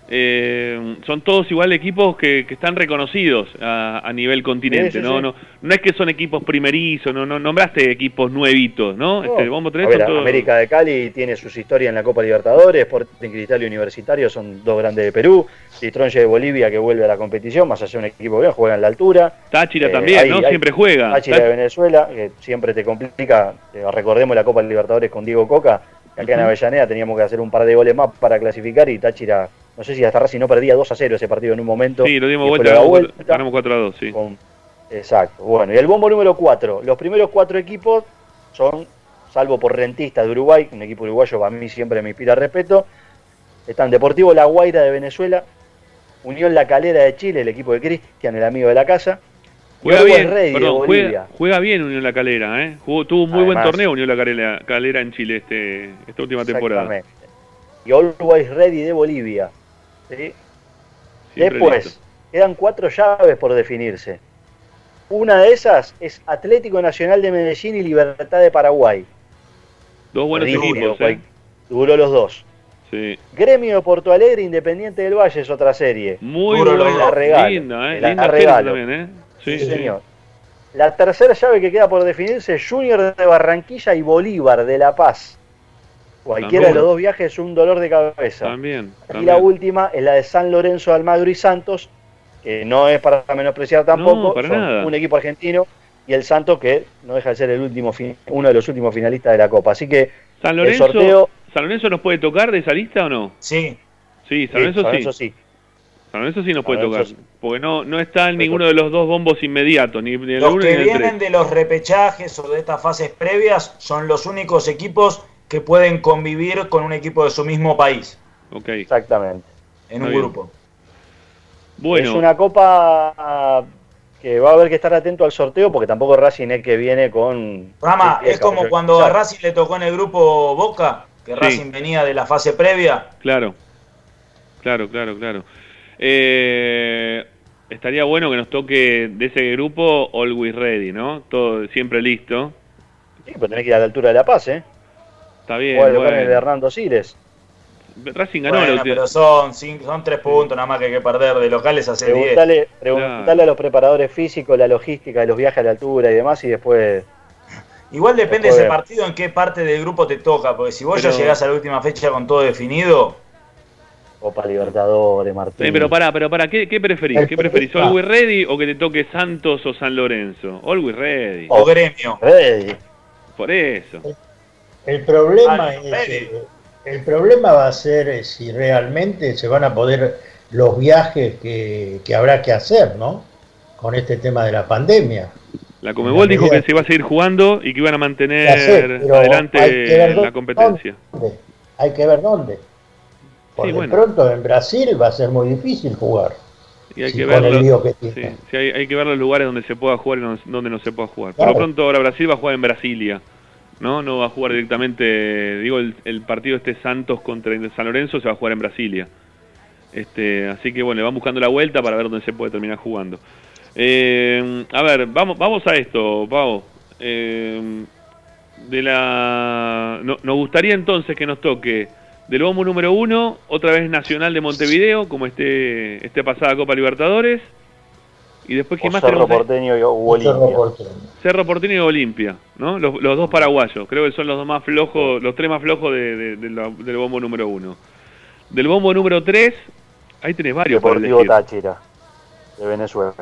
eh, son todos igual equipos que, que están reconocidos a, a nivel continente, Sí, sí, ¿no? sí. No no es que son equipos primerizos, no, no nombraste equipos nuevitos, ¿no? Este, el bombo 3 A ver, son todos... América de Cali tiene sus historias en la Copa Libertadores, Sporting Cristal y Universitario son dos grandes de Perú, Citronje de Bolivia que vuelve a la competición, más allá de un equipo que juega en la altura. Táchira Eh, también, hay- ¿no? hay- Siempre juega. Táchira de Venezuela, que siempre te complica, eh, recordemos la Copa Libertadores con Diego Coca, acá en Ujú. Avellaneda teníamos que hacer un par de goles más para clasificar y Táchira, no sé si hasta Racing no perdía 2 a 0 ese partido en un momento. Sí, lo dimos vuelta, ganamos, vuelta. ganamos 4 a 2, sí. Con- Exacto. Bueno, y el bombo número 4. Los primeros cuatro equipos son, salvo por Rentistas de Uruguay, un equipo uruguayo para mí siempre me inspira respeto, están Deportivo La Guaira de Venezuela, Unión La Calera de Chile, el equipo de Cristian, el amigo de la casa, Juega bien, de perdón, Bolivia. juega, juega bien Unión La Calera, ¿eh? Jugó, tuvo un muy buen torneo Unión La Calera, Calera en Chile este, esta última temporada. Exactamente. Y Always Ready de Bolivia. ¿Sí? Después, listo. quedan cuatro llaves por definirse. Una de esas es Atlético Nacional de Medellín y Libertad de Paraguay. Dos buenos equipos, ¿eh? Duró los dos. Sí. Gremio de Porto Alegre, Independiente del Valle es otra serie. Muy Duro, buena, la regalo, linda, ¿eh? la Linda serie regalo. también, ¿eh? Sí, Sí, sí. señor. La tercera llave que queda por definirse es Junior de Barranquilla y Bolívar de La Paz. Cualquiera También. de los dos viajes es un dolor de cabeza. También, Y la última es la de San Lorenzo de Almagro y Santos, que no es para menospreciar tampoco, No, para son nada. un equipo argentino y el Santos que no deja de ser el último uno de los últimos finalistas de la Copa. Así que ¿San el Lorenzo, sorteo ¿San Lorenzo nos puede tocar de esa lista o no? Sí. Sí, San Sí, Lorenzo San sí. Lorenzo sí. San Lorenzo sí nos puede tocar. Porque no, no está en ninguno de los dos bombos inmediatos, ni, ni el Los 1 que ni el vienen 3. de los repechajes o de estas fases previas son los únicos equipos que pueden convivir con un equipo de su mismo país Ok. Exactamente. en un bien. grupo. Bueno, Es una copa ah, que va a haber que estar atento al sorteo porque tampoco Racing es que viene con... Rama, es como cuando a. Racing le tocó en el grupo Boca, que Sí. Racing venía de la fase previa. claro. Claro, claro, claro. Eh, estaría bueno que nos toque de ese grupo Always Ready, ¿no? Todo siempre listo. Sí, pero tenés que ir a la altura de La Paz, ¿eh? Está bien. Local en el de Bueno. Hernando Siles. Racing ganó Bueno, pero son, cinco- son tres puntos nada más que hay que perder de locales hace 10. Preguntale, preguntale a los preparadores físicos la logística de los viajes a la altura y demás y después... Igual depende de ese partido en qué parte del grupo te toca, porque si vos Pero- ya llegás a la última fecha con todo definido, Copa Libertadores, Martín. Sí, pero pará, pero pará, ¿qué, qué preferís? El- ¿Qué preferís? ¿Always Ready o que te toque Santos o San Lorenzo? Always Ready. o gremio. Ready. Por eso. El problema es, eh, el problema va a ser eh, si realmente se van a poder los viajes que, que habrá que hacer, ¿no? Con este tema de la pandemia. La Comebol dijo que se iba a seguir jugando y que iban a mantener adelante la competencia. ¿Dónde? Hay que ver dónde. Porque bueno. pronto en Brasil va a ser muy difícil jugar. Y hay Sí, que ver los- que sí, sí, hay, hay que ver los lugares donde se pueda jugar y donde no se pueda jugar. Por lo pronto ahora Brasil va a jugar en Brasilia, ¿no? No va a jugar directamente, digo, el, el partido este Santos contra San Lorenzo se va a jugar en Brasilia. Este, así que bueno, le van buscando la vuelta para ver dónde se puede terminar jugando. Eh, a ver, vamos, vamos a esto, Pavo. Eh, de la, no- nos gustaría entonces que nos toque del bombo número uno, otra vez Nacional de Montevideo, como este, este pasada Copa Libertadores. Y después, ¿qué O más Cerro tenemos? Porteño y Olimpia. Cerro Porteño. Cerro Porteño y Olimpia, ¿no? Los, los dos paraguayos, creo que son los dos más flojos, los tres más flojos de, de- de la- del bombo número uno. Del bombo número tres, ahí tenés varios Deportivo. Táchira, de Venezuela.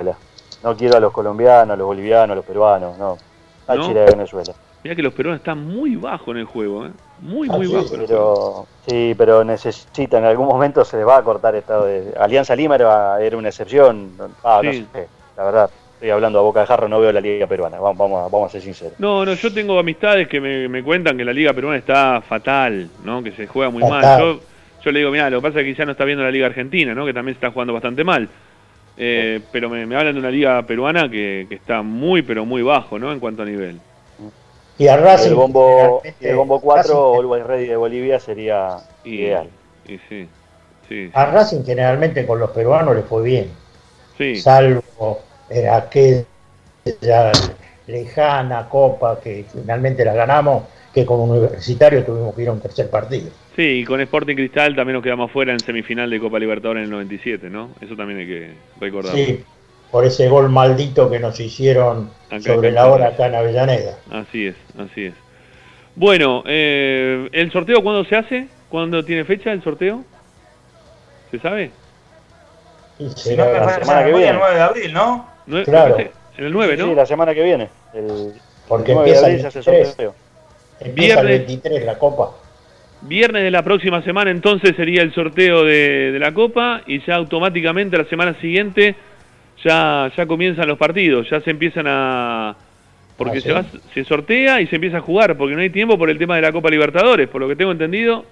No quiero a los colombianos, a los bolivianos, a los peruanos, no. Táchira ¿No? de Venezuela. Mirá que los peruanos están muy bajos en el juego, ¿eh? Muy, Ah, muy sí, bajos. en el juego. pero, sí, pero necesitan, en algún momento se les va a cortar estado de... Alianza Lima era, era una excepción, ah, no Sí. sé, la verdad, estoy hablando a boca de jarro, no veo la liga peruana, vamos, vamos, a- vamos a ser sinceros. No, no, yo tengo amistades que me, me cuentan que la liga peruana está fatal, ¿no? Que se juega muy mal. Yo, yo le digo, mira, lo que pasa es que quizá no está viendo la liga argentina, ¿no? Que también se está jugando bastante mal. Eh, pero me, me hablan de una liga peruana que, que está muy, pero muy bajo, ¿no? En cuanto a nivel. Y a Racing. el bombo, el bombo 4 Racing- Always Ready de Bolivia sería Y- ideal. Y sí, sí, A Racing generalmente con los peruanos le fue bien. Sí. Salvo eh, aquella lejana copa que finalmente la ganamos, que como universitario tuvimos que ir a un tercer partido. Sí, y con Sporting Cristal también nos quedamos fuera en semifinal de Copa Libertadores en el 97, ¿no? Eso también hay que recordar. Sí, por ese gol maldito que nos hicieron Acá sobre en la hora acá en Avellaneda. Así es, así es. Bueno, eh, ¿el sorteo cuándo se hace? ¿Cuándo tiene fecha el sorteo? ¿Se sabe? Y Si no me la semana que memoria, el viene. 9 de abril, ¿no? Claro. en el 9, ¿no? Sí, la semana que viene. El, Porque el 9 de empieza abril el se hace el 23. sorteo. Empieza el Viernes. 23 la copa. Viernes de la próxima semana entonces sería el sorteo de, de la Copa y ya automáticamente la semana siguiente ya, ya comienzan los partidos, ya se empiezan a... Porque ¿Ah, se, sí? va, se sortea y se empieza a jugar, porque no hay tiempo por el tema de la Copa Libertadores, por lo que tengo entendido,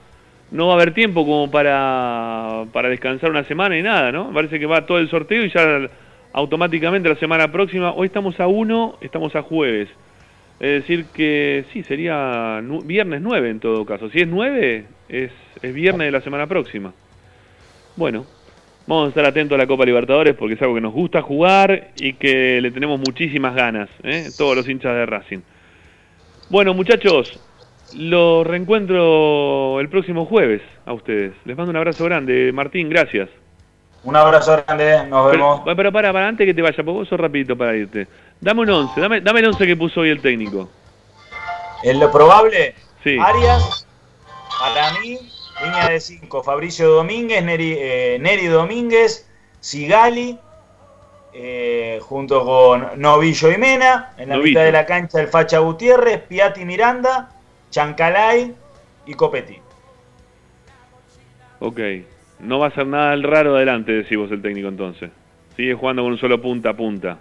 no va a haber tiempo como para, para descansar una semana y nada, ¿no? Parece que va todo el sorteo y ya automáticamente la semana próxima, hoy estamos a 1, estamos a jueves. Es decir que sí, sería viernes 9 en todo caso. Si es 9, es, es viernes de la semana próxima. Bueno, vamos a estar atentos a la Copa Libertadores porque es algo que nos gusta jugar y que le tenemos muchísimas ganas, ¿eh? todos los hinchas de Racing. Bueno, muchachos, los reencuentro el próximo jueves a ustedes. Les mando un abrazo grande. Martín, gracias. Un abrazo grande, nos vemos. Pero, pero para, para, antes que te vaya, porque vos sos rapidito para irte. Dame un 11, dame, dame el 11 que puso hoy el técnico. En lo probable, Sí. Arias, para mí, línea de 5, Fabricio Domínguez, Neri, eh, Neri Domínguez, Sigali, eh, junto con Novillo y Mena, en la Novillo. mitad de la cancha el Facha Gutiérrez, Piatti Miranda, Chancalay y Copetti. Ok. No va a ser nada el raro adelante, decís vos el técnico entonces. Sigue jugando con un solo punta a punta.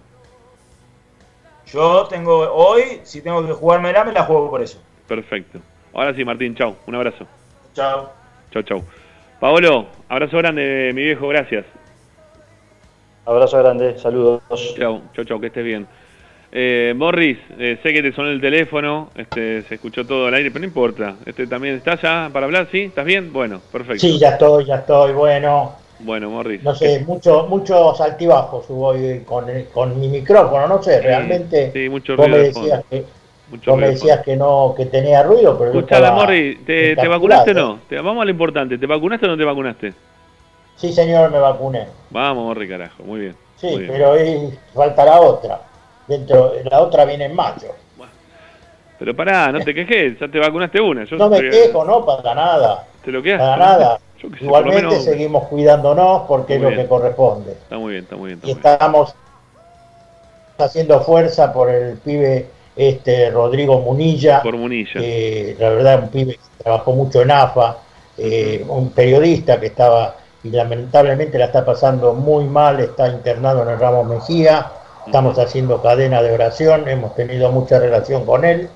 Yo tengo hoy, si tengo que jugármela, me la juego por eso. Perfecto. Ahora sí, Martín, chau. Un abrazo. Chao. Chau, chau. Paolo, abrazo grande, mi viejo, gracias. Abrazo grande, saludos. Chau, chau, chau, que estés bien. Eh, Morris, eh, sé que te sonó el teléfono, este, se escuchó todo al aire, pero no importa. Este también está ya para hablar, ¿sí? ¿Estás bien? Bueno, perfecto. Sí, ya estoy, ya estoy. Bueno, Bueno, Morris. no sé, muchos muchos altibajos hubo hoy con, el- con mi micrófono, no sé, Sí, realmente. sí, mucho vos me ruido de decías que, Mucho vos me ruido de decías que no, que tenía ruido, pero estaba Morris, ¿te, vacunaste o no? Te, vamos a lo importante, ¿te vacunaste o no te vacunaste? Sí, señor, me vacuné. Vamos, Morris, carajo, muy bien. Sí, muy bien. pero ahí falta la otra. Dentro, la otra viene en mayo. Pero pará, no te quejes, ya te vacunaste una. Yo No me estoy- quejo, no, para nada. ¿Te lo quedas? Para nada. Yo sé, por lo Igualmente menos- seguimos cuidándonos porque es lo que corresponde. Está muy bien, está muy bien. Está Y estamos haciendo fuerza por el pibe este Rodrigo Munilla, Por Munilla. que la verdad un pibe que trabajó mucho en AFA, eh, un periodista que estaba y lamentablemente la está pasando muy mal, está internado en el Ramos Mejía, estamos haciendo cadena de oración, hemos tenido mucha relación con él,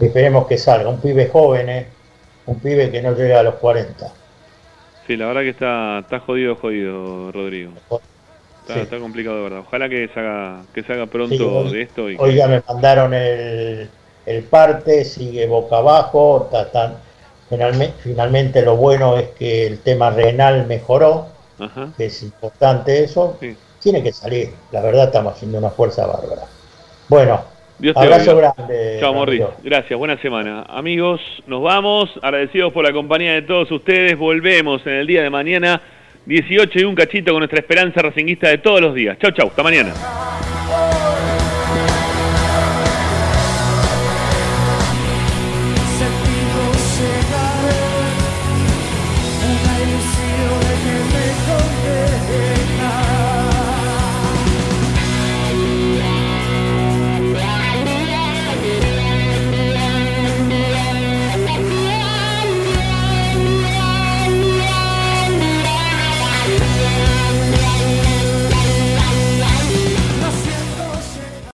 esperemos que salga, un pibe joven, eh, un pibe que no llega a los 40. Sí, la verdad que está, está jodido, jodido, Rodrigo. Está, Sí. está complicado de verdad. Ojalá que se haga, que se haga pronto Sí, hoy- de esto. Y que- Hoy ya me mandaron el, el parte, sigue boca abajo, ta- tan- finalme- finalmente lo bueno es que el tema renal mejoró, Ajá. que es importante eso, Sí. Tiene que salir, la verdad estamos haciendo una fuerza bárbara. Bueno, Dios te abrazo grande. Chao. Ramiro. Gracias, buena semana. Amigos, nos vamos. Agradecidos por la compañía de todos ustedes. Volvemos en el día de mañana, 18 y un cachito con nuestra esperanza racinguista de todos los días. Chau, chau. Hasta mañana.